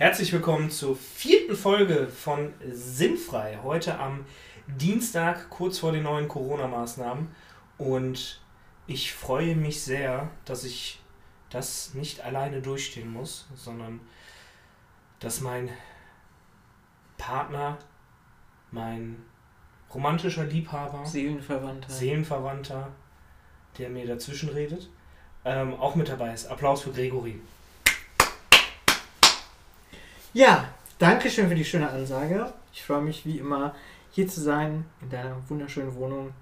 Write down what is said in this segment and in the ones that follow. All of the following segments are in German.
Herzlich willkommen zur vierten Folge von Sinnfrei. Heute am Dienstag, kurz vor den neuen Corona-Maßnahmen. Und ich freue mich sehr, dass ich das nicht alleine durchstehen muss, sondern dass mein Partner, mein romantischer Liebhaber, Seelenverwandter, Seelenverwandter, der mir dazwischen redet, ähm, auch mit dabei ist. Applaus für Gregory. Ja, danke schön für die schöne Ansage. Ich freue mich wie immer hier zu sein in deiner wunderschönen Wohnung.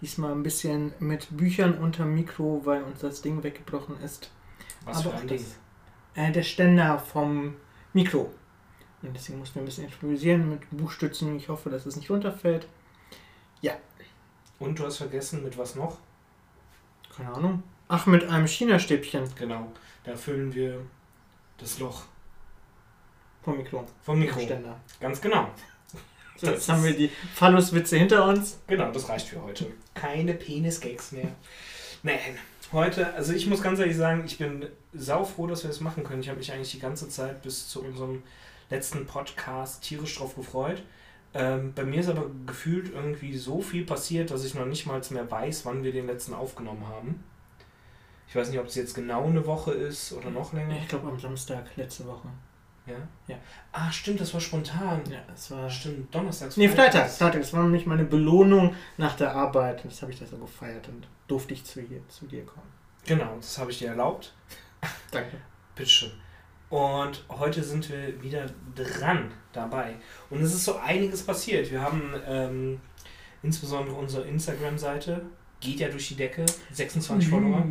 Diesmal ein bisschen mit Büchern unterm Mikro, weil uns das Ding weggebrochen ist. Was Aber für auch ein das, Ding. Äh, der Ständer vom Mikro. Und deswegen mussten wir ein bisschen improvisieren mit Buchstützen. Ich hoffe, dass es nicht runterfällt. Und du hast vergessen, mit was noch? Keine Ahnung. Ach, mit einem China-Stäbchen Genau, da füllen wir das Loch vom Mikro. vom Mikro. Ständer. Ganz genau. So, Das jetzt haben wir die Phallus-Witze hinter uns. Genau, das reicht für heute. Keine Penis-Gags mehr. Nein, heute, also ich muss ganz ehrlich sagen, ich bin saufroh, dass wir das machen können. Ich habe mich eigentlich die ganze Zeit bis zu unserem letzten Podcast tierisch drauf gefreut. Ähm, bei mir ist aber gefühlt irgendwie so viel passiert, dass ich noch nicht mal mehr weiß, wann wir den letzten aufgenommen haben. Ich weiß nicht, ob es jetzt genau eine Woche ist oder noch länger. Ich glaube am Samstag letzte Woche. Ja? Ja. Ah, stimmt, das war spontan. Ja, es war. Stimmt, donnerstags. Nee, Freitag. freitags. Freitag. Das war nämlich meine Belohnung nach der Arbeit. Das habe ich das so gefeiert und durfte ich zu, hier, zu dir kommen. Genau, das habe ich dir erlaubt. Danke. Bitteschön. Und heute sind wir wieder dran dabei. Und es ist so einiges passiert. Wir haben ähm, insbesondere unsere Instagram-Seite, geht ja durch die Decke, 26 Follower.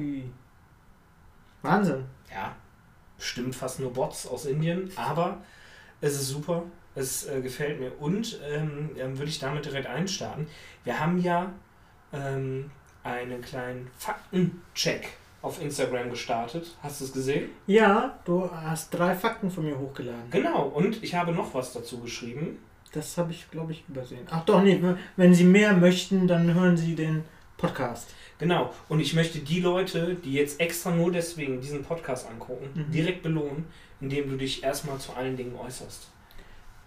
Wahnsinn. Ja, bestimmt fast nur Bots aus Indien, aber es ist super. Es äh, gefällt mir. Und ähm, würde ich damit direkt einstarten. Wir haben ja ähm, einen kleinen Faktencheck auf Instagram gestartet. Hast du es gesehen? Ja, du hast drei Fakten von mir hochgeladen. Genau, und ich habe noch was dazu geschrieben. Das habe ich, glaube ich, übersehen. Ach doch, nee, wenn Sie mehr möchten, dann hören Sie den Podcast. Genau, und ich möchte die Leute, die jetzt extra nur deswegen diesen Podcast angucken, Mhm. direkt belohnen, indem du dich erstmal zu allen Dingen äußerst.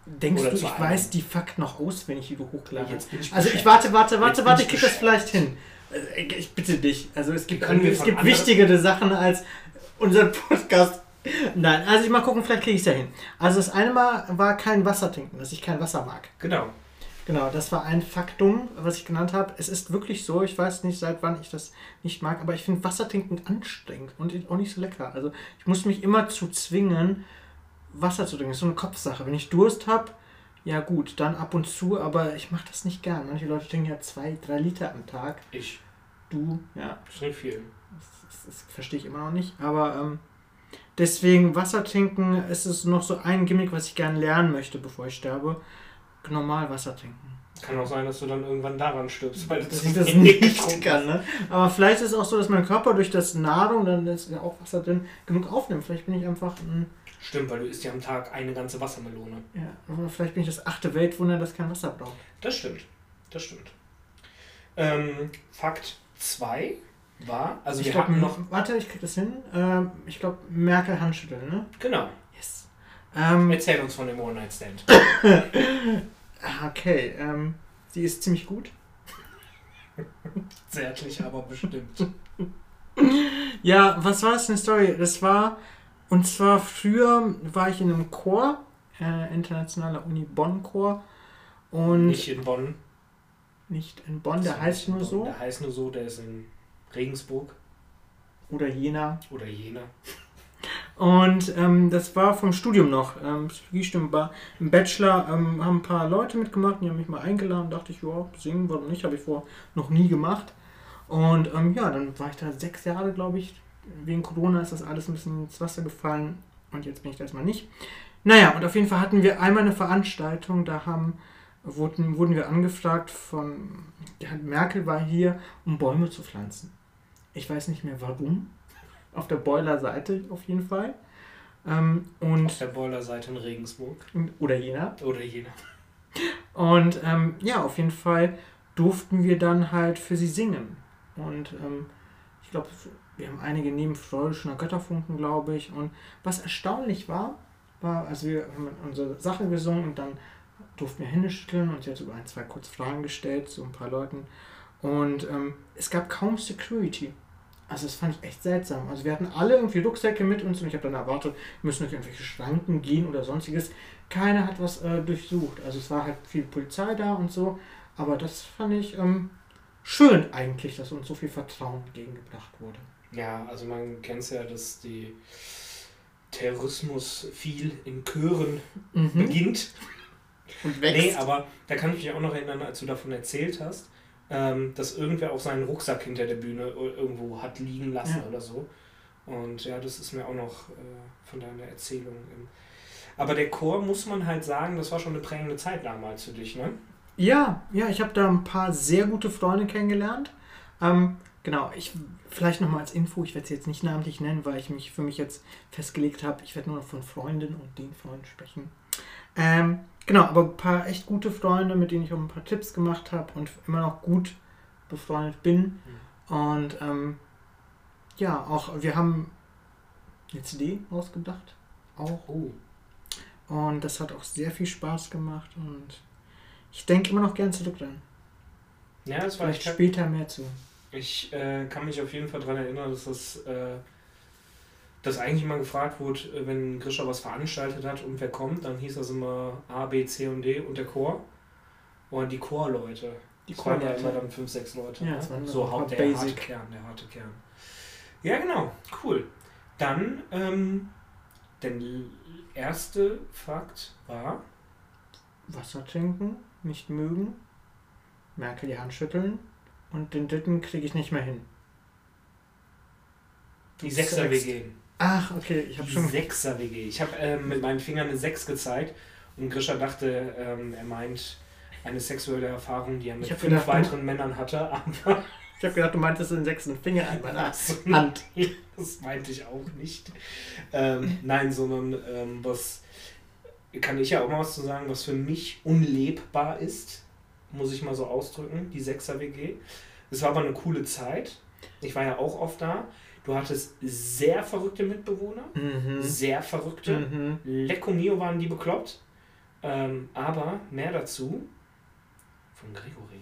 Denkst Oder du, ich einem. weiß die Fakten noch auswendig, die du hochgeladen hast? Jetzt bin ich Also ich warte, warte, warte, Jetzt warte, ich ich krieg das vielleicht hin. Also, Ich bitte dich. Also es gibt, Können es gibt wichtigere Sachen als unseren Podcast. Nein, also ich mal gucken, vielleicht kriege ich es ja hin. Also das eine Mal war kein Wasser trinken, dass ich kein Wasser mag. Genau. Genau, das war ein Faktum, was ich genannt habe. Es ist wirklich so, ich weiß nicht, seit wann ich das nicht mag, aber ich finde Wasser trinken anstrengend und auch nicht so lecker. Also ich muss mich immer zu zwingen, Wasser zu trinken. Das ist so eine Kopfsache. Wenn ich Durst habe, ja gut, dann ab und zu, aber ich mache das nicht gern. Manche Leute trinken ja zwei, drei Liter am Tag. Ich. Du, ja, Ich trinke viel. das, das verstehe ich immer noch nicht. Aber ähm, deswegen Wasser trinken ist es noch so ein Gimmick, was ich gerne lernen möchte, bevor ich sterbe. Normal Wasser trinken. Kann auch sein, dass du dann irgendwann daran stirbst, weil du dass zu ich das wenig nicht kann. Ne? Aber vielleicht ist es auch so, dass mein Körper durch das Nahrung, dann ist ja auch Wasser drin, genug aufnimmt. Vielleicht bin ich einfach ein. Stimmt, weil du isst ja am Tag eine ganze Wassermelone. ja, oder vielleicht bin ich das achte Weltwunder, das kein Wasser braucht. Das stimmt. Das stimmt. Ähm, Fakt 2 war, also ich wir glaube hatten noch. noch. Warte, ich krieg das hin. Ähm, ich glaube, Merkel Handschütteln, ne? Genau. Ähm, Erzähl uns von dem One-Night-Stand. okay, ähm, sie ist ziemlich gut. Zärtlich, aber bestimmt. Ja, was war das für eine Story? Das war, und zwar früher war ich in einem Chor, äh, internationaler Uni Bonn Chor. Und Nicht in Bonn. nicht in Bonn, der heißt nur so. Der heißt nur so, der ist in Regensburg Oder Jena. oder Jena. Und ähm, das war vom Studium noch. Ähm, Psychologiestudium war im Bachelor, ähm, haben ein paar Leute mitgemacht, die haben mich mal eingeladen. Dachte ich, ja, singen, warum nicht? Habe ich vorher noch nie gemacht. Und ähm, ja, dann war ich da sechs Jahre, glaube ich. Wegen Corona ist das alles ein bisschen ins Wasser gefallen. Und jetzt bin ich das mal nicht. Naja, und auf jeden Fall hatten wir einmal eine Veranstaltung, da haben, wurden, wurden wir angefragt von, ja, Merkel war hier, um Bäume zu pflanzen. Ich weiß nicht mehr warum. Auf der Boiler-Seite auf jeden Fall. Ähm, Auf und, der Boilerseite in Regensburg oder Jena. oder Jena. Und ähm, ja, auf jeden Fall durften wir dann halt für sie singen. Und ähm, ich glaube, wir haben einige Nebenfreude, Götterfunken, glaube ich. Und was erstaunlich war, war, also wir haben unsere Sachen gesungen und dann durften wir Hände schütteln und sie hat so ein, zwei kurze Fragen gestellt zu ein paar Leuten. Und ähm, es gab kaum Security. Also das fand ich echt seltsam. Also wir hatten alle irgendwie Rucksäcke mit uns und ich habe dann erwartet, wir müssen durch irgendwelche Schranken gehen oder sonstiges. Keiner hat was äh, durchsucht. Also es war halt viel Polizei da und so. Aber das fand ich ähm, schön eigentlich, dass uns so viel Vertrauen entgegengebracht wurde. Ja, also man kennt es ja, dass die Terrorismus viel in Chören mhm. beginnt. Und wächst. Nee, aber da kann ich mich auch noch erinnern, als du davon erzählt hast, ähm, dass irgendwer auch seinen Rucksack hinter der Bühne irgendwo hat liegen lassen ja. oder so. Und ja, das ist mir auch noch äh, von deiner Erzählung. Im aber der Chor, muss man halt sagen, das war schon eine prägende Zeit damals für dich, ne? Ja, ja, ich habe da ein paar sehr gute Freunde kennengelernt. Ähm, genau, ich vielleicht nochmal als Info, ich werde sie jetzt nicht namentlich nennen, weil ich mich für mich jetzt festgelegt habe, ich werde nur noch von Freundinnen und den Freunden sprechen. Ähm, genau, aber ein paar echt gute Freunde, mit denen ich auch ein paar Tipps gemacht habe und immer noch gut befreundet bin. Mhm. Und ähm, ja, auch wir haben eine CD ausgedacht. Auch. Oh. Und das hat auch sehr viel Spaß gemacht und ich denke immer noch gern zurück dann. Ja, das war Vielleicht ich später mehr zu. Ich äh, kann mich auf jeden Fall daran erinnern, dass das äh, dass eigentlich immer gefragt wurde, äh, wenn Grisha was veranstaltet hat und wer kommt, dann hieß das immer A, B, C und D und der Chor. Oder die Chorleute. Die das waren ja immer dann fünf, sechs Leute. Ja, ne? so hart, der Basic. harte Kern, der harte Kern. Ja, genau, cool. Dann, ähm, der erste Fakt war. Wasser trinken, nicht mögen, Merkel die Hand schütteln und den dritten kriege ich nicht mehr hin. Die Sechser-WG. Ach, okay, ich habe schon. Sechser-WG. Ich habe ähm, mit meinen Fingern eine Sechs gezeigt und Grisha dachte, ähm, er meint eine sexuelle Erfahrung, die er mit fünf gedacht, weiteren Männern hatte, aber. Ich habe gedacht, du meintest den sechsten Finger an meiner Hand. das meinte ich auch nicht. Ähm, nein, sondern ähm, was kann ich ja auch mal was zu sagen, was für mich unlebbar ist, muss ich mal so ausdrücken, die Sechser WG. Es war aber eine coole Zeit. Ich war ja auch oft da. Du hattest sehr verrückte Mitbewohner, mhm. sehr verrückte. Mhm. Lecco Mio waren die bekloppt. Ähm, aber mehr dazu von Gregory.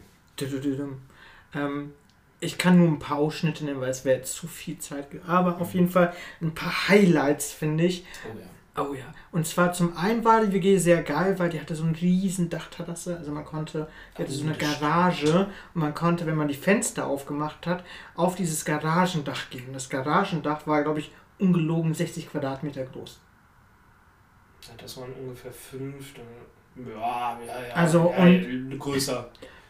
Ähm, ich kann nur ein paar Ausschnitte nennen, weil es wäre zu viel Zeit. Aber auf jeden Fall ein paar Highlights, finde ich. Oh ja. Oh ja. Und zwar zum einen war die WG sehr geil, weil die hatte so einen riesen Dachterrasse. Also man konnte, die hatte so eine Garage und man konnte, wenn man die Fenster aufgemacht hat, auf dieses Garagendach gehen. Das Garagendach war, glaube ich, ungelogen 60 Quadratmeter groß. Ja, das waren ungefähr fünf. Ja, ja, ja. Also ja, und größer.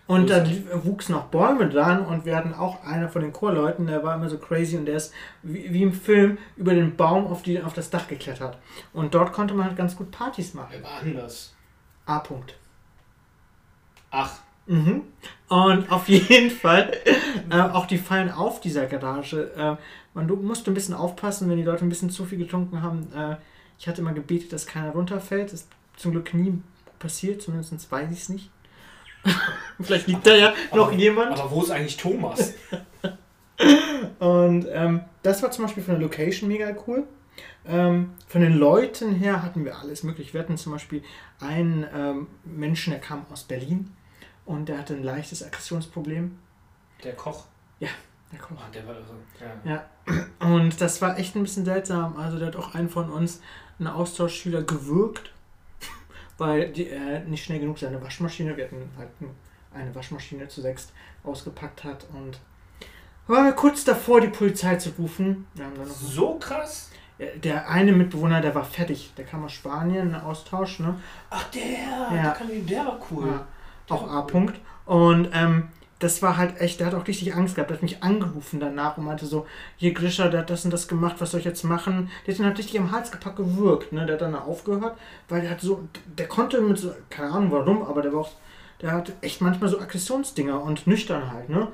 Und da wuchsen noch Bäume dran und wir hatten auch einer von den Chorleuten, der war immer so crazy und der ist wie, wie im Film über den Baum auf, die, auf das Dach geklettert. Und dort konnte man halt ganz gut Partys machen. Wer war anders? A. -Punkt. Ach. Mhm. Und auf jeden Fall äh, auch die fallen auf dieser Garage. Äh, man du musst ein bisschen aufpassen, wenn die Leute ein bisschen zu viel getrunken haben. Äh, ich hatte immer gebetet, dass keiner runterfällt. Das ist zum Glück nie passiert, zumindest weiß ich es nicht. Vielleicht liegt aber, da ja noch aber, jemand. Aber wo ist eigentlich Thomas? und ähm, das war zum Beispiel von der Location mega cool. Ähm, von den Leuten her hatten wir alles möglich. Wir hatten zum Beispiel einen ähm, Menschen, der kam aus Berlin und der hatte ein leichtes Aggressionsproblem. Der Koch? Ja, der Koch. Ah, der war irre. Ja. ja. Und das war echt ein bisschen seltsam. Also der hat auch einen von uns, einen Austauschschüler, gewürgt weil die, äh, nicht schnell genug seine Waschmaschine, wir hatten halt eine Waschmaschine zu sechst ausgepackt hat und war kurz davor, die Polizei zu rufen. so krass? Der eine Mitbewohner, der war fertig. Der kam aus Spanien, ein Austausch, ne? Ach, der! Ja. Der, der war cool. Ja. Auch A-Punkt. Und ähm, das war halt echt, der hat auch richtig Angst gehabt. Der hat mich angerufen danach und meinte so, hier Grisha, der hat das und das gemacht, was soll ich jetzt machen? Der hat ihn halt richtig am Hals gepackt gewürgt, ne? Der hat dann aufgehört, weil der hat so, der konnte mit so, keine Ahnung warum, aber der war auch, der hat echt manchmal so Aggressionsdinger und nüchtern halt, ne?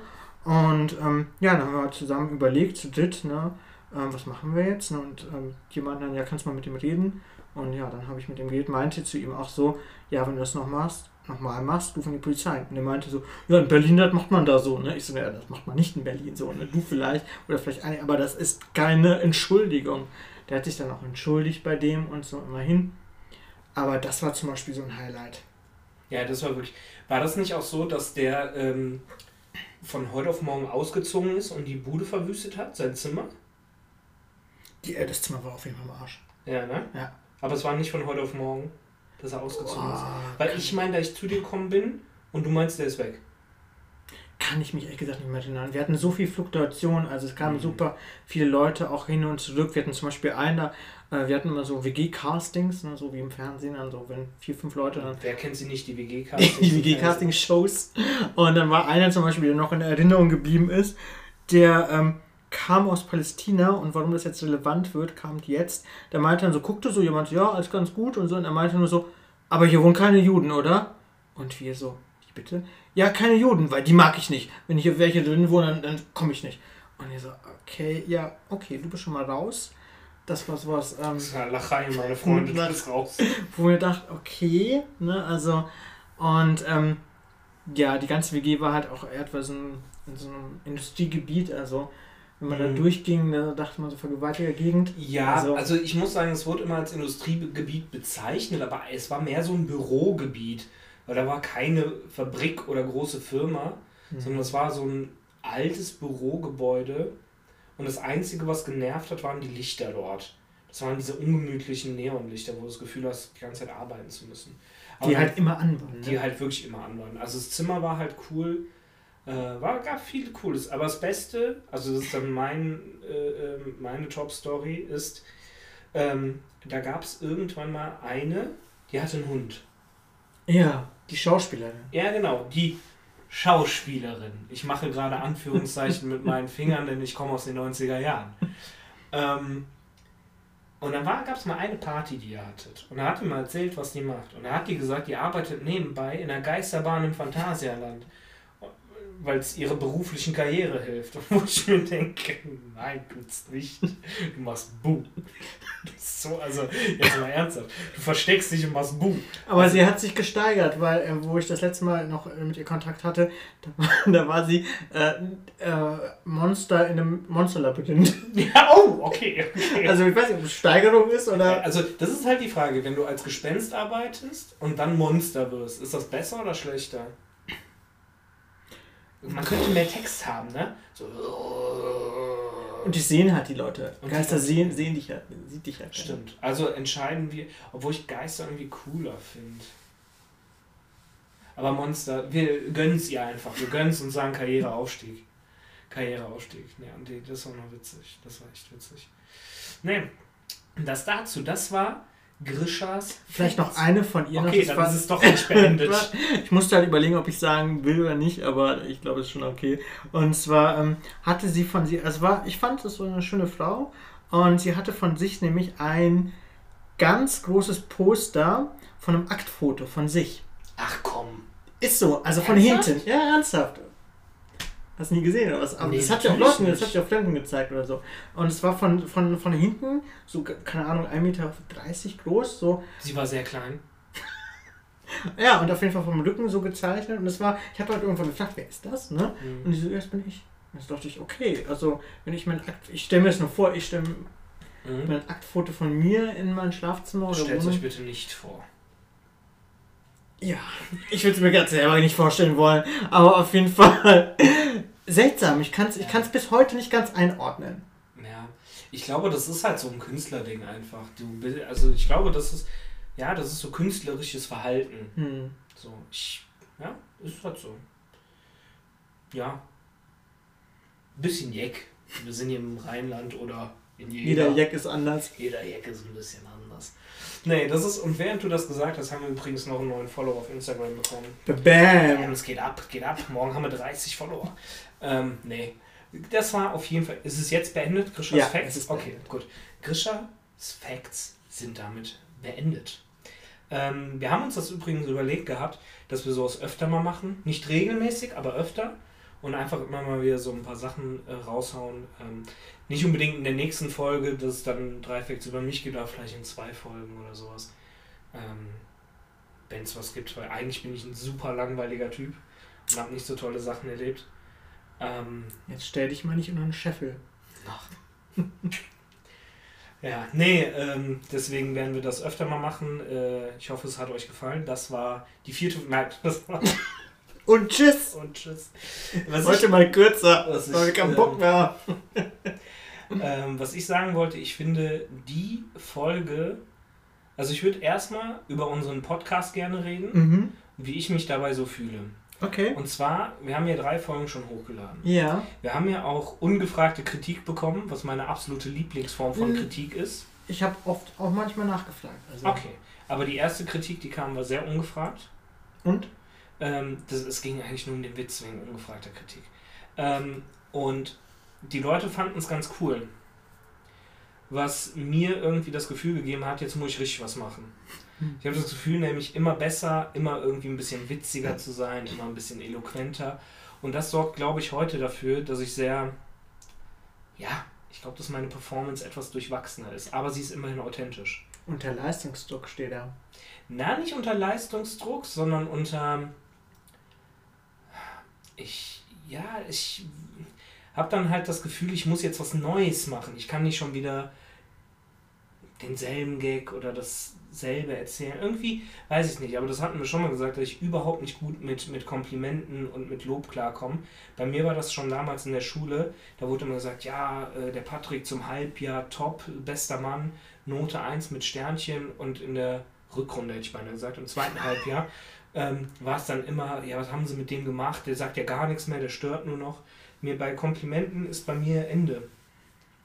Und ähm, ja, dann haben wir halt zusammen überlegt, zu dritt, ne? Ähm, was machen wir jetzt? Ne? Und ähm, meinten dann, ja, kannst du mal mit ihm reden? Und ja, dann habe ich mit ihm geredet, meinte zu ihm auch so, ja, wenn du das noch machst, nochmal machst, rufen die Polizei. Und er meinte so, ja, in Berlin, das macht man da so. Ne? Ich so, ja, das macht man nicht in Berlin so. Ne? Du vielleicht oder vielleicht eine, aber das ist keine Entschuldigung. Der hat sich dann auch entschuldigt bei dem und so immerhin. Aber das war zum Beispiel so ein Highlight. Ja, das war wirklich. War das nicht auch so, dass der ähm, von heute auf morgen ausgezogen ist und die Bude verwüstet hat, sein Zimmer? Die, äh, das Zimmer war auf jeden Fall am Arsch. Ja, ne? Ja. Aber es war nicht von heute auf morgen, dass er ausgezogen ist. Boah, Weil kann, ich meine, da ich zu dir gekommen bin und du meinst, der ist weg. kann ich mich ehrlich gesagt nicht mehr erinnern. Wir hatten so viel Fluktuation, also es kamen Mhm. super viele Leute auch hin und zurück. Wir hatten zum Beispiel einen, äh, wir hatten immer so WG-Castings, ne, so wie im Fernsehen, dann so wenn vier, fünf Leute dann Wer kennt sie nicht, die WG-Castings? die WG-Casting-Shows. Und dann war einer zum Beispiel, der noch in Erinnerung geblieben ist, der ähm, kam aus Palästina und warum das jetzt relevant wird, kam jetzt. Der meinte dann so, guckte so jemand, ja, alles ganz gut und so. Und er meinte nur so, aber hier wohnen keine Juden, oder? Und wir so, bitte? Ja, keine Juden, weil die mag ich nicht. Wenn hier welche drin wohnen, dann, dann komme ich nicht. Und ich so, okay, ja, okay, du bist schon mal raus. Das war sowas, ähm, Das war Lachai, meine Freunde, du bist raus. wo wir dachten, okay, ne, also, und ähm, ja, die ganze WG war halt auch etwas in, in so einem Industriegebiet, also wenn man da Mhm. durchging, da dachte man so Vergewaltiger-Gegend. Ja, Also- also, ich muss sagen, es wurde immer als Industriegebiet bezeichnet, aber es war mehr so ein Bürogebiet. Weil da war keine Fabrik oder große Firma, sondern es war so ein altes Bürogebäude. Und das Einzige, was genervt hat, waren die Lichter dort. Das waren diese ungemütlichen Neonlichter, wo du das Gefühl hast, die ganze Zeit arbeiten zu müssen. Aber Die halt immer an waren. die Ne? halt wirklich immer an waren. Also das Zimmer war halt cool, äh, war gab viel Cooles. Aber das Beste, also das ist dann mein, äh, äh, meine Top-Story, ist, ähm, da gab es irgendwann mal eine, die hatte einen Hund. Ja, die Schauspielerin. Ja, genau, die Schauspielerin. Ich mache gerade Anführungszeichen mit meinen Fingern, denn ich komme aus den 90er Jahren. Ähm, und dann gab es mal eine Party, die ihr hattet. Und da hat die mal erzählt, was die macht. Und da hat die gesagt, die arbeitet nebenbei in der Geisterbahn im Phantasialand. Weil es ihrer beruflichen Karriere hilft. Wo ich mir denke, nein, tut's nicht. Du machst ist so, also, jetzt mal ernsthaft. Du versteckst dich und machst Buh. Aber Also- sie hat sich gesteigert, weil, äh, wo ich das letzte Mal noch äh, mit ihr Kontakt hatte, da, war- da war sie äh, äh, Monster in einem Monsterlabyrinth. Ja, oh, okay. okay. Also ich weiß nicht, ob es Steigerung ist oder... Also, das ist halt die Frage, wenn du als Gespenst arbeitest und dann Monster wirst, ist das besser oder schlechter? Man könnte mehr Text haben, ne? So. Und die sehen halt die Leute. Und Geister sehen, sehen dich halt, sieht dich halt. Stimmt. Also entscheiden wir, obwohl ich Geister irgendwie cooler finde. Aber Monster, wir gönnen es ihr einfach. Wir gönnen es und sagen Karriereaufstieg. Karriereaufstieg. Ne, und die, das war noch witzig. Das war echt witzig. Ne, das dazu, das war Grishas. Vielleicht noch eine von ihr. Okay, noch, dann ist es doch nicht beendet. Ich musste halt überlegen, ob ich sagen will oder nicht, aber ich glaube, es ist schon okay. Und zwar ähm, hatte sie von sie, also war, ich fand es so eine schöne Frau und sie hatte von sich nämlich ein ganz großes Poster von einem Aktfoto von sich. Ach komm. Ist so, also von Ernsthaft? hinten. Ja, ernsthaft. Hast du nie gesehen oder was? Aber Nee, das hat ja auch Leuten, das hat ja auch Fremden gezeigt oder so. Und es war von, von, von hinten, so, keine Ahnung, 1,30 Meter groß, so Sie war sehr klein. Ja, und auf jeden Fall vom Rücken so gezeichnet. Und das war, ich habe halt irgendwann gefragt, wer ist das, ne? Und Mhm. die so, ja, das bin ich. Und das dachte ich, okay, also wenn ich mein Akt, ich stelle mir das nur vor, ich stelle Mhm. mein Aktfoto von mir in mein Schlafzimmer oder Stellt euch bitte nicht vor. Ja, ich würde es mir ganz selber nicht vorstellen wollen, aber auf jeden Fall seltsam. Ich kann es ich kann's bis heute nicht ganz einordnen. Ja, ich glaube, das ist halt so ein Künstlerding einfach. Du, also ich glaube, das ist, ja, das ist so künstlerisches Verhalten. Hm. So, ich, ja, ist halt so. Ja. Bisschen Jeck. Wir sind hier im Rheinland oder in Jeder Jack ist anders. Jeder Jeck ist ein bisschen anders. Nee, das ist, und während du das gesagt hast, haben wir übrigens noch einen neuen Follower auf Instagram bekommen. Und Bam! es geht ab, geht ab. Morgen haben wir 30 Follower. Ähm, nee. Das war auf jeden Fall. Ist es jetzt beendet? Grishas Ja, Facts? es ist okay, beendet. gut. Grishas Facts sind damit beendet. Ähm, wir haben uns das übrigens überlegt gehabt, dass wir sowas öfter mal machen. Nicht regelmäßig, aber öfter. Und einfach immer mal wieder so ein paar Sachen äh, raushauen. Ähm, nicht unbedingt in der nächsten Folge, dass es dann drei Facts über mich gibt, aber vielleicht in zwei Folgen oder sowas. Ähm, Wenn es was gibt, weil eigentlich bin ich ein super langweiliger Typ und habe nicht so tolle Sachen erlebt. Ähm, Jetzt stell dich mal nicht unter einen Scheffel. Ja, nee, ähm, deswegen werden wir das öfter mal machen. Äh, ich hoffe, es hat euch gefallen. Das war die vierte. Nein, das war. Und tschüss. Und tschüss. Was Heute ich, mal kürzer, was weil wir keinen Bock mehr ähm, was ich sagen wollte, ich finde die Folge. Also, ich würde erstmal über unseren Podcast gerne reden, mhm. wie ich mich dabei so fühle. Okay. Und zwar, wir haben ja drei Folgen schon hochgeladen. Ja. Wir haben ja auch ungefragte Kritik bekommen, was meine absolute Lieblingsform von mhm. Kritik ist. Ich habe oft auch manchmal nachgefragt. Also. Okay. Aber die erste Kritik, die kam, war sehr ungefragt. Und? Ähm, das, es ging eigentlich nur um den Witz wegen ungefragter Kritik. Ähm, und die Leute fanden es ganz cool. Was mir irgendwie das Gefühl gegeben hat, jetzt muss ich richtig was machen. Hm. Ich habe das Gefühl, nämlich immer besser, immer irgendwie ein bisschen witziger zu sein, immer ein bisschen eloquenter. Und das sorgt, glaube ich, heute dafür, dass ich sehr, ja, ich glaube, dass meine Performance etwas durchwachsener ist. Aber sie ist immerhin authentisch. Unter Leistungsdruck steht er. Na, nicht unter Leistungsdruck, sondern unter. Ich. Ja, ich habe dann halt das Gefühl, ich muss jetzt was Neues machen. Ich kann nicht schon wieder denselben Gag oder dasselbe erzählen. Irgendwie weiß ich nicht, aber das hatten wir schon mal gesagt, dass ich überhaupt nicht gut mit, mit Komplimenten und mit Lob klarkomme. Bei mir war das schon damals in der Schule, da wurde immer gesagt, ja, äh, der Patrick zum Halbjahr top, bester Mann, Note 1 mit Sternchen und in der Rückrunde hätte ich beinahe gesagt, im zweiten Halbjahr ähm, war es dann immer, ja, was haben sie mit dem gemacht? Der sagt ja gar nichts mehr, der stört nur noch. Mir bei Komplimenten ist bei mir Ende.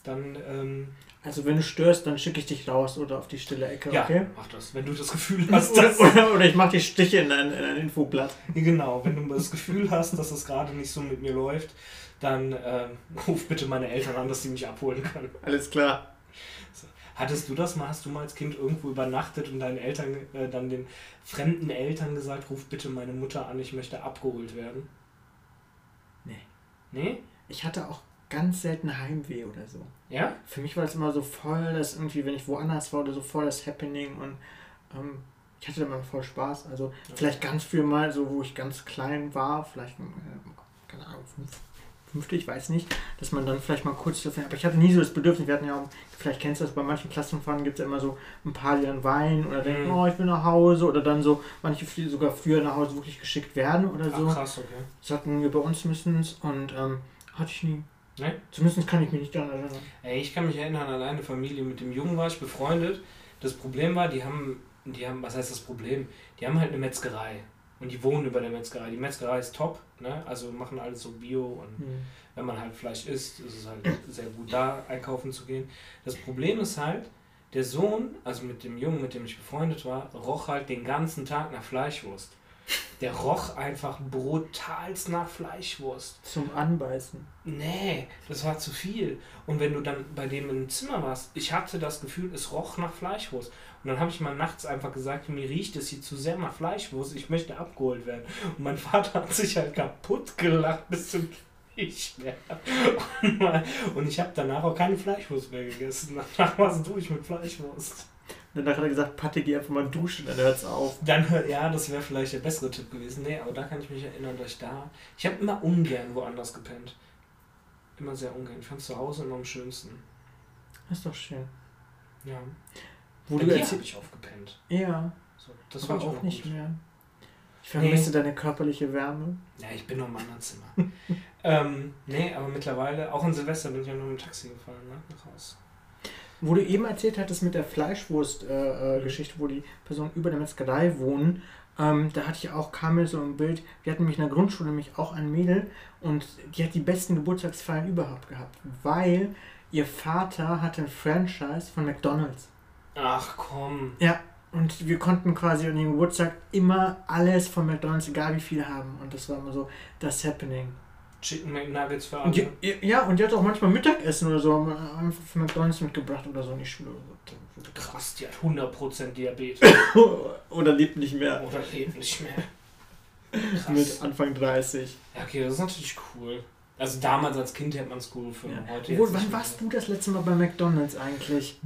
Dann ähm, also wenn du störst, dann schicke ich dich raus oder auf die stille Ecke, ja, okay? mach das, wenn du das Gefühl hast, dass... oder, oder ich mache die Stiche in ein, in ein Infoblatt. Genau, wenn du das Gefühl hast, dass es gerade nicht so mit mir läuft, dann ähm, ruf bitte meine Eltern an, dass sie mich abholen können. Alles klar. Hattest du das mal, hast du mal als Kind irgendwo übernachtet und deinen Eltern, äh, dann den fremden Eltern gesagt, ruf bitte meine Mutter an, ich möchte abgeholt werden? Nee. Nee? Ich hatte auch ganz selten Heimweh oder so. Ja? Für mich war das immer so voll, dass irgendwie, wenn ich woanders war oder so voll das Happening und ähm, ich hatte immer voll Spaß. Also okay. vielleicht ganz früh mal, so wo ich ganz klein war, vielleicht, äh, keine Ahnung, fünf, fünfte, ich weiß nicht, dass man dann vielleicht mal kurz dafür, aber ich hatte nie so das Bedürfnis, wir hatten ja auch, vielleicht kennst du das, bei manchen Klassenfahren gibt es ja immer so ein paar, die dann weinen oder denken, mhm. oh, ich will nach Hause oder dann so, manche sogar früher nach Hause wirklich geschickt werden oder so. Ach, krass, okay. Das hatten wir bei uns mindestens und ähm, hatte ich nie. Ne? Zumindest kann ich mich nicht daran erinnern. Ey, ich kann mich erinnern, an eine Familie mit dem Jungen war ich befreundet. Das Problem war, die haben, die haben, was heißt das Problem? Die haben halt eine Metzgerei. Und die wohnen über der Metzgerei. Die Metzgerei ist top, ne? Also machen alles so Bio und mhm. wenn man halt Fleisch isst, ist es halt sehr gut da einkaufen zu gehen. Das Problem ist halt, der Sohn, also mit dem Jungen, mit dem ich befreundet war, roch halt den ganzen Tag nach Fleischwurst. Der roch einfach brutalst nach Fleischwurst. Zum Anbeißen. Nee, das war zu viel. Und wenn du dann bei dem im Zimmer warst, ich hatte das Gefühl, es roch nach Fleischwurst. Und dann habe ich mal nachts einfach gesagt, mir riecht es hier zu sehr nach Fleischwurst, ich möchte abgeholt werden. Und mein Vater hat sich halt kaputt gelacht bis zum nicht mehr. Und, ich habe danach auch keine Fleischwurst mehr gegessen. Danach war es durch mit Fleischwurst. Und danach hat er gesagt, Patte, geh einfach mal duschen, dann hört's auf. Dann hört, ja, das wäre vielleicht der bessere Tipp gewesen. Nee, aber da kann ich mich erinnern, dass ich da. Ich habe immer ungern woanders gepennt. Immer sehr ungern. Ich fand zu Hause immer am schönsten. Das ist doch schön. Ja. Wo Bei du dir habe ich aufgepennt. Ja. So, das war auch nicht gut. mehr. Ich vermisse nee. deine körperliche Wärme. Ja, ich bin noch im anderen Zimmer. ähm, nee, aber mittlerweile, auch in Silvester bin ich ja nur mit dem Taxi gefahren, ne, nach Hause. Wo du eben erzählt hattest mit der Fleischwurst-Geschichte, äh, äh, wo die Personen über der Metzgerei wohnen, ähm, da hatte ich auch, kam mir so ein Bild, wir hatten nämlich in der Grundschule nämlich auch ein Mädel und die hat die besten Geburtstagsfeiern überhaupt gehabt, weil ihr Vater hatte ein Franchise von McDonalds. Ach komm. Ja, und wir konnten quasi an dem Geburtstag immer alles von McDonalds, egal wie viel haben. Und das war immer so das Happening. Chicken McNuggets für alle. Die, ja, und die hat auch manchmal Mittagessen oder so einfach von McDonalds mitgebracht oder so in die Schule. Krass, die hat 100% Diabetes. oder lebt nicht mehr. Oder lebt nicht mehr. Krass. Mit Anfang 30. Ja, okay, das ist natürlich cool. Also damals als Kind hätte man es cool gefunden. Ja. Heute Wo, wann warst du das letzte Mal bei McDonalds eigentlich?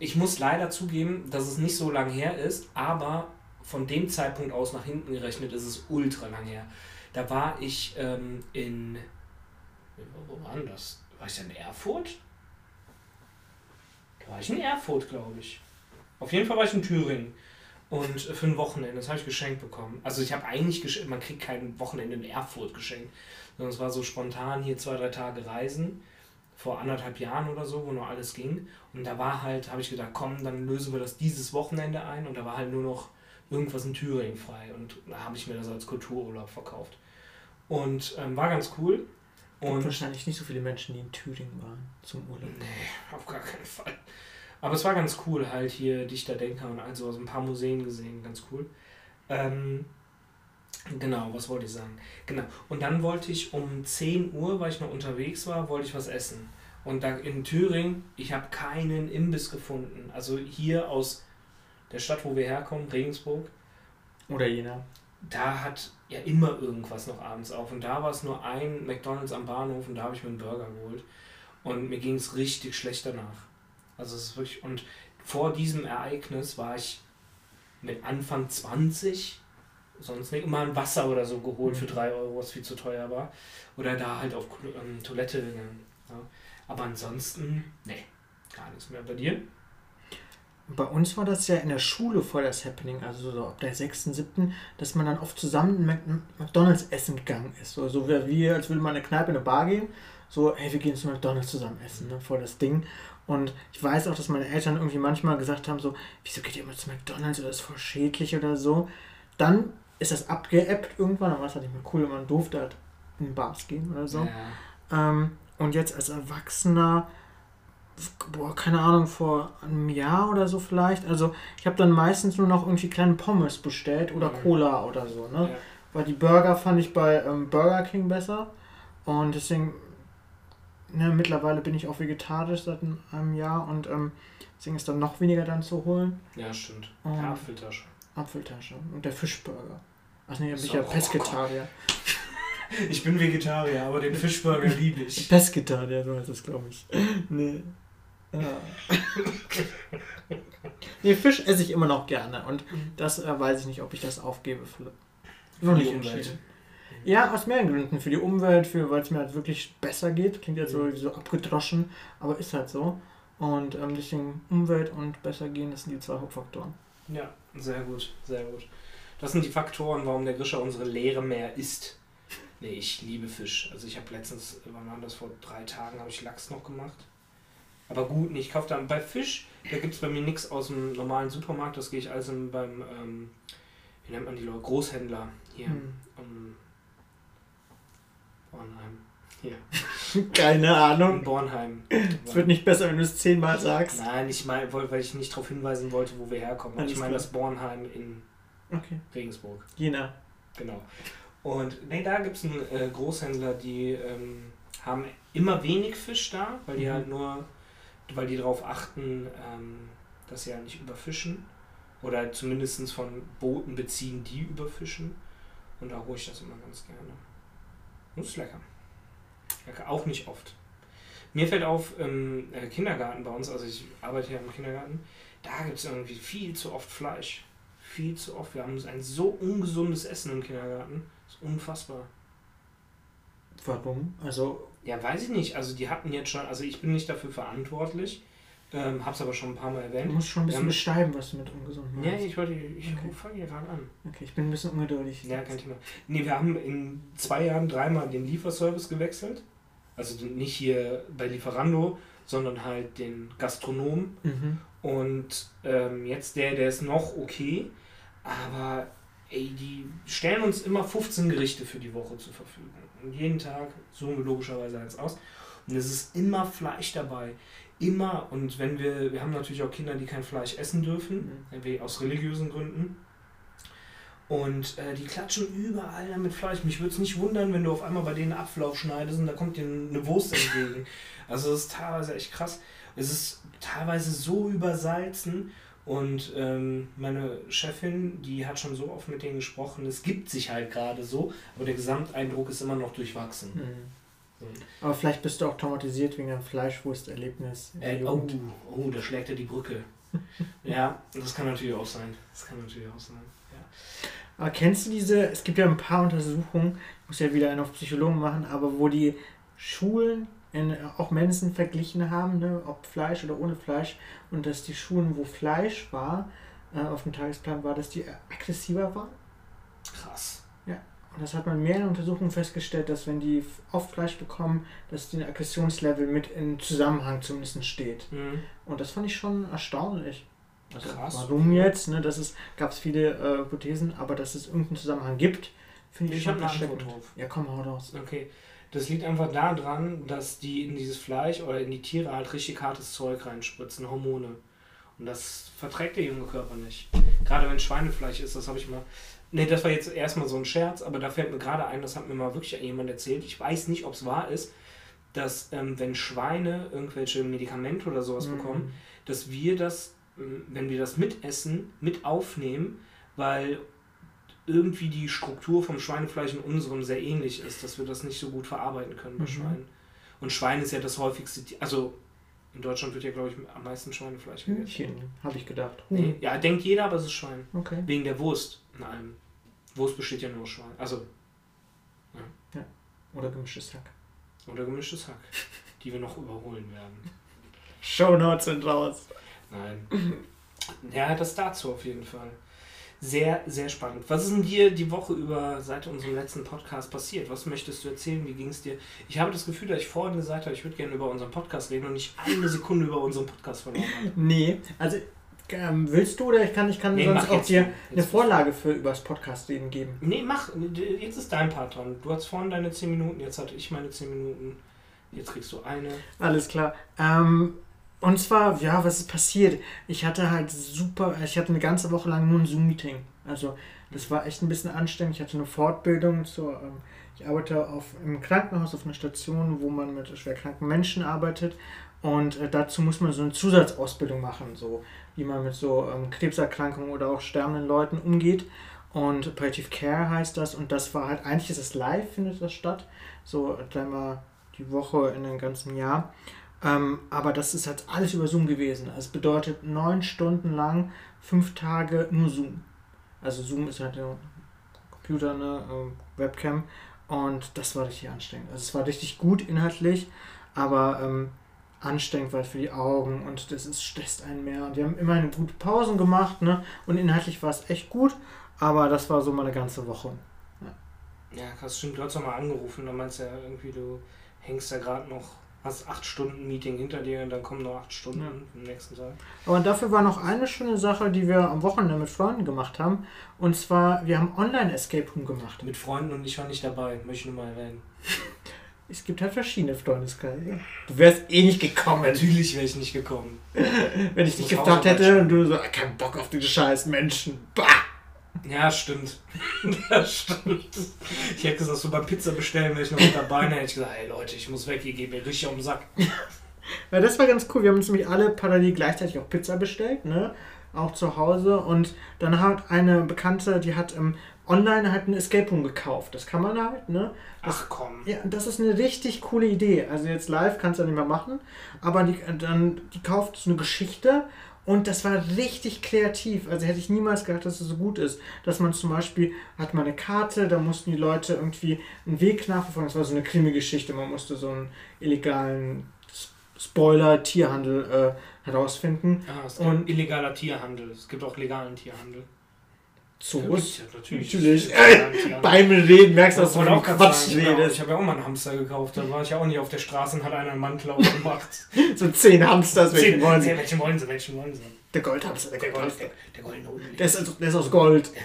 Ich muss leider zugeben, dass es nicht so lang her ist, aber von dem Zeitpunkt aus nach hinten gerechnet ist es ultra lang her. Da war ich ähm, in. Wo war denn das? War ich in Erfurt? Da war ich in Erfurt, glaube ich. Auf jeden Fall war ich in Thüringen. Und für ein Wochenende, das habe ich geschenkt bekommen. Also ich habe eigentlich geschenkt, man kriegt kein Wochenende in Erfurt geschenkt. Sondern es war so spontan hier zwei, drei Tage Reisen. Vor anderthalb Jahren oder so, wo noch alles ging. Und da war halt, habe ich gedacht, komm, dann lösen wir das dieses Wochenende ein. Und da war halt nur noch irgendwas in Thüringen frei. Und da habe ich mir das als Kultururlaub verkauft. Und ähm, war ganz cool. Und wahrscheinlich nicht so viele Menschen, die in Thüringen waren zum Urlaub. Nee, auf gar keinen Fall. Aber es war ganz cool, halt hier Dichter, Denker und all sowas. Ein paar Museen gesehen, ganz cool. Ähm, genau, was wollte ich sagen? Genau. Und dann wollte ich um 10 Uhr, weil ich noch unterwegs war, wollte ich was essen. Und da in Thüringen, ich habe keinen Imbiss gefunden. Also hier aus der Stadt, wo wir herkommen, Regensburg. Oder Jena. Da hat ja immer irgendwas noch abends auf. Und da war es nur ein McDonalds am Bahnhof und da habe ich mir einen Burger geholt. Und mir ging es richtig schlecht danach. Also es ist wirklich, und vor diesem Ereignis war ich mit Anfang 20, sonst nicht immer ein Wasser oder so geholt für 3 mhm. Euro, was viel zu teuer war. Oder da halt auf ähm, Toilette gegangen. Ja. Aber ansonsten, nee, gar nichts mehr. Bei dir? Bei uns war das ja in der Schule voll das Happening, also so ab der 6., 7., dass man dann oft zusammen McDonalds essen gegangen ist. So, so wie, als würde man in eine Kneipe in eine Bar gehen. So, hey, wir gehen zu McDonalds zusammen essen, ne, voll das Ding. Und ich weiß auch, dass meine Eltern irgendwie manchmal gesagt haben, so, wieso geht ihr immer zu McDonalds oder ist voll schädlich oder so. Dann ist das abgeappt irgendwann, dann war es halt nicht mehr cool, man durfte halt in Bars gehen oder so. Ja. Ähm, und jetzt als Erwachsener, boah, keine Ahnung, vor einem Jahr oder so vielleicht. Also ich habe dann meistens nur noch irgendwie kleine Pommes bestellt oder mhm. Cola oder so, ne? Ja. Weil die Burger fand ich bei ähm, Burger King besser. Und deswegen ne, mittlerweile bin ich auch vegetarisch seit einem Jahr und ähm, deswegen ist dann noch weniger dann zu holen. Ja, stimmt. Und ja, Apfeltasche. Apfeltasche. Und der Fischburger. Ach nee, bin ich ja Pesketarier. Ich bin Vegetarier, aber den Fischburger liebe ich. Pesketarier, so heißt das, glaube ich. Nee. Ja. nee, Fisch esse ich immer noch gerne und mhm. das äh, weiß ich nicht, ob ich das aufgebe. Für, für die Umwelt. Ja, aus mehreren Gründen. Für die Umwelt, für weil es mir halt wirklich besser geht. Klingt jetzt so, mhm. so abgedroschen, aber ist halt so. Und ähm, deswegen Umwelt und besser gehen, das sind die zwei Hauptfaktoren. Ja, sehr gut, sehr gut. Das sind die Faktoren, warum der Grischer unsere Leere mehr isst. Nee, ich liebe Fisch. Also ich habe letztens, wann war das, vor drei Tagen habe ich Lachs noch gemacht. Aber gut, ich kaufe dann bei Fisch, da gibt es bei mir nichts aus dem normalen Supermarkt, das gehe ich also beim, ähm, wie nennt man die Leute, Großhändler hier. Hm. Um, Bornheim. Hier. Keine Ahnung. In Bornheim. Es wird nicht besser, wenn du es zehnmal sagst. Nein, ich meine, weil ich nicht darauf hinweisen wollte, wo wir herkommen. Alles ich meine das Bornheim in okay. Regensburg. Jena. Genau. Und nee, da gibt es einen äh, Großhändler, die ähm, haben immer wenig Fisch da, weil die mhm. halt nur, weil die darauf achten, ähm, dass sie ja halt nicht überfischen. Oder zumindest von Booten beziehen, die überfischen. Und da hole ich das immer ganz gerne. Das ist lecker. lecker. Auch nicht oft. Mir fällt auf, im äh, Kindergarten bei uns, also ich arbeite ja im Kindergarten, da gibt es irgendwie viel zu oft Fleisch. Viel zu oft. Wir haben ein so ungesundes Essen im Kindergarten. Das ist unfassbar. Warum? Also. Ja, weiß ich nicht. Also die hatten jetzt schon, also ich bin nicht dafür verantwortlich. Ähm, hab's aber schon ein paar Mal erwähnt. Du musst schon ein bisschen beschreiben, was du mit ungesund meinst. Ja, ich wollte, ich okay. fange hier gerade an. Okay, ich bin ein bisschen ungeduldig. Ja, kein Thema. Nee, wir haben in zwei Jahren dreimal den Lieferservice gewechselt. Also nicht hier bei Lieferando, sondern halt den Gastronom. Mhm. Und ähm, jetzt der, der ist noch okay, aber ey, die stellen uns immer 15 Gerichte für die Woche zur Verfügung. Und jeden Tag suchen wir logischerweise eins aus. Und es ist immer Fleisch dabei immer, und wenn wir, wir haben natürlich auch Kinder, die kein Fleisch essen dürfen, mhm. aus religiösen Gründen. Und äh, die klatschen überall mit Fleisch. Mich würde es nicht wundern, wenn du auf einmal bei denen Apfel aufschneidest und da kommt dir eine Wurst entgegen. Also das ist teilweise echt krass. Es ist teilweise so übersalzen. Und ähm, meine Chefin, die hat schon so oft mit denen gesprochen, es gibt sich halt gerade so, aber der Gesamteindruck ist immer noch durchwachsen. Mhm. Aber vielleicht bist du auch traumatisiert wegen deinem Fleischwursterlebnis. Äh, oh, oh, da schlägt er die Brücke. ja, das kann natürlich auch sein. Das kann natürlich auch sein. Ja. Aber kennst du diese, es gibt ja ein paar Untersuchungen, ich muss ja wieder eine auf Psychologen machen, aber wo die Schulen in, auch Mensen verglichen haben, ne, ob Fleisch oder ohne Fleisch, und dass die Schulen, wo Fleisch war, äh, auf dem Tagesplan war, dass die aggressiver waren. Krass. Ja. Und das hat man mehr in Untersuchungen festgestellt, dass wenn die oft Fleisch bekommen, dass die Aggressionslevel mit in Zusammenhang zumindest steht. Mhm. Und das fand ich schon erstaunlich. Also Krass. Warum jetzt? Ne, das ist, gab es viele äh, Hypothesen, aber dass es irgendeinen Zusammenhang gibt, finde ich, Ich schon habe erschreckend. drauf. Ja, komm, hau raus. Okay. Das liegt einfach daran, dass die in dieses Fleisch oder in die Tiere halt richtig hartes Zeug reinspritzen, Hormone. Und das verträgt der junge Körper nicht. Gerade wenn Schweinefleisch ist, das habe ich mal. Ne, das war jetzt erstmal so ein Scherz, aber da fällt mir gerade ein, das hat mir mal wirklich jemand erzählt. Ich weiß nicht, ob es wahr ist, dass ähm, wenn Schweine irgendwelche Medikamente oder sowas Mhm. bekommen, dass wir das, ähm, wenn wir das mitessen, mit aufnehmen, weil irgendwie die Struktur vom Schweinefleisch in unserem sehr ähnlich ist, dass wir das nicht so gut verarbeiten können bei Mhm. Schweinen. Und Schwein ist ja das häufigste, also in Deutschland wird ja, glaube ich, am meisten Schweinefleisch gegessen. Hühnchen, habe ich gedacht. Nee, ja, denkt jeder, aber es ist Schwein. Okay. Wegen der Wurst in allem. Wurst besteht ja nur aus Schwein. Also, Oder gemischtes Hack. oder gemischtes Hack, die wir noch überholen werden. Shownotes sind raus. Nein. Ja, das dazu auf jeden Fall. Sehr, sehr spannend. Was ist denn dir die Woche über seit unserem letzten Podcast passiert? Was möchtest du erzählen? Wie ging es dir? Ich habe das Gefühl, dass ich vorhin gesagt habe, ich würde gerne über unseren Podcast reden und nicht eine Sekunde über unseren Podcast verloren habe. Nee, also ähm, willst du oder ich kann, ich kann Nee, sonst auch dir eine Vorlage für übers Podcast reden geben. Nee, mach. Jetzt ist dein Part dran. Du hattest vorhin deine 10 Minuten, jetzt hatte ich meine 10 Minuten. Jetzt kriegst du eine. Alles klar. Ähm, und zwar, ja, was ist passiert? Ich hatte halt super, ich hatte eine ganze Woche lang nur ein Zoom-Meeting. Also das war echt ein bisschen anstrengend. Ich hatte eine Fortbildung zur, ähm, ich arbeite auf, im Krankenhaus auf einer Station, wo man mit schwerkranken Menschen arbeitet. Und äh, dazu muss man so eine Zusatzausbildung machen, so wie man mit so ähm, Krebserkrankungen oder auch sterbenden Leuten umgeht. Und Palliative Care heißt das. Und das war halt, eigentlich ist es live, findet das statt. So dreimal die Woche in einem ganzen Jahr. Ähm, aber das ist halt alles über Zoom gewesen. Also es bedeutet neun Stunden lang, fünf Tage nur Zoom. Also Zoom ist halt ein Computer, eine ähm, Webcam. Und das war richtig anstrengend. Also es war richtig gut inhaltlich, aber ähm, anstrengend war es für die Augen und das ist, stresst einen mehr. Und wir haben immerhin gute Pausen gemacht, ne? Und inhaltlich war es echt gut, aber das war so mal eine ganze Woche. Ja, krass, stimmt. Du hast doch mal angerufen. Da meinst du ja irgendwie, du hängst da gerade noch, hast acht Stunden Meeting hinter dir und dann kommen noch acht Stunden Ja. am nächsten Tag. Aber dafür war noch eine schöne Sache, die wir am Wochenende mit Freunden gemacht haben. Und zwar, wir haben Online-Escape Room gemacht. Mit Freunden und ich war nicht dabei, möchte ich nur mal erwähnen. Es gibt halt verschiedene Freundeskreise. Du wärst eh nicht gekommen, Natürlich wäre ich nicht gekommen. wenn ich dich gefragt hätte und du so, "Ah, kein Bock auf diese scheiß Menschen. Bah! Ja, stimmt. das stimmt. Ich hätte gesagt, so beim Pizza bestellen wäre ich noch mit dabei. Dann hätte ich gesagt, hey Leute, ich muss weg, ihr geht mir richtig um den Sack. Ja, das war ganz cool. Wir haben uns nämlich alle parallel gleichzeitig auch Pizza bestellt, ne? Auch zu Hause. Und dann hat eine Bekannte, die hat ähm, online halt ein Escape Room gekauft. Das kann man halt, ne? Das, Ach komm. ja, das ist eine richtig coole Idee. Also jetzt live kannst du ja nicht mehr machen, aber die, dann, die kauft so eine Geschichte und das war richtig kreativ. Also hätte ich niemals gedacht, dass es so gut ist. Dass man zum Beispiel, hat man eine Karte, da mussten die Leute irgendwie einen Weg nachverfolgen. Das war so eine Krimi-Geschichte. Man musste so einen illegalen Spoiler, Tierhandel äh, herausfinden. Ah, es gibt Und- illegaler Tierhandel. Es gibt auch legalen Tierhandel. Zoos. Ja, natürlich. Natürlich. Tierhandel. Beim Reden merkst du, dass Das du auch Quatsch sagen, genau. Ich redest. habe ja auch mal einen Hamster gekauft. Da war ich ja auch nicht auf der Straße und hat einer einen Mantel aufgemacht. So zehn Hamsters, welchen Zehn- wollen sie? zehn, Welchen wollen sie? Welchen wollen sie? Der Goldhamster, der Der, Gold. Gold, der, der goldene Unling. Der also- der ist aus Gold.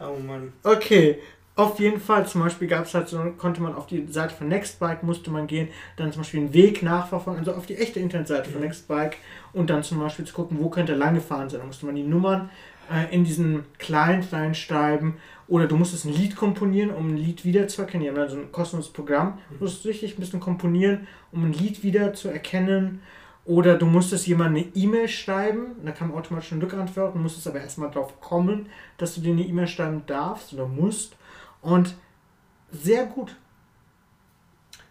Oh Mann. Okay, auf jeden Fall, zum Beispiel gab es halt so, konnte man auf die Seite von Nextbike musste man gehen, dann zum Beispiel einen Weg nachverfolgen, also auf die echte Internetseite von Mhm. Nextbike und dann zum Beispiel zu gucken, wo könnte lang gefahren sein. Da musste man die Nummern äh, in diesen Client reinschreiben oder du musstest ein Lied komponieren, um ein Lied wiederzuerkennen. Die haben dann so ein kostenloses Programm, du musstest richtig ein bisschen komponieren, um ein Lied wiederzuerkennen. Oder du musstest jemandem eine E-Mail schreiben, da kam automatisch eine Rückantwort, du musstest aber erstmal drauf kommen, dass du dir eine E-Mail schreiben darfst oder musst. Und sehr gut.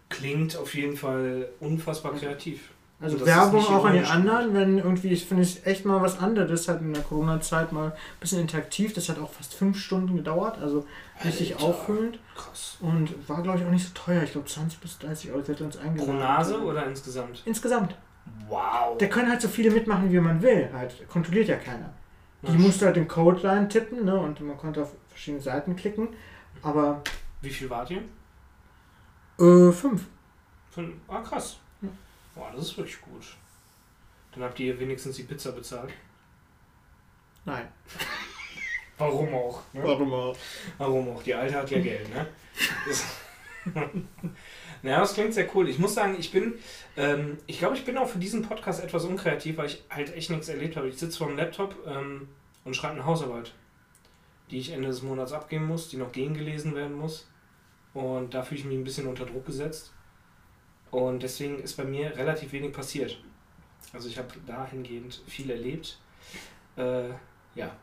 Klingt auf jeden Fall unfassbar kreativ. Also Werbung auch an die anderen, wenn irgendwie, ich finde es echt mal was anderes, halt in der Corona-Zeit mal ein bisschen interaktiv. Das hat auch fast fünf Stunden gedauert, also richtig Alter. auffüllend. Krass. Und war, glaube ich, auch nicht so teuer. Ich glaube 20 bis 30 Euro hätte uns Pro eingeladen. Nase oder insgesamt? Insgesamt. Wow. Da können halt so viele mitmachen, wie man will. Halt, kontrolliert ja keiner. Die musste halt den Code rein tippen, ne? Und man konnte auf verschiedene Seiten klicken. Aber Wie viel wart ihr? äh, fünf. Von, ah, krass. Ja. Boah, das ist wirklich gut. Dann habt ihr wenigstens die Pizza bezahlt. Nein. Warum auch? Ne? Warum auch? Warum auch? Die Alte hat ja Geld, ne? Das- naja, das klingt sehr cool. Ich muss sagen, ich bin, ähm, ich glaube, ich bin auch für diesen Podcast etwas unkreativ, weil ich halt echt nichts erlebt habe. Ich sitze vor dem Laptop ähm, und schreibe eine Hausarbeit, die ich Ende des Monats abgeben muss, die noch gegengelesen werden muss. Und da fühle ich mich ein bisschen unter Druck gesetzt. Und deswegen ist bei mir relativ wenig passiert. Also ich habe dahingehend viel erlebt. Äh, ja.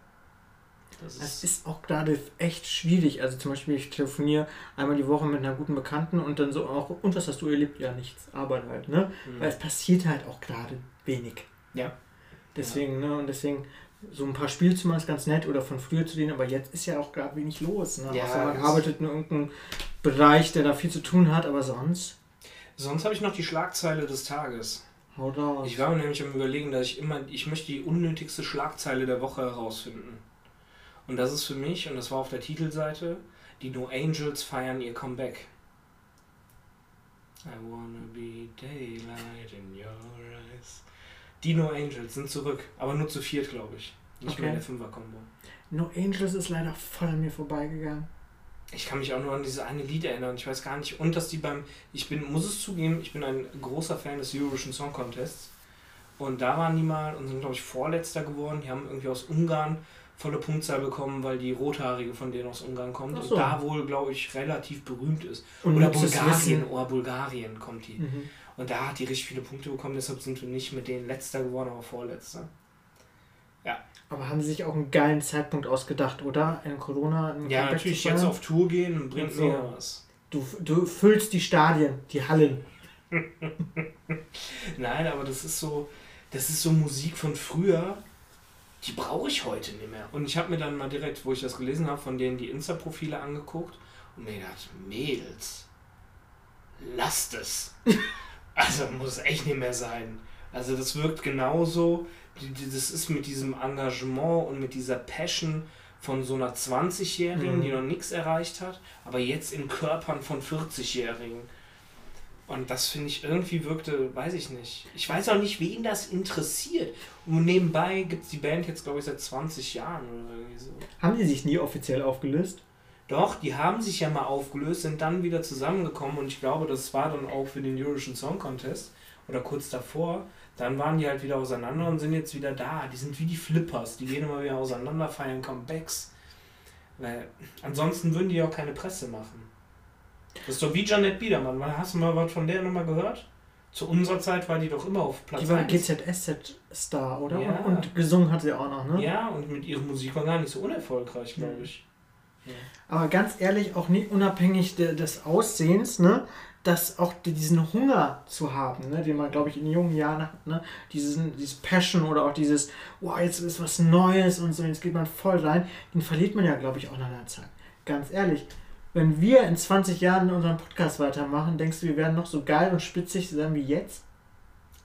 Das Es ist auch gerade echt schwierig. Also zum Beispiel, ich telefoniere einmal die Woche mit einer guten Bekannten und dann so auch, und was hast du erlebt? Ja, nichts. Arbeit halt, ne? Mhm. Weil es passiert halt auch gerade wenig. Ja. Deswegen, ne? Und deswegen, so ein paar machen ist ganz nett oder von früher zu denen, aber jetzt ist ja auch gerade wenig los. Ne? Ja, Außer man arbeitet in irgendeinem Bereich, der da viel zu tun hat, aber sonst, Sonst habe ich noch die Schlagzeile des Tages. raus. Ich war mir nämlich am überlegen, dass ich immer, ich möchte die unnötigste Schlagzeile der Woche herausfinden. Und das ist für mich, und das war auf der Titelseite, die No Angels feiern ihr Comeback. I wanna be daylight in your eyes. Die No Angels sind zurück, aber nur zu viert, glaube ich. Nicht mehr in Okay. der Fünfer-Kombo. No Angels ist leider voll an mir vorbeigegangen. Ich kann mich auch nur an dieses eine Lied erinnern. Ich weiß gar nicht. Und dass die beim. Ich bin, muss es zugeben, ich bin ein großer Fan des Eurovision Song Contests. Und da waren die mal und sind, glaube ich, Vorletzter geworden. Die haben irgendwie aus Ungarn volle Punktzahl bekommen, weil die Rothaarige von denen aus Ungarn kommt. Ach Und so. da wohl, glaube ich, relativ berühmt ist. Und Oder Bulgarien. Oder Bulgarien kommt die. Mhm. Und da hat die richtig viele Punkte bekommen. Deshalb sind wir nicht mit denen Letzter geworden, aber Vorletzter. Aber haben sie sich auch einen geilen Zeitpunkt ausgedacht, oder? In Corona. ein Ja, Comeback natürlich jetzt auf Tour gehen bringt Ach so. mega was. Du, du füllst die Stadien, die Hallen. Nein, aber das ist so, das ist so Musik von früher, die brauche ich heute nicht mehr. Und ich habe mir dann mal direkt, wo ich das gelesen habe, von denen die Insta-Profile angeguckt und mir gedacht, Mädels, lasst es. also muss echt nicht mehr sein. Also das wirkt genauso, das ist mit diesem Engagement und mit dieser Passion von so einer 20-Jährigen, Mhm. die noch nichts erreicht hat, aber jetzt in Körpern von 40-Jährigen. Und das finde ich irgendwie wirkte, weiß ich nicht. Ich weiß auch nicht, wen das interessiert. Und nebenbei gibt es die Band jetzt, glaube ich, seit 20 Jahren oder irgendwie so. Haben die sich nie offiziell aufgelöst? Doch, die haben sich ja mal aufgelöst, sind dann wieder zusammengekommen und ich glaube, das war dann auch für den Eurovision Song Contest oder kurz davor. Dann waren die halt wieder auseinander und sind jetzt wieder da. Die sind wie die Flippers, die gehen immer wieder auseinander, feiern Comebacks. Weil ansonsten würden die ja auch keine Presse machen. Das ist doch wie Janet Biedermann. Hast du mal was von der nochmal gehört? Zu unserer Zeit war die doch immer auf Platz Die war 1. GZSZ-Star, oder? Ja. Und, und gesungen hat sie auch noch, ne? Ja, und mit ihrer Musik war gar nicht so unerfolgreich, glaube ich. Aber ganz ehrlich, auch nie unabhängig de, des Aussehens, ne? Dass auch die- diesen Hunger zu haben, ne? den man, glaube ich, in jungen Jahren hat, ne? Diesen, dieses Passion oder auch dieses, wow, jetzt ist was Neues und so, jetzt geht man voll rein, den verliert man ja, glaube ich, auch nach einer Zeit. Ganz ehrlich, wenn wir in 20 Jahren unseren Podcast weitermachen, denkst du, wir werden noch so geil und spitzig sein wie jetzt?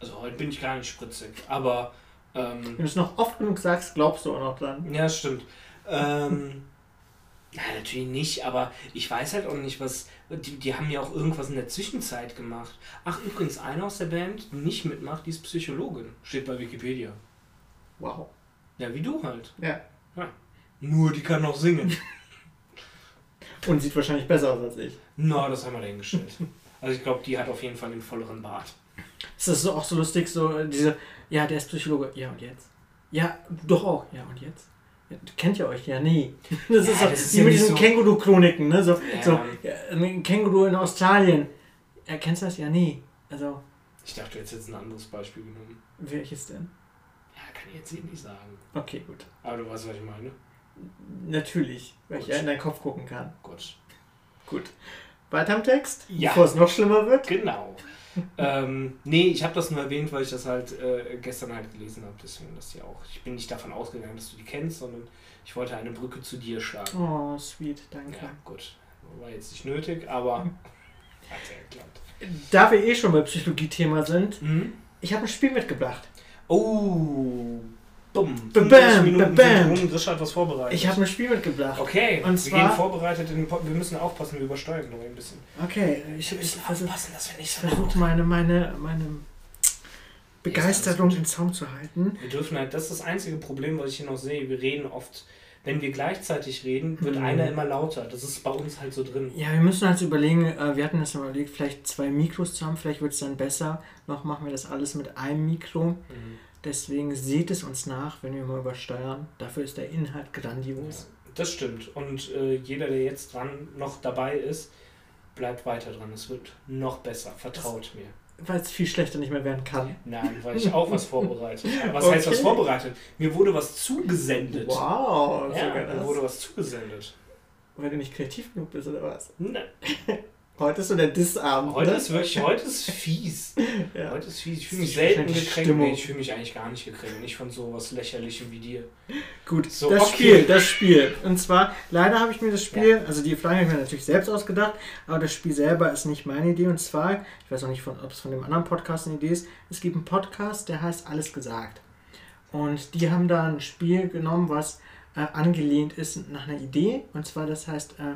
Also heute bin ich gar nicht spritzig, aber ähm, Wenn du es noch oft genug sagst, glaubst du auch noch dran. Ja, stimmt. Ähm, na, natürlich nicht, aber ich weiß halt auch nicht, was. Die, die haben ja auch irgendwas in der Zwischenzeit gemacht. Ach, übrigens, eine aus der Band, die nicht mitmacht, die ist Psychologin. Steht bei Wikipedia. Wow. Ja, wie du halt. Ja. Nur die kann noch singen. Und sieht wahrscheinlich besser aus als ich. Na, das haben wir dahingestellt. Also ich glaube, die hat auf jeden Fall den volleren Bart. Es ist so auch so lustig, so äh, diese, ja, der ist Psychologe, ja und jetzt? Ja, doch auch, ja und jetzt? Ja, kennt ihr euch? Ja, nee. Das ist so, das ist wie ja mit diesen so- Känguru-Chroniken, ne? So, Ja. so ja, ein Känguru in Australien. Ja, kennst du das? Ja, nee. Also, Ich dachte, du hättest jetzt ein anderes Beispiel genommen. welches denn? Ja, kann ich jetzt eh nicht sagen. Okay, gut. Aber du weißt, was ich meine. Natürlich, weil ich Gut. ja in deinen Kopf gucken kann. Gut. Gut. Weiter im Text? Ja. Bevor es noch schlimmer wird? Genau. ähm, nee, ich habe das nur erwähnt, weil ich das halt äh, gestern halt gelesen habe. Deswegen, dass die auch. Ich bin nicht davon ausgegangen, dass du die kennst, sondern ich wollte eine Brücke zu dir schlagen. Oh, sweet, danke. Ja, gut. War jetzt nicht nötig, aber hat ja geklappt. Da wir eh schon bei Psychologie-Thema sind, Mhm. ich habe ein Spiel mitgebracht. Oh, bumm. Bam, 35 Minuten bam, sind rum, hat was vorbereitet. Ich habe ein Spiel mitgebracht. Okay, Und wir zwar- gehen vorbereitet in Wir müssen aufpassen, wir übersteuern noch ein bisschen. Okay, ich, Wir ich müssen versuche aufpassen, dass wir nicht so versuch meine, meine, meine Begeisterung in Zaum zu halten. Wir dürfen halt, das ist das einzige Problem, was ich hier noch sehe. Wir reden oft, wenn wir gleichzeitig reden, wird Mhm. einer immer lauter. Das ist bei uns halt so drin. Ja, wir müssen uns überlegen, äh, wir hatten das überlegt, vielleicht zwei Mikros zu haben, vielleicht wird es dann besser. Noch machen wir das alles mit einem Mikro. Mhm. Deswegen seht es uns nach, wenn wir mal übersteuern. Dafür ist der Inhalt grandios. Das stimmt. Und äh, jeder, der jetzt dran noch dabei ist, bleibt weiter dran. Es wird noch besser. Vertraut mir. Weil es viel schlechter nicht mehr werden kann. Nein, weil ich auch was vorbereitet. habe. Was heißt was Okay. vorbereitet? Mir wurde was zugesendet. Wow, Ja, mir wurde das. was zugesendet. Weil du nicht kreativ genug bist, oder was? Ne, Heute ist so der Dissabend. Heute ne? ist wirklich, heute ist fies. ja. Heute ist fies. Ich fühle mich selten gekränkt. Nee, ich fühle mich eigentlich gar nicht gekränkt. Nicht von so was Lächerlichem wie dir. Gut, So, das okay. Spiel, das Spiel. Und zwar, leider habe ich mir das Spiel, also die Frage habe ich mir natürlich selbst ausgedacht, aber das Spiel selber ist nicht meine Idee. Und zwar, ich weiß auch nicht, ob es von dem anderen Podcast eine Idee ist, es gibt einen Podcast, der heißt Alles gesagt. Und die haben da ein Spiel genommen, was äh, angelehnt ist nach einer Idee. Und zwar, das heißt, äh,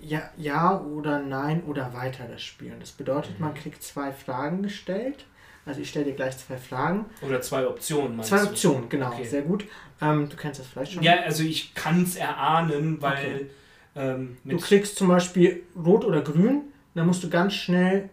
ja, ja oder nein oder weiter das Spiel. Und das bedeutet, Mhm. man kriegt zwei Fragen gestellt. Also ich stelle dir gleich zwei Fragen. Oder zwei Optionen, meinst Zwei du? Optionen, genau, Okay. sehr gut. Ähm, du kennst das vielleicht schon. Ja, also ich kann es erahnen, weil Okay. ähm, Du kriegst zum Beispiel Rot oder Grün, dann musst du ganz schnell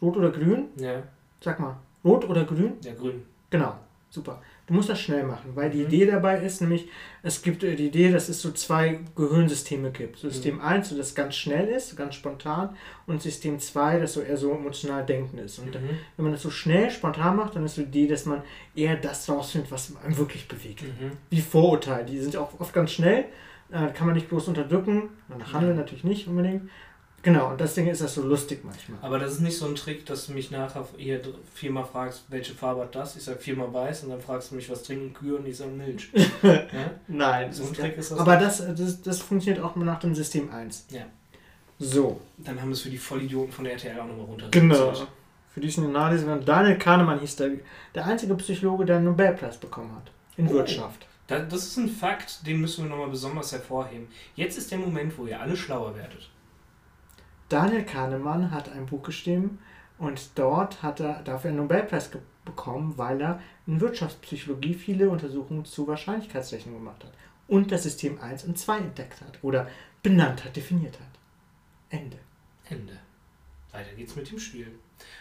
Rot oder Grün, ja, sag mal, Rot oder Grün, ja, grün. genau, super. Du musst das schnell machen, weil die Mhm. Idee dabei ist nämlich, es gibt äh, die Idee, dass es so zwei Gehirnsysteme gibt. System 1, so das ganz schnell ist, ganz spontan, und System 2, das so eher so emotional denken ist. Und Mhm. wenn man das so schnell, spontan macht, dann ist so die Idee, dass man eher das rausfindet, was einem wirklich bewegt. Mhm. wie Vorurteile. Die sind auch oft ganz schnell, äh, kann man nicht bloß unterdrücken, nach Handeln natürlich nicht unbedingt. Genau, und deswegen ist das so lustig manchmal. Aber das ist nicht so ein Trick, dass du mich nachher hier viermal fragst, welche Farbe hat das? Ich sag viermal weiß und dann fragst du mich, was trinken Kühe und ich sag Milch. ja? Nein, So ein Trick ist das. aber das, das, das funktioniert auch nach dem System 1. Ja. So, Dann haben wir es für die Vollidioten von der RTL auch nochmal runter. genau. Für die es nicht nachlesen werden, Daniel Kahnemann hieß der, der einzige Psychologe, der einen Nobelpreis bekommen hat. In Oh. Wirtschaft. Da, das ist ein Fakt, den müssen wir nochmal besonders hervorheben. Jetzt ist der Moment, wo ihr alle schlauer werdet. Daniel Kahnemann hat ein Buch geschrieben und dort hat er dafür einen Nobelpreis bekommen, weil er in Wirtschaftspsychologie viele Untersuchungen zu Wahrscheinlichkeitsrechnung gemacht hat und das System 1 und 2 entdeckt hat oder benannt hat, definiert hat. Ende. Ende. Weiter geht's mit dem Spiel.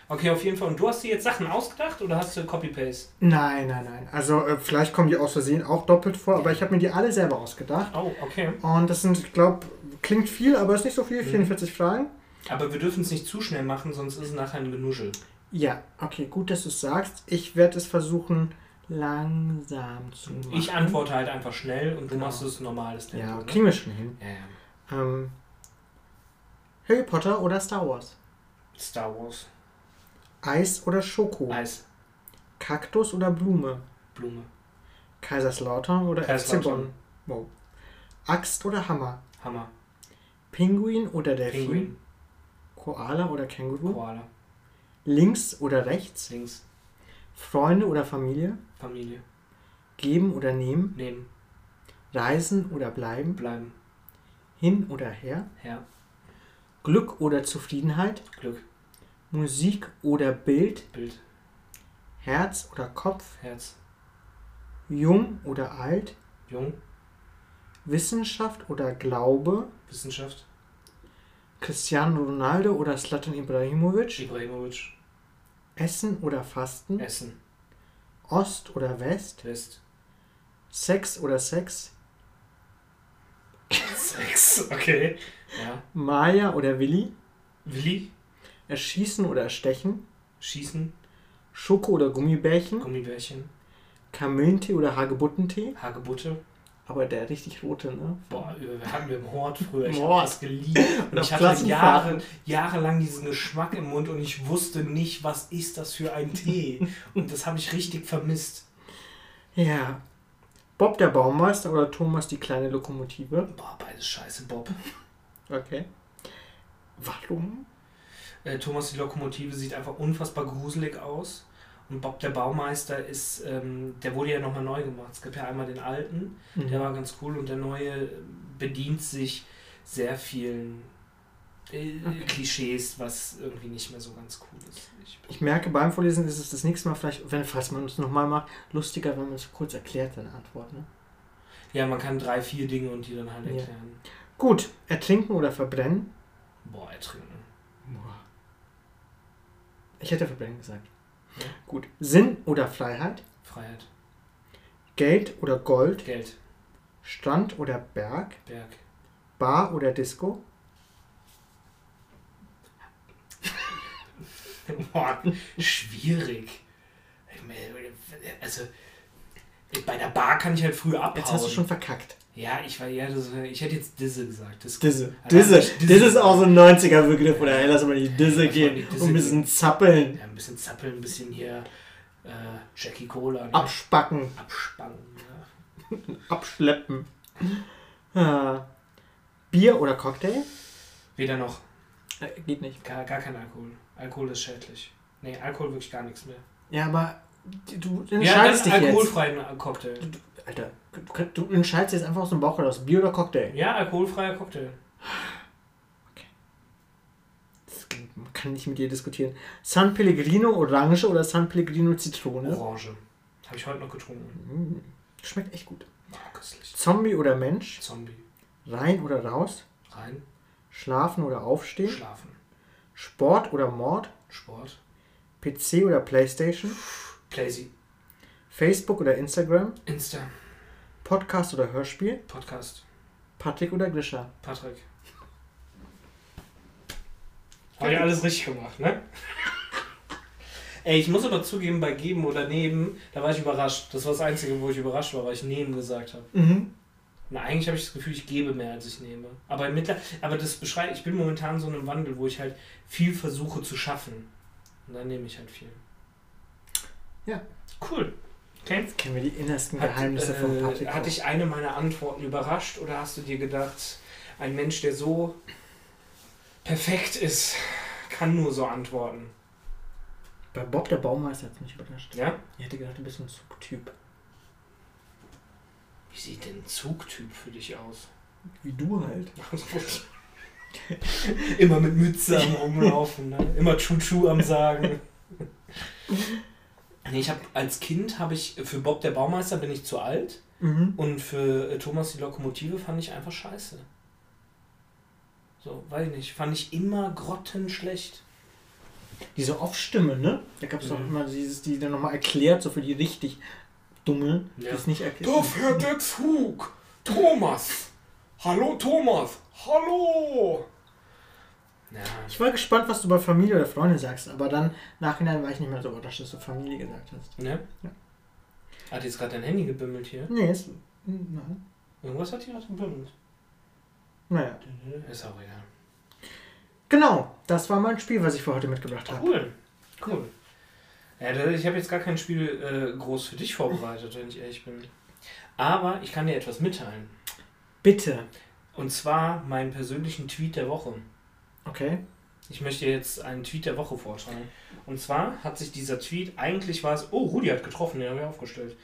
Okay, auf jeden Fall. Und du hast dir jetzt Sachen ausgedacht oder hast du Copy-Paste? Nein, nein, nein. Also äh, vielleicht kommen die aus Versehen auch doppelt vor, aber ich habe mir die alle selber ausgedacht. Oh, okay. Und das sind, ich glaube, klingt viel, aber ist nicht so viel, Mhm. 44 Fragen. Aber wir dürfen es nicht zu schnell machen, sonst ist es nachher ein Genuschel. Ja, okay, gut, dass du es sagst. Ich werde es versuchen, langsam zu machen. Ich antworte halt einfach schnell und du Genau. machst es normales Tempo. Ja, ne? kriegen wir schon hin. ja, ja. Ähm, Harry Potter oder Star Wars? Star Wars. Eis oder Schoko? Eis. Kaktus oder Blume? Blume. Kaiserslautern oder FC Kaiserslautern. Bonn? Wow. Axt oder Hammer? Hammer. Pinguin oder Delfin? Pinguin. Koala oder Känguru? Koala. Links oder rechts? Links. Freunde oder Familie? Familie. Geben oder nehmen? Nehmen. Reisen oder bleiben? Bleiben. Hin oder her? Her. Glück oder Zufriedenheit? Glück. Musik oder Bild? Bild. Herz oder Kopf? Herz. Jung oder alt? Jung. Wissenschaft oder Glaube? Wissenschaft. Cristiano Ronaldo oder Slatan Ibrahimovic? Ibrahimovic. Essen oder Fasten? Essen. Ost oder West? West. Sex oder Sex? Sex. Okay. Ja. Maya oder Willi? Willi. Erschießen oder Erstechen? Schießen. Schoko oder Gummibärchen? Gummibärchen. Kamillentee oder Hagebuttentee? Hagebutte. Aber der richtig rote, ne? Boah, wir hatten wir im Hort früher. Ich habe Hort. das geliebt. Und auf ich hatte. Jahre, jahrelang diesen Geschmack im Mund und ich wusste nicht, was ist das für ein Tee. Und das habe ich richtig vermisst. Ja. Bob der Baumeister oder Thomas die kleine Lokomotive? Boah, beides scheiße, Bob. Okay. Warum? Äh, Thomas die Lokomotive sieht einfach unfassbar gruselig aus. Und Bob der Baumeister ist, ähm, der wurde ja nochmal neu gemacht. Es gibt ja einmal den alten, der war ganz cool und der neue bedient sich sehr vielen äh, Okay. Klischees, was irgendwie nicht mehr so ganz cool ist. Ich, Ich merke, beim Vorlesen ist es das nächste Mal vielleicht, wenn, falls man es nochmal macht, lustiger, wenn man es kurz erklärt, seine Antwort. Ne? ja, man kann drei, vier Dinge und die dann halt Ja. erklären. Gut, ertrinken oder verbrennen? Boah, ertrinken. Ich hätte verbrennen gesagt. Ja. Gut, Sinn oder Freiheit? Freiheit. Geld oder Gold? Geld. Strand oder Berg? Berg. Bar oder Disco? Boah, schwierig. Also, bei der Bar kann ich halt früh abhauen. Jetzt hast du schon verkackt. Ja, ich war ja, das, ich hätte jetzt Disse gesagt. Das, Disse. Disse. Disse. Ist auch so ein 90er-Begriff. Oder hey, lass mal die Disse mal gehen die Disse und ein bisschen zappeln. Ja, ein bisschen zappeln, ein bisschen hier äh, Jackie Cola. Ne? Abspacken. Abspannen. Ja. Abschleppen. Ah. Bier oder Cocktail? Weder noch. Äh, geht nicht. Gar, gar kein Alkohol. Alkohol ist schädlich. Nee, Alkohol wirklich gar nichts mehr. Ja, aber du Ja, entscheidest dann dich jetzt. alkoholfreien Cocktail. Alter, du, du entscheidest jetzt einfach aus dem Bauch heraus. Bier oder Cocktail? Ja, alkoholfreier Cocktail. Das kann nicht mit dir diskutieren. San Pellegrino Orange oder San Pellegrino Zitrone? Orange. Habe ich heute noch getrunken. Mm, Schmeckt echt gut. Oh, köstlich. Zombie oder Mensch? Zombie. Rein oder raus? Rein. Schlafen oder aufstehen? Schlafen. Sport oder Mord? Sport. PC oder Playstation? Playsy. Facebook oder Instagram? Insta. Podcast oder Hörspiel? Podcast. Patrick oder Grisha? Patrick. Habe ich alles richtig gemacht, ne? Ey, ich muss aber zugeben, bei Geben oder Neben, da war ich überrascht. Das war das Einzige, wo ich überrascht war, weil ich Neben gesagt habe. Mhm. Na, eigentlich habe ich das Gefühl, ich gebe mehr, als ich nehme. Aber, mittler aber das beschreibt, ich bin momentan so in einem Wandel, wo ich halt viel versuche zu schaffen. Und dann nehme ich halt viel. Ja. Cool. Okay. Kennen wir die innersten Hat, Geheimnisse von äh, Patrick? hat dich eine meiner Antworten überrascht oder hast du dir gedacht, ein Mensch, der so perfekt ist, kann nur so antworten? Bei Bob der Baumeister hat es mich überrascht. Ja? Ich hätte gedacht, du bist ein Zugtyp. Wie sieht denn ein Zugtyp für dich aus? Wie du halt. Immer mit Mütze am Rumlaufen, ne? immer Chuchu am Sagen. Nee, ich habe als Kind habe ich für Bob der Baumeister bin ich zu alt Mhm. und für äh, Thomas die Lokomotive fand ich einfach scheiße. So, weiß ich nicht, fand ich immer grottenschlecht. Diese Off-Stimme, ne? Da gab es doch Mhm. immer dieses, die dann nochmal erklärt, so für die richtig Dumme, die Ja. es nicht erklärt. fährt der Zug. Thomas. Hallo Thomas. Hallo. Ja, Ich war gespannt, was du bei Familie oder Freunde sagst, aber dann nachhinein war ich nicht mehr so überrascht, dass du Familie gesagt hast. ne? Ja. Hat jetzt gerade dein Handy gebimmelt hier? Nee, ist. Nein. Irgendwas hat hier gerade gebimmelt. Naja. Ist auch egal. Genau, das war mein Spiel, was ich für heute mitgebracht habe. Cool. Cool. Ja, ich habe jetzt gar kein Spiel äh, groß für dich vorbereitet, wenn ich ehrlich bin. Aber ich kann dir etwas mitteilen. Bitte. Und zwar meinen persönlichen Tweet der Woche. Okay. Ich möchte jetzt einen Tweet der Woche vortragen. Und zwar hat sich dieser Tweet, eigentlich war es, oh, Rudi hat getroffen, den haben wir aufgestellt.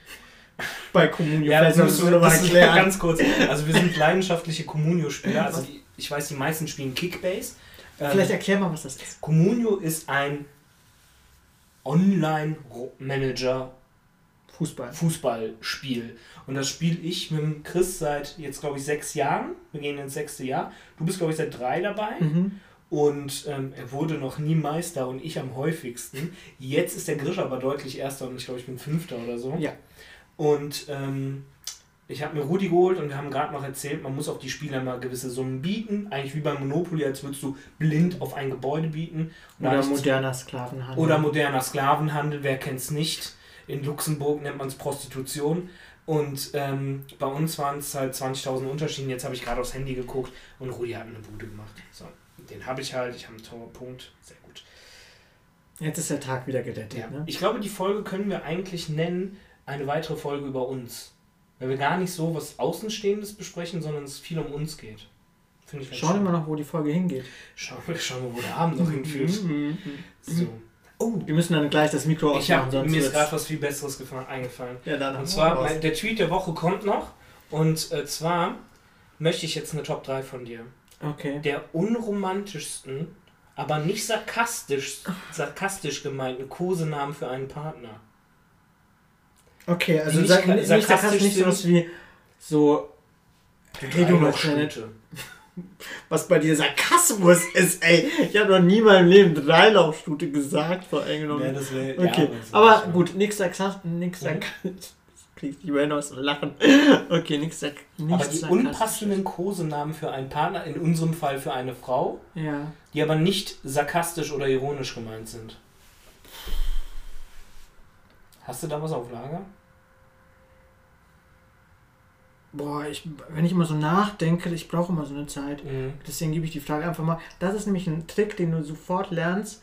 Bei Communio. Ja, das müssen wir du noch mal das ist erklären. ganz kurz. Also wir sind leidenschaftliche Communio-Spieler. Also die, ich weiß, die meisten spielen Kickbase. Ähm, Vielleicht erklär mal, was das ist. Communio ist ein Online-Manager Fußball. Fußballspiel. Und das spiele ich mit dem Chris seit jetzt, glaube ich, sechs Jahren. Wir gehen ins sechste Jahr. Du bist, glaube ich, seit drei dabei. Mhm. Und ähm, er wurde noch nie Meister und ich am häufigsten. Jetzt ist der Grisch aber deutlich erster und ich glaube, ich bin fünfter oder so. Ja. Und ähm, ich habe mir Rudi geholt und wir haben gerade noch erzählt, man muss auf die Spieler mal gewisse Summen bieten. Eigentlich wie beim Monopoly, als würdest du blind auf ein Gebäude bieten. Und Oder moderner Sklavenhandel. oder moderner Sklavenhandel, wer kennt's nicht? In Luxemburg nennt man es Prostitution. Und ähm, bei uns waren es halt 20.000 Unterschiede. Jetzt habe ich gerade aufs Handy geguckt und Rudi hat eine Bude gemacht. So, den habe ich halt. Ich habe einen Torpunkt. Sehr gut. Jetzt ist der Tag wieder gerettet. Ja. Ne? Ich glaube, die Folge können wir eigentlich nennen, eine weitere Folge über uns. Weil wir gar nicht so was Außenstehendes besprechen, sondern es viel um uns geht. Finde ich Schauen wir mal noch, wo die Folge hingeht. Schauen wir, schauen wir, wo der Abend noch hinführt. Mhm. So. Oh, Wir müssen dann gleich das Mikro ich hab, ausmachen, sonst mir ist gerade was viel Besseres gefa- eingefallen. Ja, dann Und zwar, mein, der Tweet der Woche kommt noch. Und äh, zwar möchte ich jetzt eine Top 3 von dir. Okay. Der unromantischsten, aber nicht sarkastisch, sarkastisch gemeinten Kosenamen für einen Partner. Okay, also Nicht sag, nicht, sarkastisch sarkastisch nicht sowas wie so. Hey, du Dreilochstute. was bei dir Sarkasmus ist, ey. Ich habe noch nie in meinem Leben Dreilaufstute gesagt, vor genommen. Ja, das wär, Okay, ja, aber wär- gut, nix Sarkasmus, nix Mhm. Sarkasmus. Kriegst die Wellen aus dem Lachen. Okay, nix Sark nichts Aber die unpassenden Kosenamen für einen Partner, in unserem Fall für eine Frau, Ja. die aber nicht sarkastisch oder ironisch gemeint sind. Hast du da was auf Lager? Boah, ich, wenn ich immer so nachdenke, ich brauche immer so eine Zeit. Mhm. Deswegen gebe ich die Frage einfach mal. Das ist nämlich ein Trick, den du sofort lernst.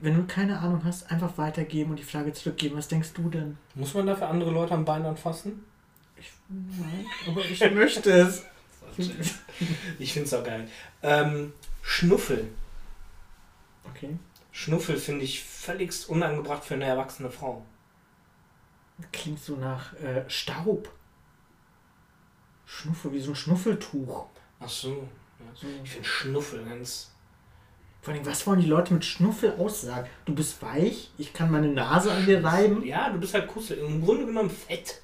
Wenn du keine Ahnung hast, einfach weitergeben und die Frage zurückgeben. Was denkst du denn? Muss man dafür andere Leute am Bein anfassen? Ich, nein, aber ich möchte es. Ich finde es auch geil. Ähm, Schnuffel. Okay. Schnuffel finde ich völligst unangebracht für eine erwachsene Frau. Klingt so nach äh, Staub. Schnuffel, wie so ein Schnuffeltuch. Ach so. Ja. So. Ich finde Schnuffel ganz. Vor allem, was wollen die Leute mit Schnuffel aussagen? Du bist weich, ich kann meine Nase an dir reiben. Ja, du bist halt Kussel. Im Grunde genommen fett.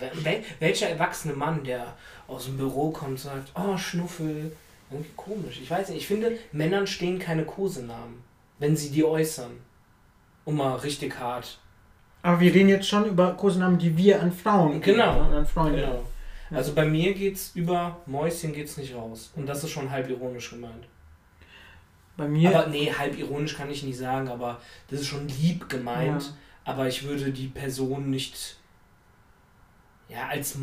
Wel- wel- Welcher erwachsene Mann, der aus dem Büro kommt, sagt, oh, Schnuffel. Irgendwie komisch. Ich weiß nicht, ich finde, Männern stehen keine Kosenamen, wenn sie die äußern. Um mal richtig hart. Aber wir reden jetzt schon über Kosenamen, die wir an Frauen geben, Genau. ne, An Freunde. Genau. Also bei mir geht's über Mäuschen geht's nicht raus. Und das ist schon halb ironisch gemeint. Bei mir. Aber nee, halb ironisch kann ich nicht sagen, aber das ist schon lieb gemeint. Ja. Aber ich würde die Person nicht ja, als,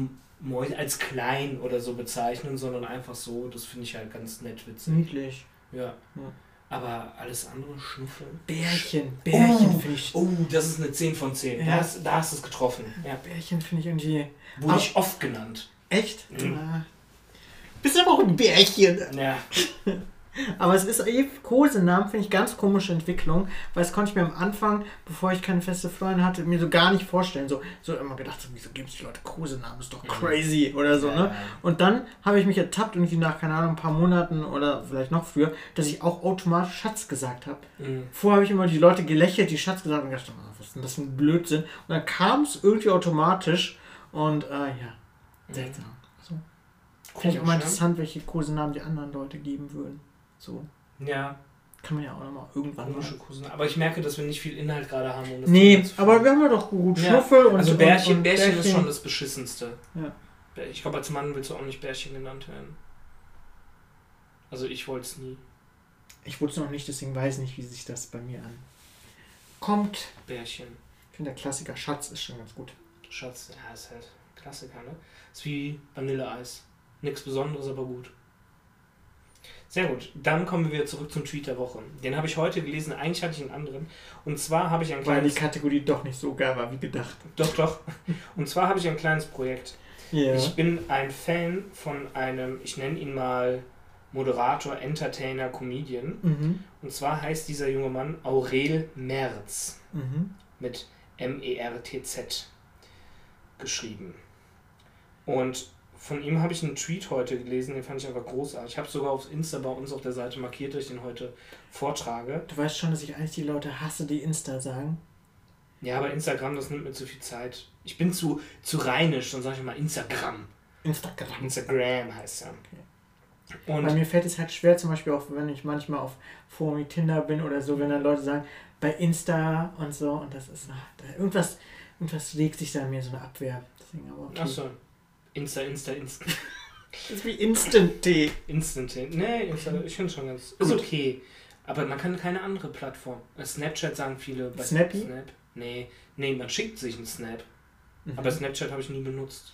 als klein oder so bezeichnen, sondern einfach so. Das finde ich halt ganz nett witzig. niedlich. Ja. Ja. Aber alles andere schnuffeln. Bärchen. Bärchen Oh. finde ich. Oh, das ist eine 10 von 10. Ja. Da, hast, da hast du es getroffen. Ja. Bärchen finde ich irgendwie. Wurde ich oft genannt. Echt? Mhm. Ah. Bist aber auch ein Bärchen. Ja. Aber es ist eh, Kosenamen finde ich ganz komische Entwicklung, weil das konnte ich mir am Anfang, bevor ich keine feste Freundin hatte, mir so gar nicht vorstellen. So, so immer gedacht, so, wieso geben sich die Leute Kosenamen? Ist doch crazy oder so, ne? Und dann habe ich mich ertappt, irgendwie nach, keine Ahnung, ein paar Monaten oder vielleicht noch früher, dass ich auch automatisch Schatz gesagt habe. Mhm. Vorher habe ich immer die Leute gelächelt, die Schatz gesagt haben und gedacht, oh, was ist denn das für ein Blödsinn? Und dann kam es irgendwie automatisch und äh, ja, seltsam. So. Finde ich auch mal ne? interessant, welche Kosenamen die anderen Leute geben würden. So. Ja, Kann man ja auch nochmal irgendwann. Cousin. Aber ich merke, dass wir nicht viel Inhalt gerade haben. Um das Nee, aber wir haben ja doch gut Ja, Schnuffel und Also Bärchen, und Bärchen ist schon das Beschissenste. Ja. Ich glaube, als Mann willst du auch nicht Bärchen genannt werden. Also ich wollte es nie. Ich wusste noch nicht, deswegen weiß ich nicht, wie sich das bei mir an. Kommt. Bärchen. Ich finde, der Klassiker Schatz ist schon ganz gut. Schatz, ja, ist halt Klassiker, ne? Ist wie Vanilleeis. Nichts Besonderes, aber gut. Sehr gut. Dann kommen wir zurück zum Tweet der Woche. Den habe ich heute gelesen. Eigentlich hatte ich einen anderen. Und zwar habe ich ein Weil die kleines... Kategorie doch nicht so geil war wie gedacht. Doch, doch. Und zwar habe ich ein kleines Projekt. Ja. Ich bin ein Fan von einem, ich nenne ihn mal Moderator, Entertainer, Comedian. Mhm. Und zwar heißt dieser junge Mann Aurel Merz Mhm. mit M-E-R-T-Z geschrieben. Und von ihm habe ich einen Tweet heute gelesen, den fand ich einfach großartig. Ich habe sogar auf Insta bei uns auf der Seite markiert, dass ich den heute vortrage. Du weißt schon, dass ich eigentlich die Leute hasse, die Insta sagen. Ja, aber Instagram, das nimmt mir zu viel Zeit. Ich bin zu, zu rheinisch, dann sage ich mal Instagram. Instagram. Instagram heißt ja. Bei Und mir fällt es halt schwer, zum Beispiel auch, wenn ich manchmal auf Forum wie Tinder bin oder so, wenn dann Leute sagen, bei Insta und so, und das ist, ach, da, irgendwas, irgendwas regt sich da in mir so eine Abwehr. Deswegen aber okay. achso. Insta, Insta, Insta. Das ist wie Instant-Tee. Instant. Nee, Insta, ich finde es schon ganz. Ist okay. Aber man kann keine andere Plattform. Snapchat sagen viele bei Snappy? Snap. Nee, Nee, man schickt sich einen Snap. Mhm. Aber Snapchat habe ich nie benutzt.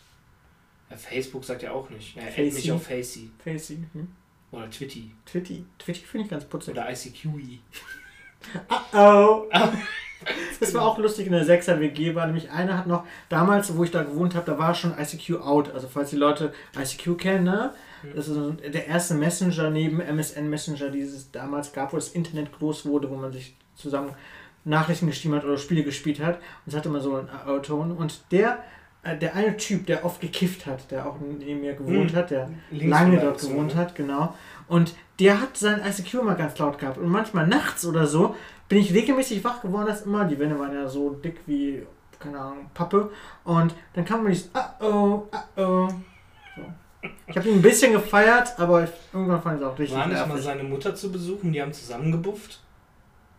Ja, Facebook sagt ja auch nicht. Er Facey. mich auf Facey. Facey. Hm? Oder Twitty. Twitty. Twitty finde ich ganz putzig. Oder ICQE. Oh. Das war auch lustig in der 6er WG, war nämlich einer hat noch, damals, wo ich da gewohnt habe, da war schon ICQ out. Also falls die Leute ICQ kennen, ne? Das ist der erste Messenger neben MSN Messenger, die es damals gab, wo das Internet groß wurde, wo man sich zusammen Nachrichten geschrieben hat oder Spiele gespielt hat. Und es hatte immer so einen O-Ton. Und der, äh, der eine Typ, der oft gekifft hat, der auch neben mir gewohnt Hm. hat, der Links lange dort so, gewohnt ne? hat, genau. Und der hat sein ICQ immer ganz laut gehabt. Und manchmal nachts oder so bin ich regelmäßig wach geworden, das immer. Die Wände waren ja so dick wie, keine Ahnung, Pappe. Und dann kam mir dieses Uh-oh, uh-oh. So. Ich habe ihn ein bisschen gefeiert, aber ich, irgendwann fand ich es auch richtig War nicht mal seine Mutter zu besuchen, die haben zusammen gebufft?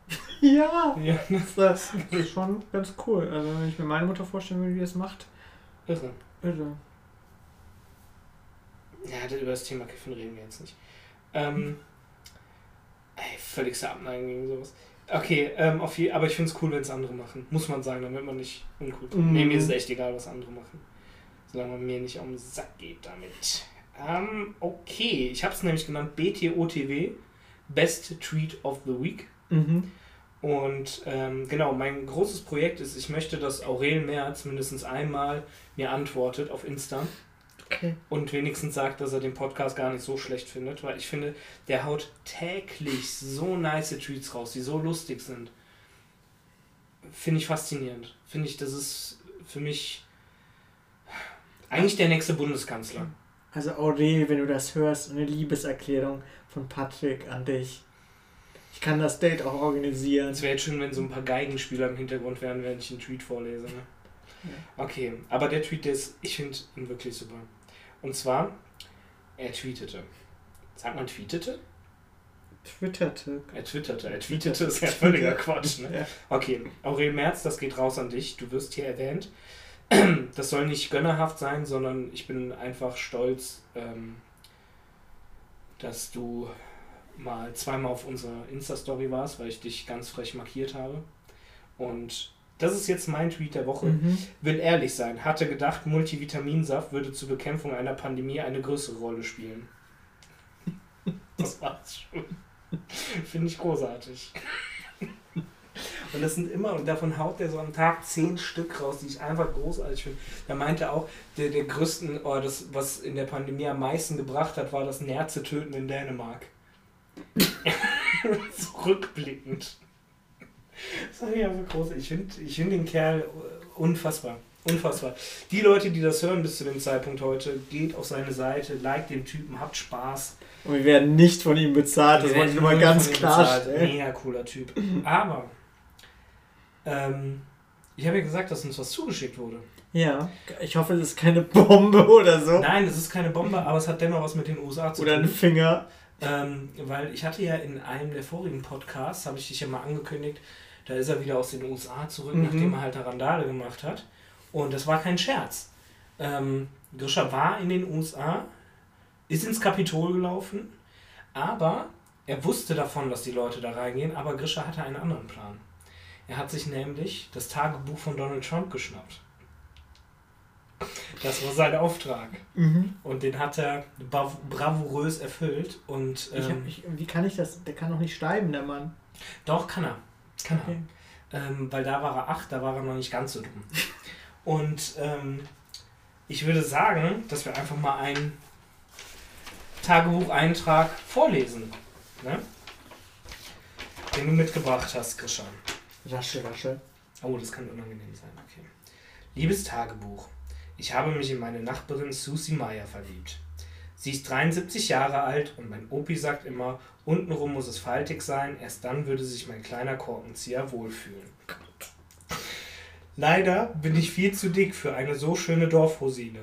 Ja, Ja, das ist schon ganz cool. Also wenn ich mir meine Mutter vorstellen würde, wie das macht, irre. irre. Ja, über das Thema Kiffen reden wir jetzt nicht. Ähm, ey, völligste Abneigung gegen sowas. Okay, ähm, auf je, aber ich finde es cool, wenn es andere machen. Muss man sagen, damit man nicht uncool Mhm. Nee, mir ist es echt egal, was andere machen. Solange man mir nicht um den Sack geht damit. Ähm, okay, ich habe es nämlich genannt BTOTW, Best Tweet of the Week. Mhm. Und ähm, genau, mein großes Projekt ist, ich möchte, dass Aurel Merz mindestens einmal mir antwortet auf Insta Okay. und wenigstens sagt, dass er den Podcast gar nicht so schlecht findet, weil ich finde, der haut täglich so nice Tweets raus, die so lustig sind. Finde ich faszinierend. Finde ich, das ist für mich eigentlich der nächste Bundeskanzler. Also Aurel, wenn du das hörst, eine Liebeserklärung von Patrick an dich. Ich kann das Date auch organisieren. Es wäre jetzt schön, wenn so ein paar Geigenspieler im Hintergrund wären, während ich einen Tweet vorlese. Ne? Okay, aber der Tweet der ist, ich finde ihn wirklich super. Und zwar, er tweetete. Sagt man tweetete? Twitterte. Er twitterte. Er tweetete ist ja völliger Quatsch. Ne? Ja. Okay, Aurel Merz, das geht raus an dich. Du wirst hier erwähnt. Das soll nicht gönnerhaft sein, sondern ich bin einfach stolz, ähm, dass du mal zweimal auf unserer Insta-Story warst, weil ich dich ganz frech markiert habe. Und das ist jetzt mein Tweet der Woche. Mhm. Will ehrlich sein, hatte gedacht, Multivitaminsaft würde zur Bekämpfung einer Pandemie eine größere Rolle spielen. Das war's schon. Finde ich großartig. Und das sind immer, und davon haut der so am Tag zehn Stück raus, die ich einfach großartig finde. Da meinte auch, der, der größten, oder das, was in der Pandemie am meisten gebracht hat, war das Nerze töten in Dänemark. so rückblickend. Das fand ich einfach groß. Ich finde ich find den Kerl unfassbar. Unfassbar. Die Leute, die das hören bis zu dem Zeitpunkt heute, geht auf seine Seite, liked den Typen, habt Spaß. Und wir werden nicht von ihm bezahlt, das Wir wollte ich nochmal null ganz klarstellen. bezahlt. Mega cooler Typ. Aber, ähm, ich habe ja gesagt, dass uns was zugeschickt wurde. Ja, ich hoffe, es ist keine Bombe oder so. Nein, es ist keine Bombe, aber es hat dennoch was mit den USA zu Oder ein tun. Finger. Ähm, weil ich hatte ja in einem der vorigen Podcasts, habe ich dich ja mal angekündigt, da ist er wieder aus den USA zurück, Mhm. nachdem er halt eine Randale gemacht hat. Und das war kein Scherz. Ähm, Grisha war in den USA, ist ins Kapitol gelaufen, aber er wusste davon, dass die Leute da reingehen, aber Grisha hatte einen anderen Plan. Er hat sich nämlich das Tagebuch von Donald Trump geschnappt. Das war sein Auftrag. Mhm. Und den hat er brav bravourös erfüllt. Und Ich hab, ähm, ich, wie kann ich das? Der kann doch nicht schreiben, der Mann. doch, kann er. Kann er. Okay. Ähm, weil da war er acht, da war er noch nicht ganz so dumm. Und ähm, ich würde sagen, dass wir einfach mal einen Tagebucheintrag vorlesen. Ne? Den du mitgebracht hast, Christian. Rasche, rasche. Oh, das kann unangenehm sein, okay. Liebes Tagebuch, ich habe mich in meine Nachbarin Susie Meyer verliebt. Sie ist 73 Jahre alt und mein Opi sagt immer, untenrum muss es faltig sein, erst dann würde sich mein kleiner Korkenzieher wohlfühlen. Leider bin ich viel zu dick für eine so schöne Dorfrosine.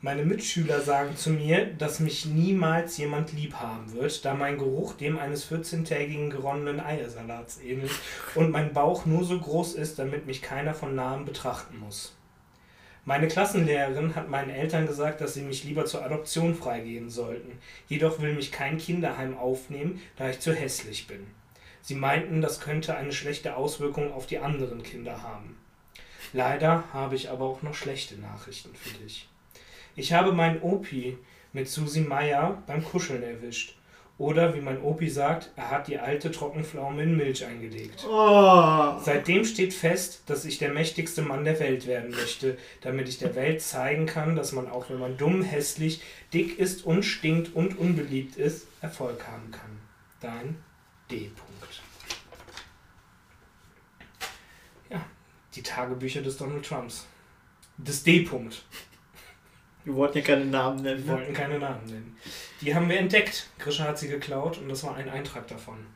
Meine Mitschüler sagen zu mir, dass mich niemals jemand lieb haben wird, da mein Geruch dem eines 14-tägigen geronnenen Eiersalats ähnelt und mein Bauch nur so groß ist, damit mich keiner von nahem betrachten muss. Meine Klassenlehrerin hat meinen Eltern gesagt, dass sie mich lieber zur Adoption freigeben sollten. Jedoch will mich kein Kinderheim aufnehmen, da ich zu hässlich bin. Sie meinten, das könnte eine schlechte Auswirkung auf die anderen Kinder haben. Leider habe ich aber auch noch schlechte Nachrichten für dich. Ich habe meinen Opi mit Susi Meier beim Kuscheln erwischt. Oder wie mein Opi sagt, er hat die alte Trockenpflaume in Milch eingelegt. Oh. Seitdem steht fest, dass ich der mächtigste Mann der Welt werden möchte, damit ich der Welt zeigen kann, dass man auch wenn man dumm, hässlich, dick ist und stinkt und unbeliebt ist, Erfolg haben kann. Dein D. -Punkt. Ja, die Tagebücher des Donald Trumps. Des D. -Punkt. Wir wollten ja keine Namen nennen. Wir Ne? wollten keine Namen nennen. Die haben wir entdeckt. Grisha hat sie geklaut und das war ein Eintrag davon.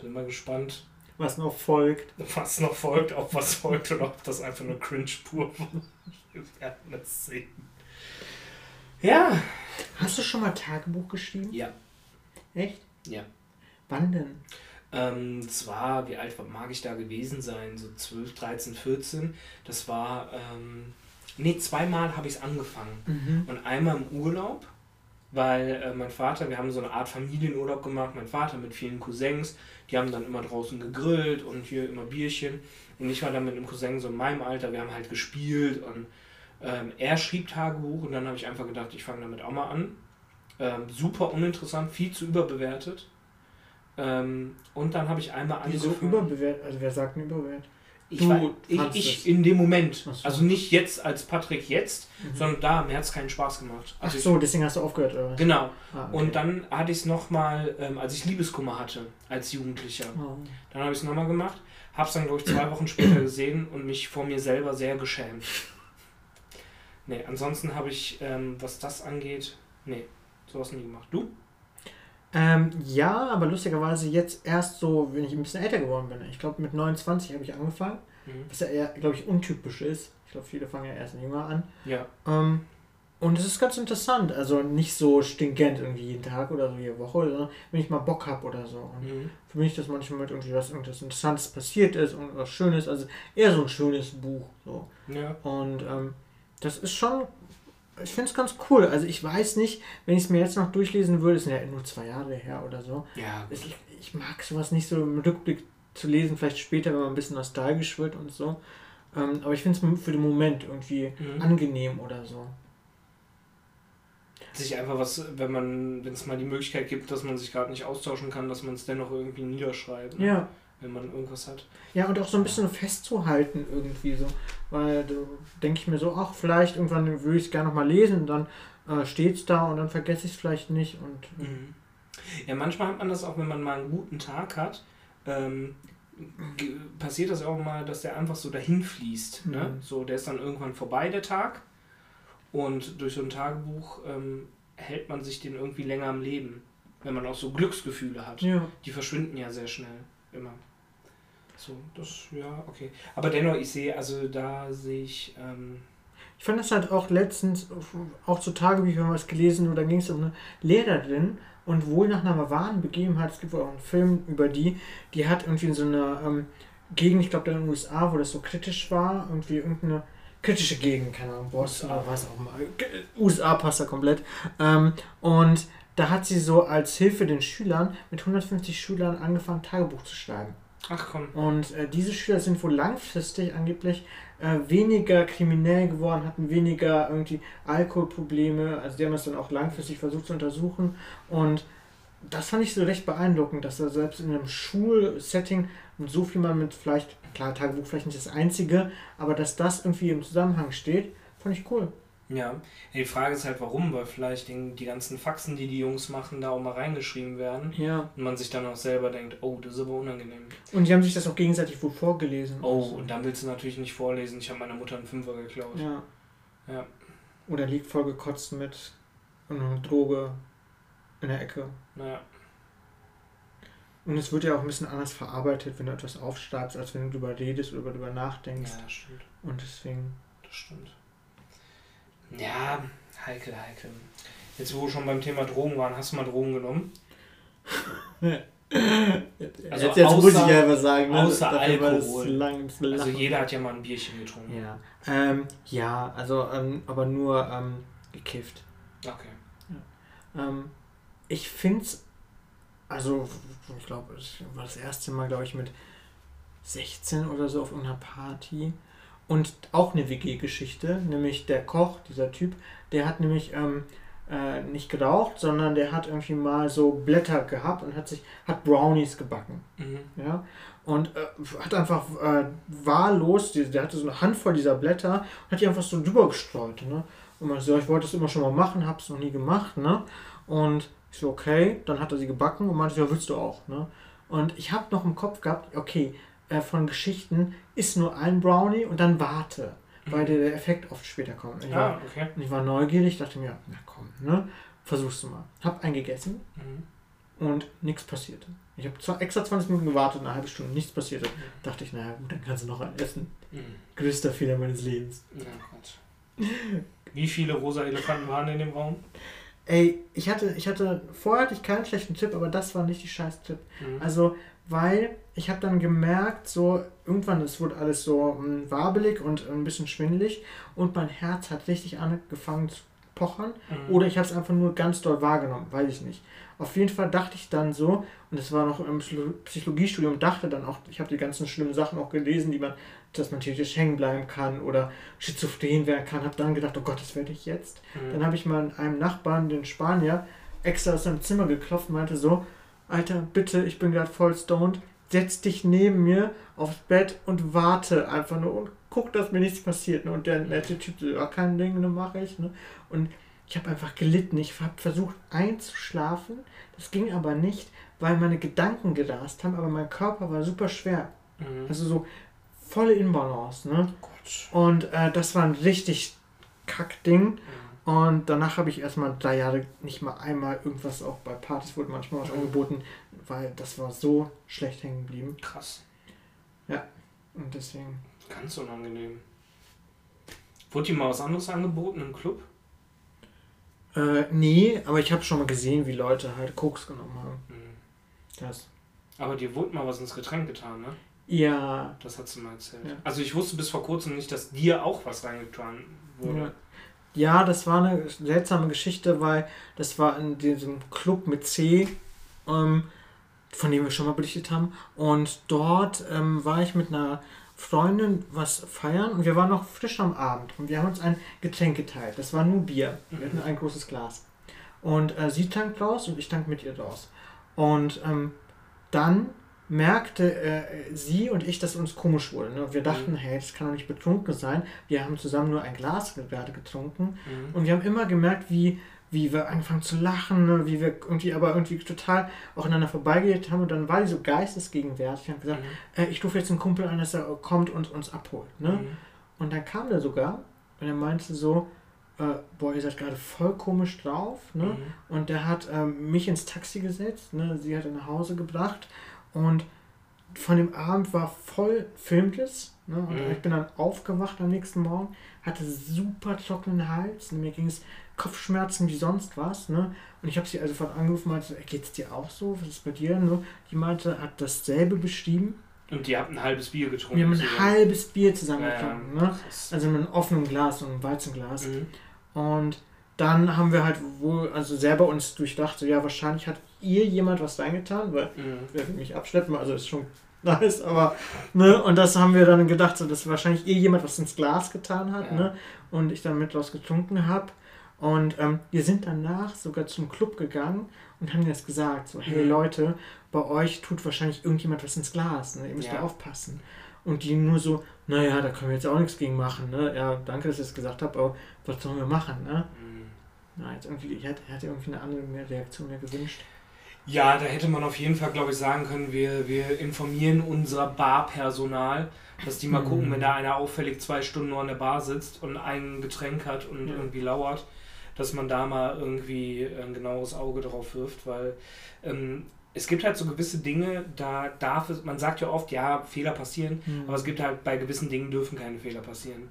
Bin mal gespannt, Was noch folgt. was noch folgt, ob was folgt oder ob das einfach nur cringe pur war. Wir werden es sehen. Ja. Hast du schon mal Tagebuch geschrieben? Ja. Echt? Ja. Wann denn? Ähm, zwar, wie alt mag ich da gewesen sein? So 12, 13, 14. Das war, ähm, nee, zweimal habe ich es angefangen. Mhm. Und einmal im Urlaub, weil äh, mein Vater, wir haben so eine Art Familienurlaub gemacht, mein Vater mit vielen Cousins, die haben dann immer draußen gegrillt und hier immer Bierchen. Und ich war dann mit einem Cousin so in meinem Alter, wir haben halt gespielt und ähm, er schrieb Tagebuch und dann habe ich einfach gedacht, ich fange damit auch mal an. Ähm, super uninteressant, viel zu überbewertet. Ähm, und dann habe ich einmal Wieso angefangen. überbewertet? Also wer sagt denn überbewertet? Ich, war, ich, ich in dem Moment. Ach so. Also nicht jetzt als Patrick jetzt, Mhm. sondern da, mir hat es keinen Spaß gemacht. Ach Also ich- so, deswegen hast du aufgehört, oder? Genau. Ah, okay. Und dann hatte ich es nochmal, ähm, als ich Liebeskummer hatte, als Jugendlicher. Oh. Dann habe ich es nochmal gemacht, habe es dann, glaube ich, zwei Wochen später gesehen und mich vor mir selber sehr geschämt. Nee, ansonsten habe ich, ähm, was das angeht, nee, sowas nie gemacht. Du? Ähm, ja, aber lustigerweise jetzt erst so, wenn ich ein bisschen älter geworden bin. Ich glaube, mit 29 habe ich angefangen, Mhm. was ja eher, glaube ich, untypisch ist. Ich glaube, viele fangen ja erst jünger an. Ja. Ähm, und es ist ganz interessant. Also nicht so stinkend irgendwie jeden Tag oder so jede Woche, sondern wenn ich mal Bock habe oder so. Und Mhm. für mich das manchmal mit irgendwie was irgendwas Interessantes passiert ist und was Schönes. Also eher so ein schönes Buch. So. Ja. Und ähm, das ist schon, ich finde es ganz cool. Also ich weiß nicht, wenn ich es mir jetzt noch durchlesen würde, es sind ja nur zwei Jahre her oder so. Ja, Ich, ich mag sowas nicht so im Rückblick zu lesen, vielleicht später, wenn man ein bisschen nostalgisch wird und so. Ähm, aber ich finde es für den Moment irgendwie Mhm. angenehm oder so. sich einfach was, wenn man, wenn es mal die Möglichkeit gibt, dass man sich gerade nicht austauschen kann, dass man es dennoch irgendwie niederschreibt, ne? Ja. Wenn man irgendwas hat. Ja, und auch so ein bisschen festzuhalten irgendwie so. Weil da denke ich mir so, ach, vielleicht irgendwann würde ich es gerne nochmal lesen dann äh, steht es da und dann vergesse ich es vielleicht nicht. Und Mhm. Ja, manchmal hat man das auch, wenn man mal einen guten Tag hat, ähm, passiert das auch mal, dass der einfach so dahin fließt. Ne? Mhm. So, der ist dann irgendwann vorbei, der Tag. Und durch so ein Tagebuch ähm, hält man sich den irgendwie länger am Leben. Wenn man auch so Glücksgefühle hat. ja. Die verschwinden ja sehr schnell. Immer. So, das, ja, okay. Aber dennoch, ich sehe, also da sehe ich, ähm, Ich fand das halt auch letztens, auch zu Tagebüchern was gelesen, und da ging es um eine Lehrerin und wohl nach einer wahren Begebenheit, es gibt wohl auch einen Film über die, die hat irgendwie in so einer ähm, Gegend, ich glaube in den USA, wo das so kritisch war, irgendwie irgendeine kritische Gegend, keine Ahnung, Boston oder was auch immer. USA passt da komplett. Ähm, und da hat sie so als Hilfe den Schülern mit 150 Schülern angefangen, Tagebuch zu schreiben. Ach komm, Und äh, diese Schüler sind wohl langfristig angeblich äh, weniger kriminell geworden, hatten weniger irgendwie Alkoholprobleme. Also die haben das dann auch langfristig versucht zu untersuchen. Und das fand ich so recht beeindruckend, dass da selbst in einem Schulsetting so viel man mit vielleicht, klar, Tagebuch vielleicht nicht das einzige, aber dass das irgendwie im Zusammenhang steht, fand ich cool. Ja, die Frage ist halt warum, weil vielleicht die, ganzen Faxen, die die Jungs machen, da auch mal reingeschrieben werden Ja. und man sich dann auch selber denkt, oh, das ist aber unangenehm. Und die haben sich das auch gegenseitig wohl vorgelesen. Oh, Also, und dann willst du natürlich nicht vorlesen, ich habe meiner Mutter einen Fünfer geklaut. Ja. Ja. Oder liegt voll gekotzt mit einer Droge in der Ecke. Naja, Und es wird ja auch ein bisschen anders verarbeitet, wenn du etwas aufschreibst, als wenn du darüber redest oder darüber nachdenkst. ja, das stimmt, Und deswegen. das stimmt. Ja, heikel, heikel. Jetzt, wo wir schon beim Thema Drogen waren, hast du mal Drogen genommen? Also jetzt, jetzt muss ich außer- ja was sagen. Ne? außer Alkohol. lang, Also jeder hat ja mal ein Bierchen getrunken. Ja, ähm, ja also, ähm, aber nur ähm, gekifft. Okay. Ähm, ich finde es, also, ich glaube, das war das erste Mal, glaube ich, mit 16 oder so auf irgendeiner Party. Und auch eine WG-Geschichte, nämlich der Koch, dieser Typ, der hat nämlich ähm, äh, nicht geraucht, sondern der hat irgendwie mal so Blätter gehabt und hat sich hat Brownies gebacken. Mhm. Ja? Und äh, hat einfach äh, wahllos, die, der hatte so eine Handvoll dieser Blätter und hat die einfach so drüber gestreut. Ne? Und man so, ich wollte das immer schon mal machen, hab's noch nie gemacht. Ne? Und ich so, okay, dann hat er sie gebacken und meinte, ja, willst du auch. Ne? Und ich habe noch im Kopf gehabt, okay, äh, von Geschichten ist nur ein Brownie und dann warte weil der Effekt oft später kommt. Ich, ah, war, okay. ich war neugierig, dachte mir, na komm, ne, versuchst du mal. Hab einen gegessen mhm. und nichts passierte. Ich habe extra 20 Minuten gewartet, eine halbe Stunde, nichts passierte. Mhm. Dachte ich, naja gut, dann kannst du noch einen essen. Mhm. Größter Fehler meines Lebens. Ja, Gott. Wie viele rosa Elefanten waren in dem Raum? Ey, ich hatte, ich hatte, vorher hatte ich keinen schlechten Tipp, aber das war nicht die scheiß Tipp. Mhm. Also, weil ich habe dann gemerkt, so irgendwann, es wurde alles so mh, hm, wabelig und ein bisschen schwindelig und mein Herz hat richtig angefangen zu pochern mhm. oder ich habe es einfach nur ganz doll wahrgenommen, weiß ich nicht. Auf jeden Fall dachte ich dann so, und es war noch im Psychologiestudium, dachte dann auch, ich habe die ganzen schlimmen Sachen auch gelesen, die man, dass man theoretisch hängen bleiben kann oder schizophren werden kann, habe dann gedacht, oh Gott, das werde ich jetzt. Mhm. Dann habe ich mal einem Nachbarn, den Spanier, extra aus seinem Zimmer geklopft und meinte so, Alter, bitte, ich bin gerade voll stoned, setz dich neben mir aufs Bett und warte einfach nur und guck, dass mir nichts passiert. Ne? Und der nette Typ so, ja, kein Ding, ne, mache ich. Ne? Und ich habe einfach gelitten. Ich habe versucht einzuschlafen. Das ging aber nicht, weil meine Gedanken gerast haben, aber mein Körper war super schwer. Mhm. Also so volle Inbalance. Ne? Oh und äh, das war ein richtig Kackding. Mhm. Und danach habe ich erstmal drei Jahre nicht mal einmal irgendwas, auch bei Partys wurde manchmal was mhm. angeboten, weil das war so schlecht hängen geblieben. Krass. Ja, und deswegen. Ganz unangenehm. Wurde dir mal was anderes angeboten im Club? Äh, nee, aber ich habe schon mal gesehen, wie Leute halt Koks genommen haben. Mhm. Das. Aber dir wurde mal was ins Getränk getan, ne? Ja. Das hat sie mal erzählt. Ja. Also ich wusste bis vor kurzem nicht, dass dir auch was reingetan wurde. Ja. Ja, das war eine seltsame Geschichte, weil das war in diesem Club mit C, ähm, von dem wir schon mal berichtet haben. Und dort ähm, war ich mit einer Freundin was feiern und wir waren noch frisch am Abend und wir haben uns ein Getränk geteilt. Das war nur Bier. Wir hatten ein großes Glas. Und äh, sie tankt raus und ich tank mit ihr raus. Und ähm, dann merkte äh, sie und ich, dass uns komisch wurde. Ne? Wir dachten, mhm. hey, das kann doch nicht betrunken sein. Wir haben zusammen nur ein Glas gerade getrunken. Mhm. Und wir haben immer gemerkt, wie, wie wir angefangen zu lachen, ne? wie wir irgendwie aber irgendwie total auch aneinander vorbeigeredet haben. Und dann war die so geistesgegenwärtig und hat gesagt, mhm. äh, ich rufe jetzt einen Kumpel an, dass er kommt und uns abholt. Ne? Mhm. Und dann kam der sogar und er meinte so, äh, boah, ihr seid gerade voll komisch drauf. Ne? Mhm. Und der hat ähm, mich ins Taxi gesetzt, ne? sie hat ihn nach Hause gebracht und von dem Abend war voll Filmtes. Ne? Und mhm. ich bin dann aufgewacht am nächsten Morgen, hatte super trockenen Hals. Mir ging es Kopfschmerzen wie sonst was. Ne? Und ich habe sie also von angerufen und meinte, geht es dir auch so? Was ist bei dir? Ne? Die meinte, hat dasselbe beschrieben. Und die haben ein halbes Bier getrunken. Wir haben ein halbes Bier zusammen getrunken. Ne? Also mit einem offenen Glas und einem Weizenglas. Mhm. Und dann haben wir halt wohl, also selber uns durchdacht, so ja, wahrscheinlich hat ihr jemand was reingetan, weil mhm. wer will mich abschleppen, also ist schon nice, aber, ne, und das haben wir dann gedacht, so, dass wahrscheinlich ihr jemand was ins Glas getan hat, ja. ne, und ich dann mit was getrunken habe. Und ähm, wir sind danach sogar zum Club gegangen und haben das gesagt, so, hey mhm. Leute, bei euch tut wahrscheinlich irgendjemand was ins Glas, ne, ihr müsst ja. da aufpassen. Und die nur so, naja, da können wir jetzt auch nichts gegen machen, ne, ja, danke, dass ihr es gesagt habt, aber was sollen wir machen, ne. Mhm. Na, jetzt irgendwie, ich hätte, hätte irgendwie eine andere Reaktion mehr gewünscht. Ja, da hätte man auf jeden Fall, glaube ich, sagen können, wir, wir informieren unser Barpersonal, dass die mal mhm. gucken, wenn da einer auffällig zwei Stunden nur an der Bar sitzt und ein Getränk hat und ja. irgendwie lauert, dass man da mal irgendwie ein genaues Auge drauf wirft, weil ähm, es gibt halt so gewisse Dinge, da darf es, man sagt ja oft, ja, Fehler passieren, mhm. aber es gibt halt bei gewissen Dingen dürfen keine Fehler passieren.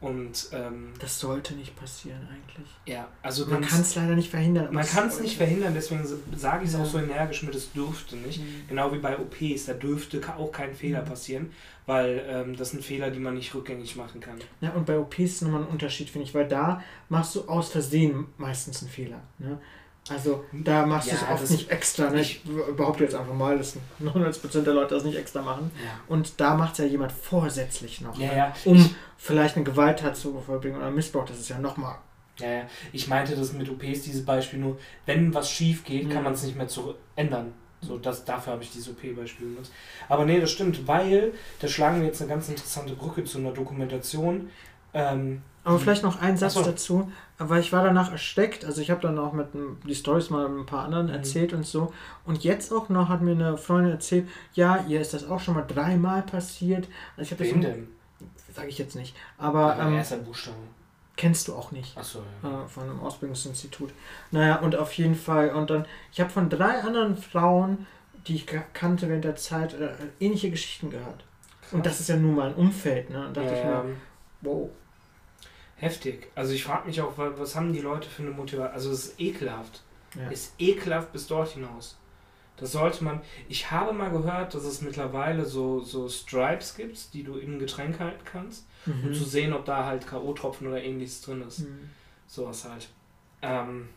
Und, ähm, das sollte nicht passieren eigentlich. Ja, also man kann es leider nicht verhindern. Man kann es nicht verhindern, deswegen sage ich es ja. auch so energisch mit, es dürfte nicht. Mhm. Genau wie bei OPs, da dürfte auch kein Fehler mhm. passieren, weil ähm, das sind Fehler, die man nicht rückgängig machen kann. Ja, und bei OPs ist nochmal ein Unterschied, finde ich, weil da machst du aus Versehen meistens einen Fehler. Ne? Also da machst du Ja, es oft das- nicht extra. Ne? Ich behaupte jetzt einfach mal, dass 99% der Leute das nicht extra machen. Ja. Und da macht es ja jemand vorsätzlich noch. Ja, ne? ja. Um Ich- vielleicht eine Gewalttat zu vollbringen oder Missbrauch. Das ist ja nochmal. Ja, ja. Ich meinte das mit OPs, dieses Beispiel nur, wenn was schief geht, Mhm. kann man es nicht mehr zurück ändern. So, das, dafür habe ich dieses OP-Beispiel benutzt. Aber nee, das stimmt, weil, da schlagen wir jetzt eine ganz interessante Brücke zu einer Dokumentation. Ähm, Aber vielleicht noch ein Satz Ach so. dazu, weil ich war danach ersteckt. Also ich habe dann auch mit die Stories mal mit ein paar anderen Mhm. erzählt und so. Und jetzt auch noch hat mir eine Freundin erzählt, ja, ihr ist das auch schon mal dreimal passiert. Also ich habe das denn? sage ich jetzt nicht. Aber Aber ähm, erster Buchstabe. kennst du auch nicht. Achso, ja. äh, von einem Ausbildungsinstitut. Naja, und auf jeden Fall, und dann, ich habe von drei anderen Frauen, die ich ka- kannte während der Zeit, äh, ähnliche Geschichten gehört. Und das ist ja nun mal ein Umfeld, ne? Und dachte ich mir, wow. Heftig. Also ich frage mich auch, wa- was haben die Leute für eine Motivation? Also es ist ekelhaft. Ja. Ist ekelhaft bis dort hinaus. Das sollte man. Ich habe mal gehört, dass es mittlerweile so, so Stripes gibt, die du in ein Getränk halten kannst, um zu Mhm. sehen, ob da halt K.O.-Tropfen oder ähnliches drin ist. Mhm. Sowas halt. Ähm,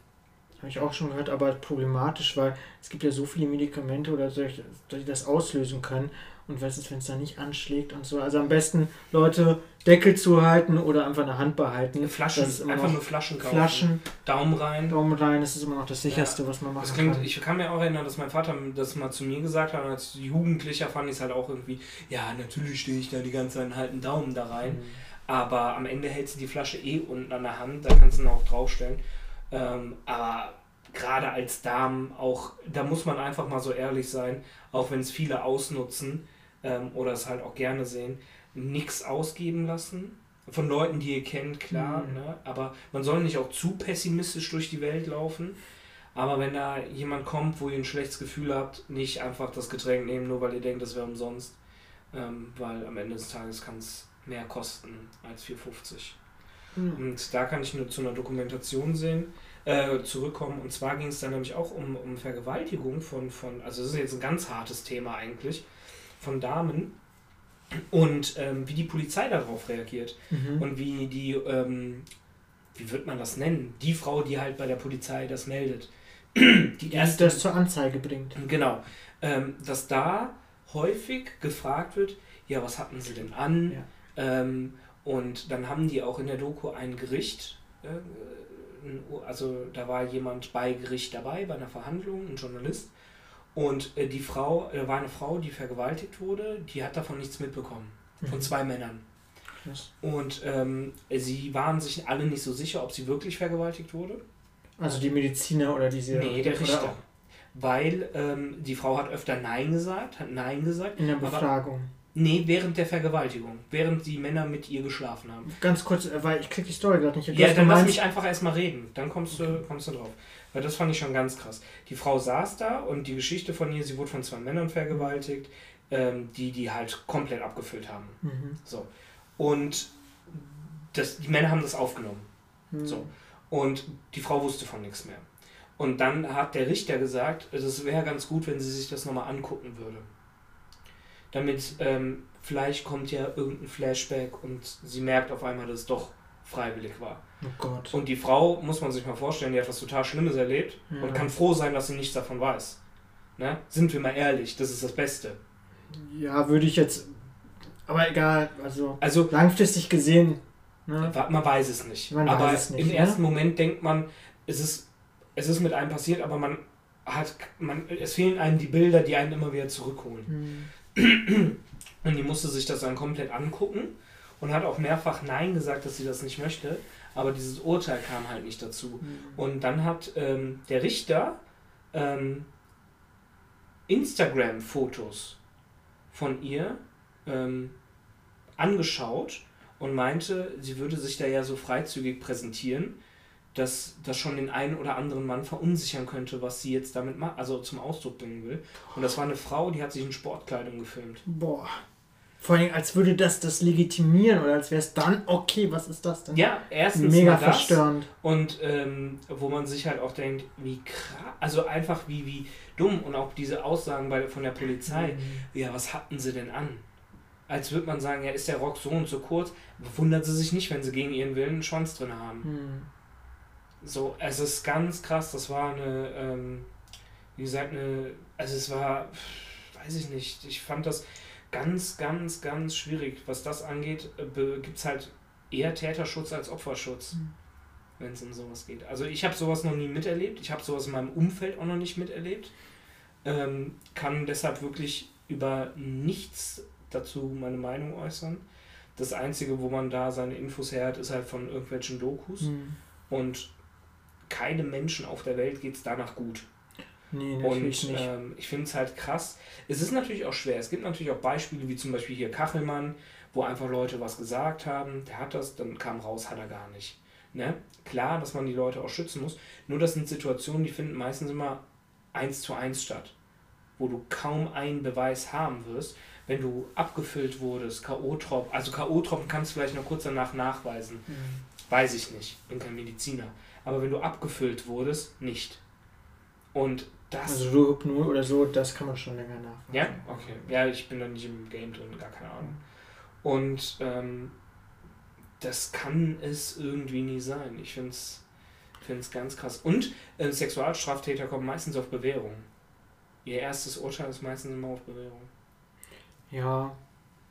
Habe ich auch schon gehört, aber problematisch, weil es gibt ja so viele Medikamente oder solche, die das auslösen können. Und was ist, wenn es da nicht anschlägt und so. Also am besten Leute Deckel zuhalten oder einfach eine Hand behalten. Flaschen, Das ist immer einfach nur Flaschen kaufen. Flaschen, Daumen rein. Daumen rein, das ist immer noch das sicherste, was man machen Das klingt, kann. ich kann mir auch erinnern, dass mein Vater das mal zu mir gesagt hat. Und als Jugendlicher fand ich es halt auch irgendwie, ja, natürlich stehe ich da die ganze Zeit und halte einen Daumen da rein. Mhm. Aber am Ende hältst du die Flasche eh unten an der Hand, da kannst du ihn auch draufstellen. Ähm, aber gerade als Damen auch, da muss man einfach mal so ehrlich sein, auch wenn es viele ausnutzen ähm, oder es halt auch gerne sehen, nichts ausgeben lassen. Von Leuten, die ihr kennt, klar, Mhm. ne? aber man soll nicht auch zu pessimistisch durch die Welt laufen. Aber wenn da jemand kommt, wo ihr ein schlechtes Gefühl habt, nicht einfach das Getränk nehmen, nur weil ihr denkt, das wäre umsonst. Ähm, weil am Ende des Tages kann es mehr kosten als 4,50. Mhm. Und da kann ich nur zu einer Dokumentation sehen, äh, zurückkommen. Und zwar ging es dann nämlich auch um, um Vergewaltigung von, von, also das ist jetzt ein ganz hartes Thema eigentlich, von Damen. Und ähm, wie die Polizei darauf reagiert. Mhm. Und wie die, ähm, wie wird man das nennen? Die Frau, die halt bei der Polizei das meldet. Die die erste das zur Anzeige bringt. Genau. Ähm, dass da häufig gefragt wird, ja, was hatten sie denn an? Ja. Ähm, und dann haben die auch in der Doku ein Gericht, äh, also da war jemand bei Gericht dabei, bei einer Verhandlung, ein Journalist. Und äh, die Frau, da war eine Frau, die vergewaltigt wurde, die hat davon nichts mitbekommen. Von Mhm. zwei Männern. Krass. Und ähm, sie waren sich alle nicht so sicher, ob sie wirklich vergewaltigt wurde. Also die Mediziner oder diese. Nee, der Richter. Weil ähm, die Frau hat öfter Nein gesagt, hat Nein gesagt. In der Aber- Befragung. Nee, während der Vergewaltigung. Während die Männer mit ihr geschlafen haben. Ganz kurz, äh, weil ich krieg die Story gerade nicht. Du Ja, dann lass mich einfach erstmal reden. Dann kommst du, kommst du drauf. Weil das fand ich schon ganz krass. Die Frau saß da und die Geschichte von ihr, sie wurde von zwei Männern vergewaltigt, ähm, die die halt komplett abgefüllt haben. Mhm. So. Und das, die Männer haben das aufgenommen. Mhm. So. Und die Frau wusste von nichts mehr. Und dann hat der Richter gesagt, es wäre ganz gut, wenn sie sich das nochmal angucken würde. Damit ähm, vielleicht kommt ja irgendein Flashback und sie merkt auf einmal, dass es doch freiwillig war. Oh Gott. Und die Frau, muss man sich mal vorstellen, die hat was total Schlimmes erlebt Ja. und kann froh sein, dass sie nichts davon weiß. Ne? Sind wir mal ehrlich, das ist das Beste. Ja, würde ich jetzt. Aber egal, also Also langfristig gesehen. Ne? Man weiß es nicht. Man aber weiß es nicht, im ne? ersten Moment denkt man, es ist, es ist mit einem passiert, aber man hat, man, es fehlen einem die Bilder, die einen immer wieder zurückholen. Mhm. Und die musste sich das dann komplett angucken und hat auch mehrfach Nein gesagt, dass sie das nicht möchte. Aber dieses Urteil kam halt nicht dazu. Und dann hat ähm, der Richter ähm, Instagram-Fotos von ihr ähm, angeschaut und meinte, sie würde sich da ja so freizügig präsentieren, dass das schon den einen oder anderen Mann verunsichern könnte, was sie jetzt damit macht, also zum Ausdruck bringen will. Und das war eine Frau, die hat sich in Sportkleidung gefilmt. Boah. Vor allem, als würde das das legitimieren oder als wäre es dann okay, was ist das denn? Ja, erstens Mega das. verstörend. Und ähm, wo man sich halt auch denkt, wie krass, also einfach wie, wie dumm und auch diese Aussagen bei, von der Polizei, Mhm. ja, was hatten sie denn an? Als würde man sagen, ja, ist der Rock so und so kurz, wundern sie sich nicht, wenn sie gegen ihren Willen einen Schwanz drin haben. Mhm. So, es ist ganz krass, das war eine, ähm, wie gesagt, eine, also es war, weiß ich nicht, ich fand das ganz, ganz, ganz schwierig. Was das angeht, äh, gibt es halt eher Täterschutz als Opferschutz, mhm. wenn es um sowas geht. Also ich habe sowas noch nie miterlebt, ich habe sowas in meinem Umfeld auch noch nicht miterlebt, ähm, kann deshalb wirklich über nichts dazu meine Meinung äußern. Das Einzige, wo man da seine Infos her hat, ist halt von irgendwelchen Dokus. Mhm. Und keinem Menschen auf der Welt geht es danach gut. Nee, natürlich und nicht. Ähm, ich finde es halt krass. Es ist natürlich auch schwer. Es gibt natürlich auch Beispiele, wie zum Beispiel hier Kachelmann, wo einfach Leute was gesagt haben, der hat das, dann kam raus, hat er gar nicht. Ne? Klar, dass man die Leute auch schützen muss. Nur das sind Situationen, die finden meistens immer eins zu eins statt, wo du kaum einen Beweis haben wirst. Wenn du abgefüllt wurdest, K.O.-Tropfen, also K.O.-Tropfen kannst du vielleicht noch kurz danach nachweisen. Mhm. Weiß ich nicht, bin kein Mediziner. Aber wenn du abgefüllt wurdest, nicht. Und das. Also so Hypnol oder so, das kann man schon länger nachweisen. Ja, okay. Ja, ich bin da nicht im Game drin, gar keine Ahnung. Und ähm, das kann es irgendwie nie sein. Ich finde es find's ganz krass. Und äh, Sexualstraftäter kommen meistens auf Bewährung. Ihr erstes Urteil ist meistens immer auf Bewährung. Ja,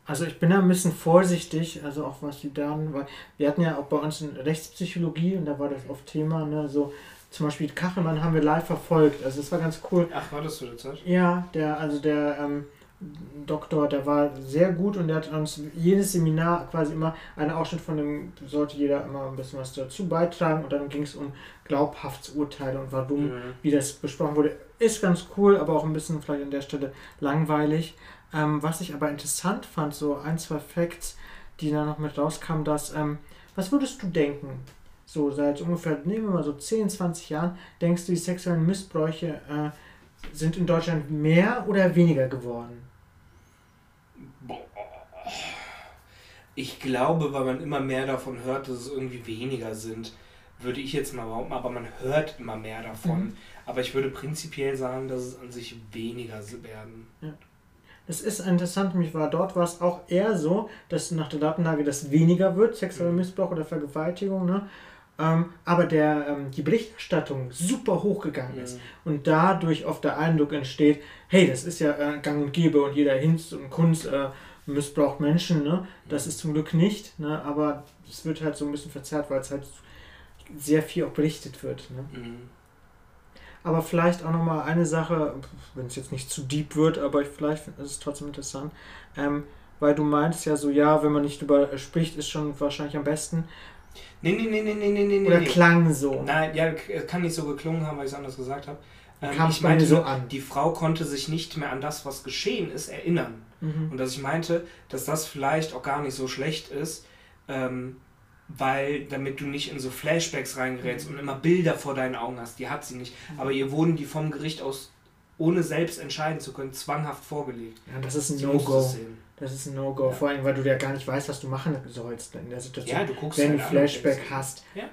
also ich bin da ein bisschen vorsichtig, also auch was die dann, weil wir hatten ja auch bei uns in Rechtspsychologie und da war das oft Thema, ne, so zum Beispiel Kachelmann haben wir live verfolgt, also das war ganz cool. Ach, war das zu der Zeit? Ja, der, also der ähm, Doktor, der war sehr gut und der hat uns jedes Seminar quasi immer einen Ausschnitt von dem, sollte jeder immer ein bisschen was dazu beitragen und dann ging es um Glaubhaftsurteile und warum, mhm. wie das besprochen wurde. Ist ganz cool, aber auch ein bisschen vielleicht an der Stelle langweilig. Ähm, was ich aber interessant fand, so ein, zwei Facts, die da noch mit rauskamen, dass, ähm, was würdest du denken? So seit ungefähr, nehmen wir mal so 10, 20 Jahren, denkst du, die sexuellen Missbräuche äh, sind in Deutschland mehr oder weniger geworden? Ich glaube, weil man immer mehr davon hört, dass es irgendwie weniger sind, würde ich jetzt mal behaupten, aber man hört immer mehr davon. Mhm. Aber ich würde prinzipiell sagen, dass es an sich weniger werden. Ja. Es ist interessant, mich war dort war es auch eher so, dass nach der Datenlage das weniger wird, sexueller mhm. Missbrauch oder Vergewaltigung, ne? Ähm, aber der, ähm, die Berichterstattung super hochgegangen mhm. ist und dadurch oft der Eindruck entsteht, hey, das ist ja äh, gang und gäbe und jeder Hinz und Kunst äh, missbraucht Menschen, ne? Das ist zum Glück nicht, ne? Aber es wird halt so ein bisschen verzerrt, weil es halt sehr viel auch berichtet wird, ne? Mhm. Aber vielleicht auch nochmal eine Sache, wenn es jetzt nicht zu deep wird, aber vielleicht ist es trotzdem interessant, ähm, weil du meinst ja so, ja, wenn man nicht drüber spricht, ist schon wahrscheinlich am besten. Nee, nee, nee, nee, nee, nee, nee. Oder klang so. Nein, ja, kann nicht so geklungen haben, weil ich es anders gesagt habe. Ähm, Kam ich meinte so an. Die Frau konnte sich nicht mehr an das, was geschehen ist, erinnern. Mhm. Und dass ich meinte, dass das vielleicht auch gar nicht so schlecht ist, ähm, weil damit du nicht in so Flashbacks reingerätst mhm. und immer Bilder vor deinen Augen hast. Die hat sie nicht. Mhm. Aber ihr wurden die vom Gericht aus, ohne selbst entscheiden zu können, zwanghaft vorgelegt. Ja, das ist ein No-Go. Das ist ein No-Go, ja. vor allem, weil du ja gar nicht weißt, was du machen sollst in der Situation. Ja, du guckst wenn halt du Flashback hast. Ja.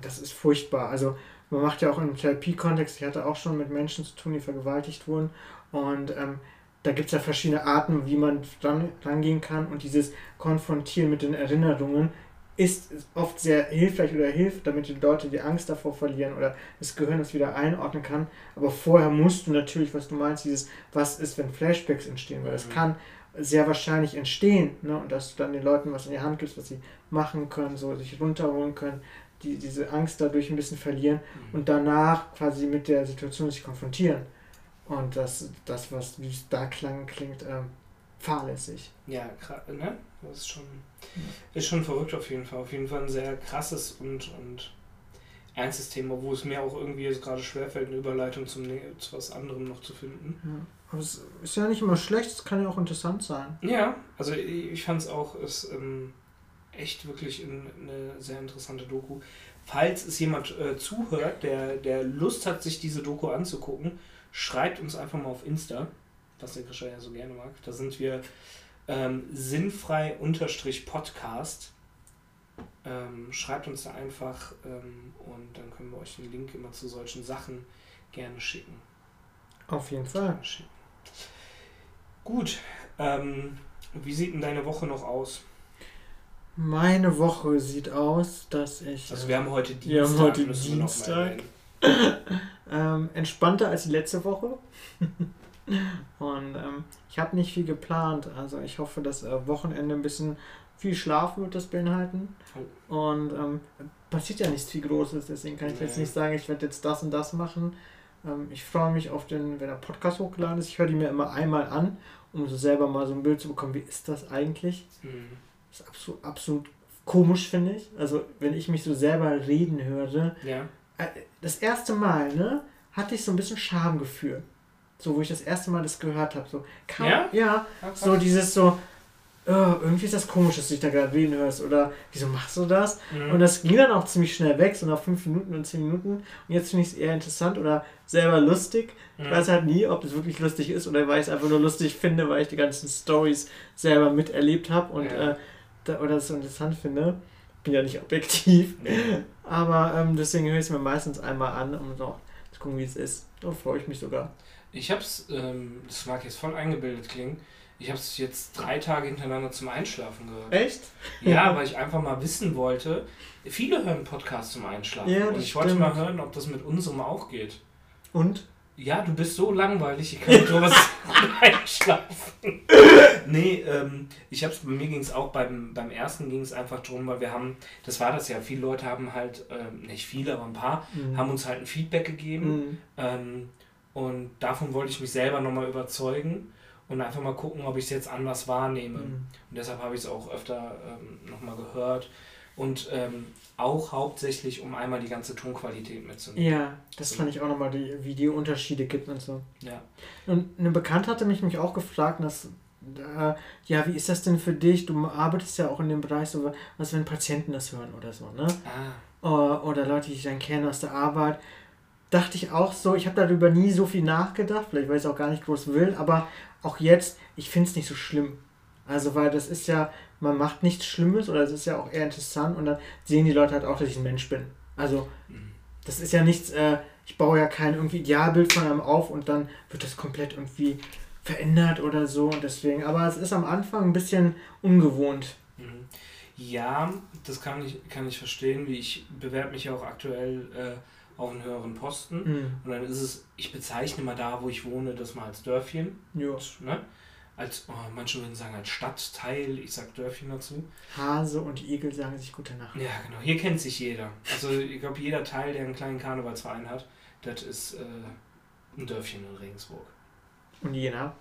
Das ist furchtbar. Also man macht ja auch im Therapie-Kontext, ich hatte auch schon mit Menschen zu tun, die vergewaltigt wurden. Und ähm, da gibt es ja verschiedene Arten, wie man dran, rangehen kann. Und dieses Konfrontieren mit den Erinnerungen ist oft sehr hilfreich oder hilft, damit die Leute die Angst davor verlieren oder das Gehirn das wieder einordnen kann. Aber vorher musst du natürlich, was du meinst, dieses, was ist, wenn Flashbacks entstehen, weil das mhm. kann sehr wahrscheinlich entstehen. Ne? Und dass du dann den Leuten was in die Hand gibst, was sie machen können, so sich runterholen können, die diese Angst dadurch ein bisschen verlieren mhm. und danach quasi mit der Situation sich konfrontieren. Und das, das was wie es da klang, klingt ähm, fahrlässig. Ja, ne? Das ist schon, ist schon verrückt auf jeden Fall. Auf jeden Fall ein sehr krasses und, und ernstes Thema, wo es mir auch irgendwie jetzt gerade schwerfällt, eine Überleitung zum, zu was anderem noch zu finden. Ja. Aber es ist ja nicht immer schlecht, es kann ja auch interessant sein. Ja, also ich fand es auch, ist ähm, echt wirklich in, eine sehr interessante Doku. Falls es jemand äh, zuhört, der, der Lust hat, sich diese Doku anzugucken, schreibt uns einfach mal auf Insta, was der Grisha ja so gerne mag. Da sind wir ähm, sinnfrei-podcast. Ähm, schreibt uns da einfach ähm, und dann können wir euch den Link immer zu solchen Sachen gerne schicken. Auf jeden Fall. Gut. Ähm, wie sieht denn deine Woche noch aus? Meine Woche sieht aus, dass ich. Also wir haben heute Wir haben Dienstag. heute wir noch mal Dienstag. ähm, entspannter als die letzte Woche. Und ähm, ich habe nicht viel geplant. Also ich hoffe, dass äh, Wochenende ein bisschen viel Schlaf wird das beinhalten. Und ähm, passiert ja nichts viel Großes, deswegen kann ich jetzt Nee. nicht sagen, ich werde jetzt das und das machen. Ähm, ich freue mich auf den, wenn der Podcast hochgeladen ist. Ich höre die mir immer einmal an, um so selber mal so ein Bild zu bekommen, wie ist das eigentlich? Mhm. Das ist absolut, absolut komisch, finde ich. Also wenn ich mich so selber reden höre, Ja. äh, das erste Mal, ne, hatte ich so ein bisschen Schamgefühl. So, wo ich das erste Mal das gehört habe. So, kam, Ja? Ja, so dieses so, oh, irgendwie ist das komisch, dass du dich da gerade reden hörst. Oder wieso machst du das? Mhm. Und das ging dann auch ziemlich schnell weg, so nach fünf Minuten und zehn Minuten. Und jetzt finde ich es eher interessant oder selber lustig. Ich Mhm. weiß halt nie, ob es wirklich lustig ist oder weil ich es einfach nur lustig finde, weil ich die ganzen Stories selber miterlebt habe und Ja. äh, da, oder es so interessant finde. Bin ja nicht objektiv. Aber ähm, deswegen höre ich es mir meistens einmal an, um so zu gucken, wie es ist. Da freue ich mich sogar. Ich hab's, ähm, das mag jetzt voll eingebildet klingen, ich hab's jetzt drei Tage hintereinander zum Einschlafen gehört. Echt? Ja, weil ich einfach mal wissen wollte, viele hören Podcasts zum Einschlafen. Ja, und ich wollte stimmt. mal hören, ob das mit unserem auch geht. Und? Ja, du bist so langweilig, ich kann mit sowas einschlafen. Nee, ähm, ich hab's, bei mir ging es auch beim, beim ersten ging es einfach drum, weil wir haben, das war das ja, viele Leute haben halt, ähm, nicht viele, aber ein paar, Mhm. haben uns halt ein Feedback gegeben. Mhm. Ähm, und davon wollte ich mich selber nochmal überzeugen und einfach mal gucken, ob ich es jetzt anders wahrnehme. Mhm. Und deshalb habe ich es auch öfter ähm, nochmal gehört. Und ähm, auch hauptsächlich, um einmal die ganze Tonqualität mitzunehmen. Ja, das fand ich auch nochmal, die, wie die Unterschiede gibt und so. Ja. Und eine Bekannte hatte mich, mich auch gefragt, dass, äh, ja, wie ist das denn für dich? Du arbeitest ja auch in dem Bereich, so, was wenn Patienten das hören oder so, ne? Ah, Oder, oder Leute, die ich dann kenne aus der Arbeit. Dachte ich auch so, ich habe darüber nie so viel nachgedacht, vielleicht weil ich es auch gar nicht groß will, aber auch jetzt, ich finde es nicht so schlimm. Also, weil das ist ja, man macht nichts Schlimmes oder es ist ja auch eher interessant und dann sehen die Leute halt auch, dass ich ein Mensch bin. Also, das ist ja nichts, äh, ich baue ja kein irgendwie Idealbild von einem auf und dann wird das komplett irgendwie verändert oder so und deswegen, aber es ist am Anfang ein bisschen ungewohnt. Ja, das kann ich, kann ich verstehen, wie ich bewerbe mich ja auch aktuell äh, auf einen höheren Posten. Mhm. Und dann ist es, ich bezeichne mal da, wo ich wohne, das mal als Dörfchen. Jo. Ne? Als, oh, manche würden sagen als Stadtteil, ich sag Dörfchen dazu. Hase und Igel sagen sich gute Nacht. Ja, genau. Hier kennt sich jeder. Also ich glaube, jeder Teil, der einen kleinen Karnevalsverein hat, das ist äh, ein Dörfchen in Regensburg. Und Jena.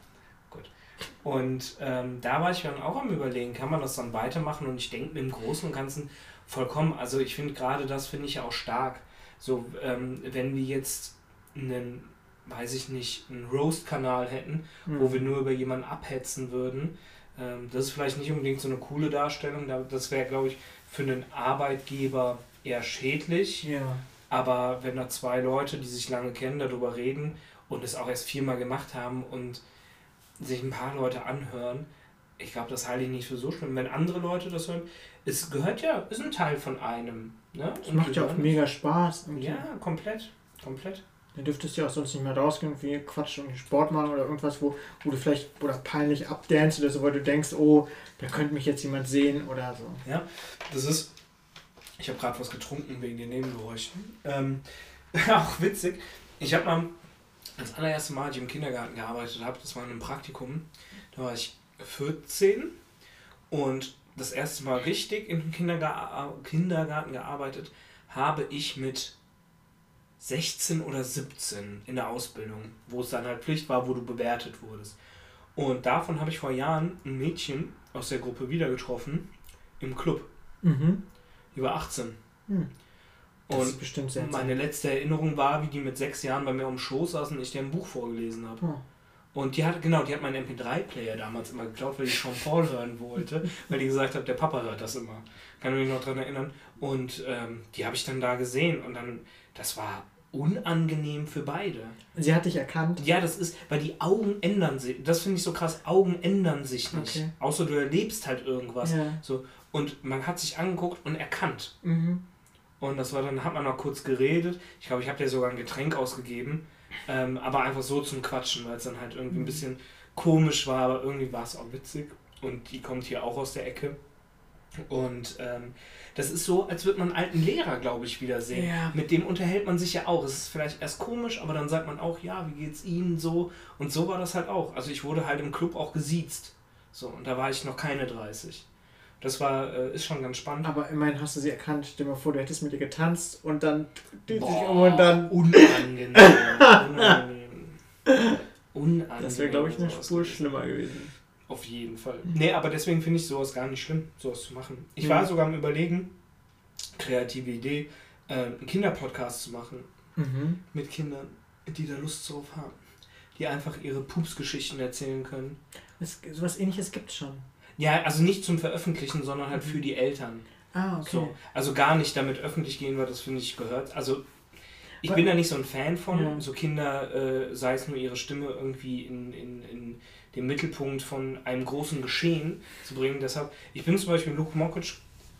Und ähm, da war ich dann auch am überlegen, kann man das dann weitermachen? Und ich denke im Großen und Ganzen vollkommen. Also ich finde gerade das finde ich ja auch stark. So, ähm, wenn wir jetzt einen, weiß ich nicht, einen Roast-Kanal hätten, Mhm. wo wir nur über jemanden abhetzen würden, ähm, das ist vielleicht nicht unbedingt so eine coole Darstellung. Da- Das wäre, glaube ich, für einen Arbeitgeber eher schädlich. Ja. Aber wenn da zwei Leute, die sich lange kennen, darüber reden und es auch erst viermal gemacht haben und sich ein paar Leute anhören, ich glaube, das halte ich nicht für so schlimm. Wenn andere Leute das hören, es gehört ja, ist ein Teil von einem. Ne? Das macht ja auch mega Spaß. Und Ja, komplett. Komplett. Dann dürftest du ja auch sonst nicht mehr rausgehen, wie Quatsch und Sport machen oder irgendwas, wo, wo du vielleicht oder peinlich abdance oder so, weil du denkst, oh, da könnte mich jetzt jemand sehen oder so. Das ist. Ich habe gerade was getrunken wegen den Nebengeräuschen. Ähm, auch witzig. Ich habe mal das allererste Mal, als ich im Kindergarten gearbeitet habe, das war in einem Praktikum, da war ich 14 und das erste Mal richtig im Kinderga Kindergarten gearbeitet habe ich mit 16 oder 17 in der Ausbildung, wo es dann halt Pflicht war, wo du bewertet wurdest. Und davon habe ich vor Jahren ein Mädchen aus der Gruppe wieder getroffen im Club. Mhm. Die war 18. Hm. Das ist Und bestimmt sehr meine letzte Erinnerung war, wie die mit sechs Jahren bei mir am Schoß saßen und ich dir ein Buch vorgelesen habe. Oh. Und die hat, genau, die hat meinen MP3-Player damals immer geklaut, weil die Sean Paul hören wollte, weil die gesagt hat, der Papa hört das immer. Kann mich noch dran erinnern. Und ähm, die habe ich dann da gesehen und dann, das war unangenehm für beide. Sie hat dich erkannt. Ja, das ist, weil die Augen ändern sich. Das finde ich so krass, Augen ändern sich nicht. Okay. Außer du erlebst halt irgendwas. Ja. So, und man hat sich angeguckt und erkannt. Mhm. Und das war dann, hat man noch kurz geredet. Ich glaube, ich habe dir sogar ein Getränk ausgegeben. Ähm, aber einfach so zum Quatschen, weil es dann halt irgendwie ein bisschen komisch war, aber irgendwie war es auch witzig. Und die kommt hier auch aus der Ecke. Und ähm, das ist so, als würde man einen alten Lehrer, glaube ich, wiedersehen. Ja. Mit dem unterhält man sich ja auch. Es ist vielleicht erst komisch, aber dann sagt man auch, ja, wie geht's Ihnen so? Und so war das halt auch. Also ich wurde halt im Club auch gesiezt. So, und da war ich noch keine 30. Das war, äh, ist schon ganz spannend. Aber immerhin hast du sie erkannt. Stell dir mal vor, du hättest mit ihr getanzt und dann dreht sich um und dann. Unangenehm. unangenehm. Unangenehm. Das wäre, glaube ich, eine Spur gewesen. schlimmer gewesen. Auf jeden Fall. Nee, aber deswegen finde ich sowas gar nicht schlimm, sowas zu machen. Ich Mhm. war sogar am Überlegen, kreative Idee, äh, einen Kinderpodcast zu machen Mhm. mit Kindern, die da Lust drauf haben. Die einfach ihre Pupsgeschichten erzählen können. Es, sowas ähnliches gibt es schon. Ja, also nicht zum Veröffentlichen, sondern halt Mhm. für die Eltern. Ah, okay. So. Also gar nicht damit öffentlich gehen, weil das finde ich gehört. Also ich Aber- bin da nicht so ein Fan von, Ja. so Kinder, äh, sei es nur ihre Stimme irgendwie in, in, in den Mittelpunkt von einem großen Geschehen zu bringen. Deshalb, ich bin zum Beispiel Luke Mockridge,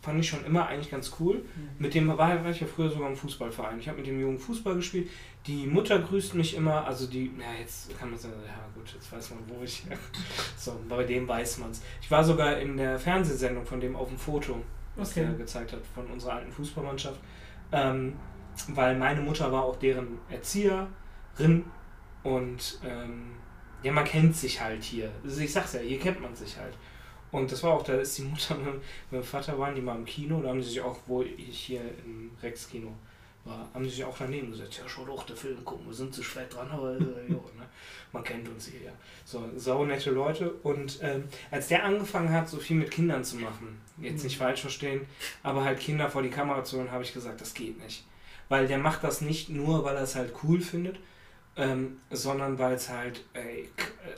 fand ich schon immer eigentlich ganz cool. Mhm. Mit dem war, war ich ja früher sogar im Fußballverein. Ich habe mit dem Jungen Fußball gespielt. Die Mutter grüßt mich immer, also die, na jetzt kann man sagen, ja gut, jetzt weiß man, wo ich. so, bei dem weiß man's. Ich war sogar in der Fernsehsendung von dem auf dem Foto, was Okay. der gezeigt hat, von unserer alten Fußballmannschaft. Ähm, weil meine Mutter war auch deren Erzieherin und ähm, ja, man kennt sich halt hier. Also ich sag's ja, hier kennt man sich halt. Und das war auch, da ist die Mutter mit meinem Vater waren die mal im Kino, da haben sie sich auch, wo ich hier im Rex-Kino war, haben sie sich auch daneben gesagt, ja, schau doch, der Film gucken, wir sind zu spät dran, aber äh, jo, ne? man kennt uns hier ja. So, sau nette Leute. Und ähm, als der angefangen hat, so viel mit Kindern zu machen, jetzt nicht falsch verstehen, aber halt Kinder vor die Kamera zu holen, habe ich gesagt, das geht nicht. Weil der macht das nicht nur, weil er es halt cool findet, ähm, sondern weil es halt ey,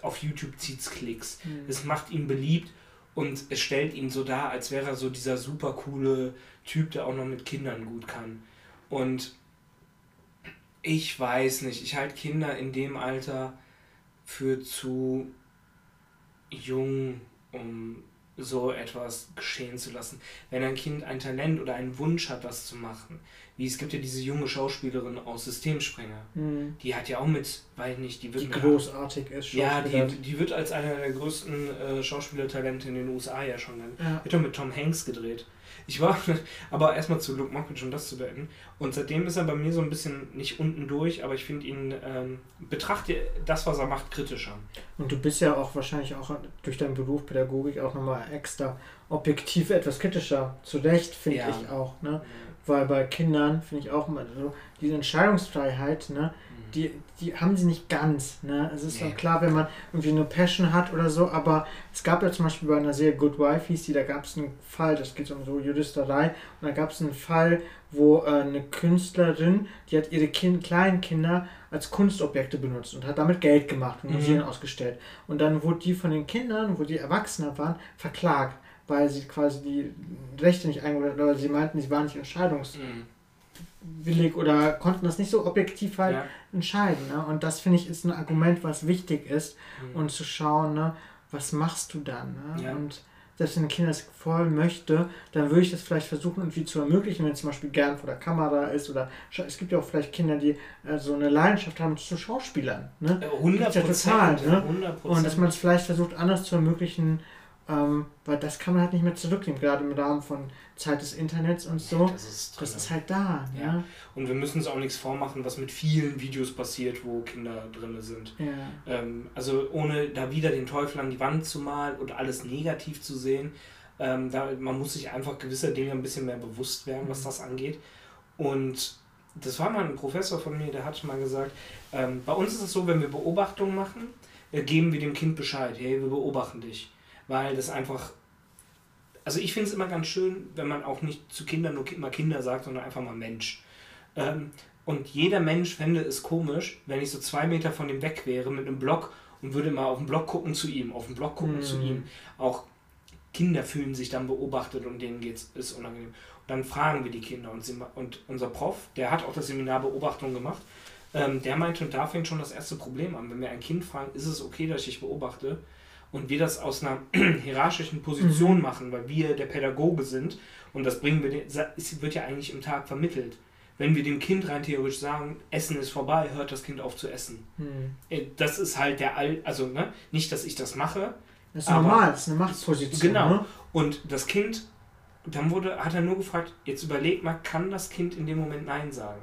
auf YouTube zieht's Klicks. Mhm. Es macht ihn beliebt und es stellt ihn so dar, als wäre er so dieser super coole Typ, der auch noch mit Kindern gut kann. Und ich weiß nicht, ich halte Kinder in dem Alter für zu jung, um so etwas geschehen zu lassen. Wenn ein Kind ein Talent oder einen Wunsch hat, das zu machen, wie es gibt ja diese junge Schauspielerin aus Systemsprenger, Mhm. die hat ja auch mit, weiß nicht, die wird Die großartig ist. ja, die, die wird als einer der größten äh, Schauspielertalente in den USA ja schon genannt. Ja. Wird doch mit Tom Hanks gedreht. Ich war, aber erstmal zu Luke Mockridge, um das zu beenden. Und seitdem ist er bei mir so ein bisschen nicht unten durch, aber ich finde ihn, ähm, betrachte das, was er macht, kritischer. Und du bist ja auch wahrscheinlich auch durch deinen Beruf Pädagogik auch nochmal extra objektiv etwas kritischer. Zu Recht, finde Ja. ich auch. Ne? Weil bei Kindern finde ich auch immer so, diese Entscheidungsfreiheit, ne? die, die haben sie nicht ganz. Ne? Es ist Nee. klar, wenn man irgendwie eine Passion hat oder so, aber es gab ja zum Beispiel bei einer Serie Good Wife, hieß die, da gab es einen Fall, das geht um so Juristerei, und da gab es einen Fall, wo äh, eine Künstlerin, die hat ihre kind, kleinen Kinder als Kunstobjekte benutzt und hat damit Geld gemacht und Mhm. Museen ausgestellt. Und dann wurde die von den Kindern, wo die Erwachsener waren, verklagt, weil sie quasi die Rechte nicht eingeholt haben, oder sie meinten, sie waren nicht entscheidungswillig Mhm. Oder konnten das nicht so objektiv halt Ja. entscheiden. Ne? Und das finde ich ist ein Argument, was wichtig ist Mhm. und zu schauen, ne, was machst du dann? Ne? Ja. Und selbst wenn ein Kind das voll möchte, dann würde ich das vielleicht versuchen, irgendwie zu ermöglichen, wenn es zum Beispiel gern vor der Kamera ist oder es gibt ja auch vielleicht Kinder, die äh, so eine Leidenschaft haben zu Schauspielern. Ne? Äh, 100 Gibt's ja total, ne? 100 Und dass man es vielleicht versucht, anders zu ermöglichen, ähm, weil das kann man halt nicht mehr zurücknehmen, gerade im Rahmen von Zeit des Internets und so. Das ist, Das ist halt da. Ja. Ja. Und wir müssen uns auch nichts vormachen, was mit vielen Videos passiert, wo Kinder drin sind. ja. Ähm, also ohne da wieder den Teufel an die Wand zu malen und alles negativ zu sehen. Ähm, da, man muss sich einfach gewisser Dinge ein bisschen mehr bewusst werden, was Mhm. das angeht. Und das war mal ein Professor von mir, der hat mal gesagt, ähm, bei uns ist es so, wenn wir Beobachtungen machen, äh, geben wir dem Kind Bescheid, hey, wir beobachten dich. Weil das einfach, also ich finde es immer ganz schön, wenn man auch nicht zu Kindern nur immer Kinder sagt, sondern einfach mal Mensch. Ähm, und jeder Mensch fände es komisch, wenn ich so zwei Meter von ihm weg wäre mit einem Block und würde mal auf den Block gucken zu ihm, auf den Block gucken Mhm. zu ihm. Auch Kinder fühlen sich dann beobachtet und denen geht's, ist unangenehm. Und dann fragen wir die Kinder und, sie, und unser Prof, der hat auch das Seminar Beobachtung gemacht, ähm, der meinte, und da fängt schon das erste Problem an. Wenn wir ein Kind fragen, ist es okay, dass ich beobachte? Und wir das aus einer hierarchischen Position Mhm. machen, weil wir der Pädagoge sind und das bringen wir, es wird ja eigentlich im Tag vermittelt. Wenn wir dem Kind rein theoretisch sagen, Essen ist vorbei, hört das Kind auf zu essen. Hm. Äh, Das ist halt der All, also ne, nicht, dass ich das mache, Das ist normal, das ist eine Machtposition. Genau. Ne? und das Kind dann wurde, hat er nur gefragt, jetzt überleg mal, kann das Kind in dem Moment Nein sagen?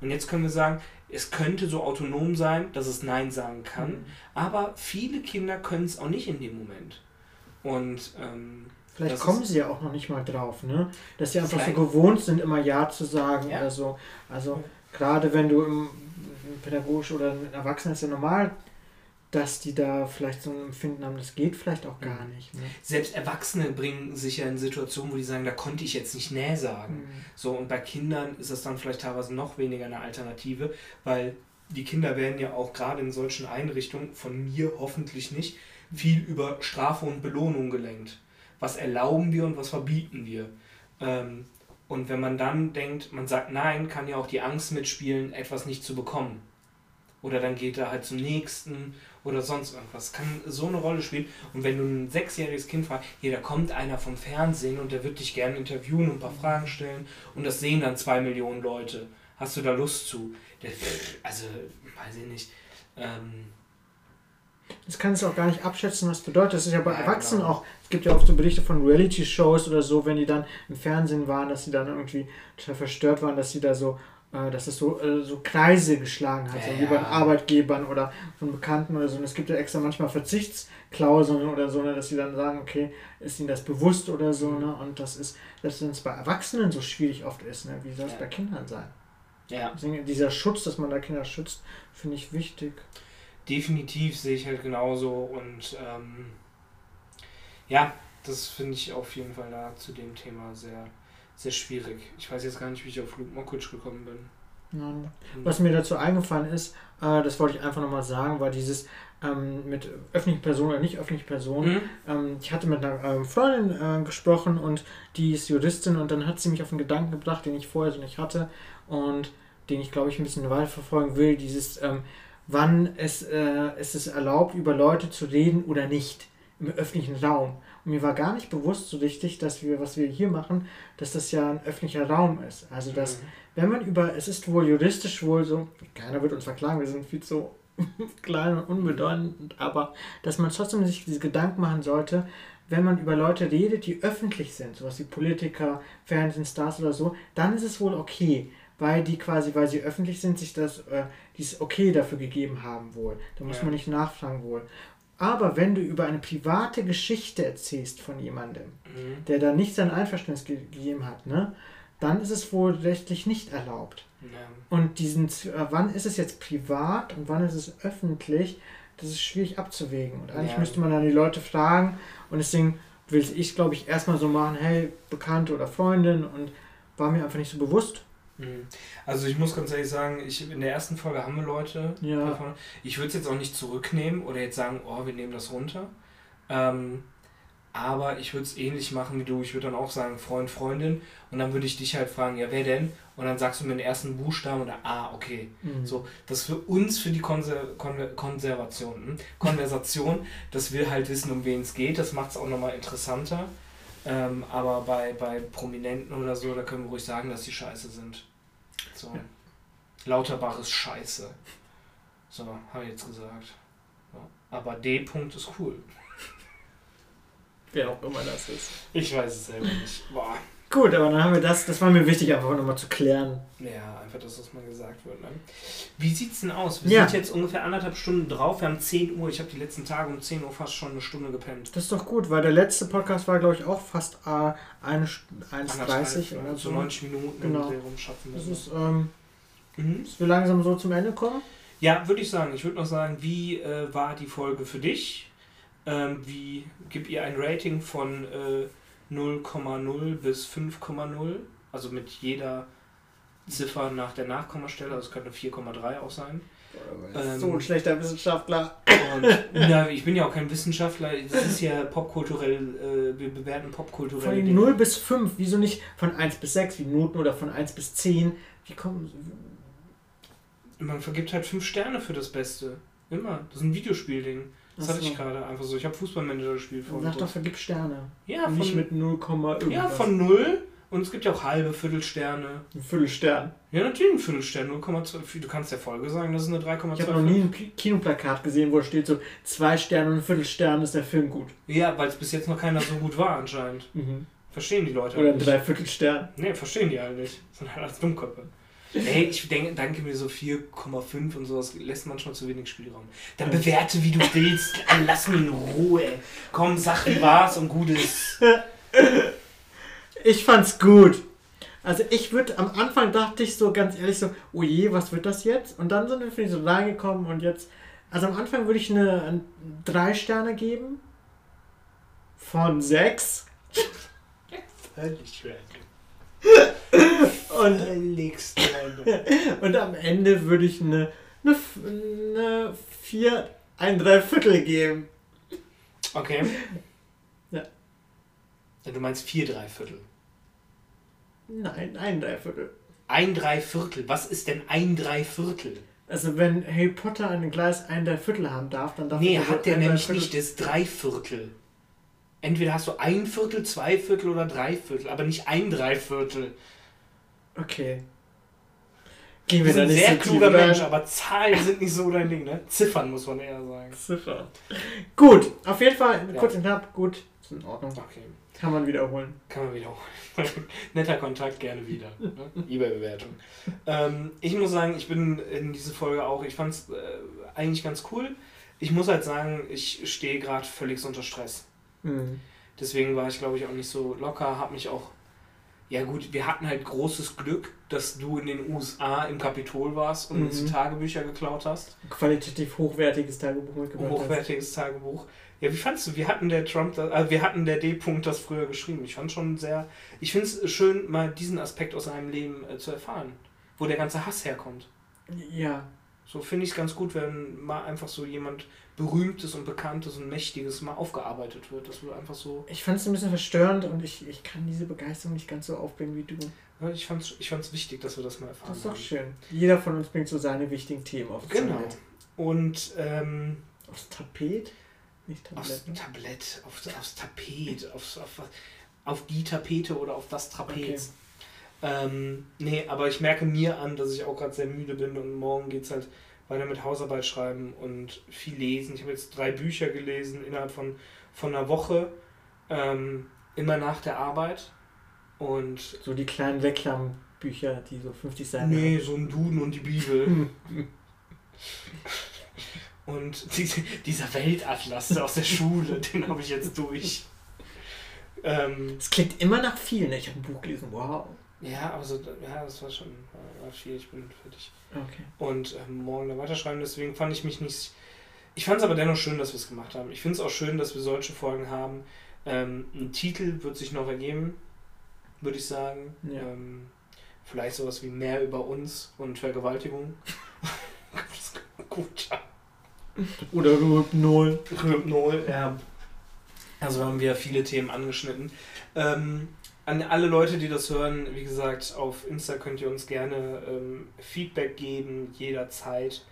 Und jetzt können wir sagen, es könnte so autonom sein, dass es Nein sagen kann, Mhm. aber viele Kinder können es auch nicht in dem Moment. Und ähm, Vielleicht kommen sie ja auch noch nicht mal drauf, ne? Dass sie einfach so gewohnt sind, immer Ja zu sagen Ja. oder so. Also gerade wenn du im, im pädagogisch oder mit Erwachsenen ist ja normal, dass die da vielleicht so ein Empfinden haben, das geht vielleicht auch gar Mhm. nicht. Ne? selbst Erwachsene bringen sich ja in Situationen, wo die sagen, da konnte ich jetzt nicht Näh sagen. Mhm. So, und bei Kindern ist das dann vielleicht teilweise noch weniger eine Alternative, weil die Kinder werden ja auch gerade in solchen Einrichtungen, von mir hoffentlich nicht, viel über Strafe und Belohnung gelenkt. Was erlauben wir und was verbieten wir? Ähm, und wenn man dann denkt, man sagt nein, kann ja auch die Angst mitspielen, etwas nicht zu bekommen. Oder dann geht er halt zum nächsten oder sonst irgendwas. Kann so eine Rolle spielen. Und wenn du ein sechsjähriges Kind fragst, hier, da kommt einer vom Fernsehen und der wird dich gerne interviewen und ein paar Fragen stellen und das sehen dann zwei Millionen Leute. Hast du da Lust zu? Also, weiß ich nicht. Ähm, Das kann es auch gar nicht abschätzen, was bedeutet. Das ist ja bei Ja, Erwachsenen genau. auch. Es gibt ja oft so Berichte von Reality-Shows oder so, wenn die dann im Fernsehen waren, dass sie dann irgendwie total verstört waren, dass sie da so, dass es so, äh, so Kreise geschlagen hat, Ja, so wie bei. Arbeitgebern oder von Bekannten oder so. Und es gibt ja extra manchmal Verzichtsklauseln oder so, ne, dass sie dann sagen, okay, ist ihnen das bewusst oder so, Mhm. ne? Und das ist, dass es bei Erwachsenen so schwierig oft ist, ne? Wie soll es Ja. bei Kindern sein? ja, Deswegen dieser Schutz, dass man da Kinder schützt, finde ich wichtig. definitiv sehe ich halt genauso. Und ähm, ja, das finde ich auf jeden Fall da zu dem Thema sehr, sehr schwierig. Ich weiß jetzt gar nicht, wie ich auf Luke Mockridge gekommen bin. Ja. Was mir dazu eingefallen ist, äh, das wollte ich einfach nochmal sagen, war dieses ähm, mit öffentlichen Personen oder nicht öffentlichen Personen. Mhm. Ähm, ich hatte mit einer ähm, Freundin äh, gesprochen und die ist Juristin und dann hat sie mich auf einen Gedanken gebracht, den ich vorher so nicht hatte und den ich glaube ich ein bisschen weiterverfolgen will. Dieses, ähm, wann es, äh, es ist erlaubt, über Leute zu reden oder nicht im öffentlichen Raum. Mir war gar nicht bewusst so richtig, dass wir, was wir hier machen, dass das ja ein öffentlicher Raum ist. Also dass wenn man über, es ist wohl juristisch wohl so, keiner wird uns verklagen, wir sind viel zu klein und unbedeutend, aber dass man trotzdem sich diese Gedanken machen sollte, wenn man über Leute redet, die öffentlich sind, sowas wie Politiker, Fernsehstars oder so, dann ist es wohl okay, weil die quasi, weil sie öffentlich sind, sich das, äh, dieses Okay dafür gegeben haben wohl. Da muss Ja. man nicht nachfragen wohl. Aber wenn du über eine private Geschichte erzählst von jemandem, Mhm. der da nicht sein Einverständnis ge gegeben hat, ne, dann ist es wohl rechtlich nicht erlaubt. Ja. Und diesen, äh, wann ist es jetzt privat und wann ist es öffentlich, das ist schwierig abzuwägen. Und eigentlich Ja. müsste man dann die Leute fragen. Und deswegen will ich, glaube ich, erstmal so machen, hey, Bekannte oder Freundin und war mir einfach nicht so bewusst. Mhm. Also ich muss ganz ehrlich sagen, ich, in der ersten Folge haben wir Leute. Ja. davon. Ich würde es jetzt auch nicht zurücknehmen oder jetzt sagen, oh, wir nehmen das runter. Ähm, aber ich würde es ähnlich machen wie du. Ich würde dann auch sagen, Freund, Freundin. Und dann würde ich dich halt fragen, ja, wer denn? Und dann sagst du mir den ersten Buchstaben oder ah, okay. Mhm. So, das für uns, für die Konser Konver Konservation, hm? Konversation, dass wir halt wissen, um wen es geht. Das macht es auch nochmal interessanter. Ähm, aber bei, bei Prominenten oder so, da können wir ruhig sagen, dass die scheiße sind. So. Ja. Lauterbach ist scheiße. So, habe ich jetzt gesagt. So. Aber D. -Punkt ist cool. Wer auch immer das ist. Ich weiß es selber nicht. Boah. Gut, aber dann haben wir das, das war mir wichtig, einfach nochmal zu klären. Ja, einfach, dass das mal gesagt wird. Ne? Wie sieht's denn aus? Wir Ja. sind jetzt ungefähr anderthalb Stunden drauf. Wir haben 10 Uhr. Ich habe die letzten Tage um 10 Uhr fast schon eine Stunde gepennt. Das ist doch gut, weil der letzte Podcast war, glaube ich, auch fast äh, eine St- 1,30 Anderthalb, oder so so. 90 Minuten Genau. um den rum schaffen wir. Das ist, ähm, mhm. dass wir langsam so zum Ende kommen. Ja, würde ich sagen. Ich würde noch sagen, wie äh, war die Folge für dich? Ähm, wie gibt ihr ein Rating von äh, 0,0 bis 5,0? Also mit jeder Ziffer nach der Nachkommastelle. Also es könnte 4,3 auch sein. Ähm, so ein schlechter Wissenschaftler. Und, na, ich bin ja auch kein Wissenschaftler. Das ist ja popkulturell. Äh, wir bewerten popkulturell. Von 0 bis 5, wieso nicht von 1 bis 6 wie Noten oder von 1 bis 10? Wie kommen. Man vergibt halt 5 Sterne für das Beste. Immer. Das ist ein Videospielding. Das hatte Achso. ich gerade einfach so. Ich habe Fußballmanager gespielt Sag vorhin. doch, vergib Sterne. Ja, nicht von, mit 0, irgendwas. ja, von 0. Und es gibt ja auch halbe Viertelsterne. Ein Viertelstern. Ja, natürlich ein Viertelstern. 0,2. Du kannst der Folge sagen, das ist eine 3,2. Ich habe noch nie ein Ki- Kinoplakat gesehen, wo steht so, zwei Sterne und ein Viertelstern ist der Film gut. Ja, weil es bis jetzt noch keiner so gut war anscheinend. Mhm. Verstehen die Leute Oder ein halt nicht. Dreiviertelstern. Nee, verstehen die halt nicht. Sind halt als Dummköpfe. Ey, ich denke, danke mir so 4,5 und sowas lässt manchmal zu wenig Spielraum. Dann bewerte, wie du willst. Lass mich in Ruhe. Komm, sag, wie war's und gut ist. Ich fand's gut. Also ich würde, am Anfang dachte ich so ganz ehrlich so, oh je, was wird das jetzt? Und dann sind wir finde ich, so reingekommen und jetzt, also am Anfang würde ich eine, ein, drei Sterne geben. Von sechs. Völlig random. Und, und am Ende würde ich eine, eine, eine vier, ein Dreiviertel geben. Okay. Ja. Du meinst vier Dreiviertel. Nein, ein Dreiviertel. Ein Dreiviertel. Was ist denn ein Dreiviertel? Also wenn Harry Potter ein Gleis ein Dreiviertel haben darf, dann darf Nee, er hat der nämlich nicht das Dreiviertel. Entweder hast du ein Viertel, zwei Viertel oder drei Viertel, aber nicht ein Dreiviertel. Okay. Gehen wir ein nicht sehr so kluger. Mensch, aber Zahlen sind nicht so dein Ding, ne? Ziffern muss man eher sagen. Ziffer. Gut, auf jeden Fall, Ja. kurz und knapp, gut, ist in Ordnung. Okay, Kann man wiederholen. kann man wiederholen. Netter Kontakt, gerne wieder. Ne? Ebay-Bewertung. Ähm, ich muss sagen, ich bin in diese Folge auch, ich fand es äh, eigentlich ganz cool. Ich muss halt sagen, ich stehe gerade völlig unter Stress. Hm. Deswegen war ich, glaube ich, auch nicht so locker, habe mich auch. Ja, gut, wir hatten halt großes Glück, dass du in den USA im Kapitol warst und uns Mhm. die Tagebücher geklaut hast. Qualitativ hochwertiges Tagebuch mitgebracht. hast. Hochwertiges Tagebuch. Ja, wie fandst du, wir hatten der Trump, das, äh, wir hatten der D-Punkt das früher geschrieben. Ich fand schon sehr. Ich finde es schön, mal diesen Aspekt aus seinem Leben äh, zu erfahren, wo der ganze Hass herkommt. Ja, So finde ich es ganz gut, wenn mal einfach so jemand Berühmtes und Bekanntes und Mächtiges mal aufgearbeitet wird. Das wird einfach so. ich fand es ein bisschen verstörend und ich, ich kann diese Begeisterung nicht ganz so aufbringen wie du. Ja, Ich fand es ich fand's wichtig, dass wir das mal erfahren Das ist doch haben. schön. Jeder von uns bringt so seine wichtigen Themen aufs Genau. Tablett. Und ähm, Aufs Tapet? Nicht aufs Tablett. ne? Tablett, aufs, aufs Tapet, aufs, auf, auf die Tapete oder auf das Trapez. Ähm, nee, aber ich merke mir an, dass ich auch gerade sehr müde bin und morgen geht es halt weiter mit Hausarbeit schreiben und viel lesen. Ich habe jetzt drei Bücher gelesen innerhalb von, von einer Woche, ähm, immer nach der Arbeit. Und So die kleinen Reklambücher, die so 50 Seiten nee, so ein Duden und die Bibel. haben. Und diese, dieser Weltatlas aus der Schule, den habe ich jetzt durch. Ähm, Es klingt immer nach viel, ne? Ich habe ein Buch gelesen, wow. Ja, aber so, ja, das war schon war viel, ich bin fertig. Okay. Und ähm, morgen da weiterschreiben, deswegen fand ich mich nicht. Ich fand es aber dennoch schön, dass wir es gemacht haben. Ich finde es auch schön, dass wir solche Folgen haben. Ähm, ein Titel wird sich noch ergeben, würde ich sagen. Ja. Ähm, vielleicht sowas wie mehr über uns und Vergewaltigung. das gut, ja. Oder Null. Hypnol, ja. Also haben wir viele Themen angeschnitten. Ähm, an alle Leute, die das hören, wie gesagt, auf Insta könnt ihr uns gerne ähm, Feedback geben, jederzeit.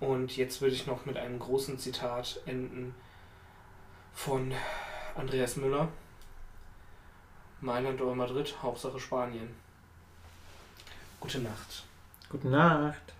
Und jetzt würde ich noch mit einem großen Zitat enden von Andreas Müller. Mailand oder Madrid, Hauptsache Spanien. Gute Nacht. Gute Nacht.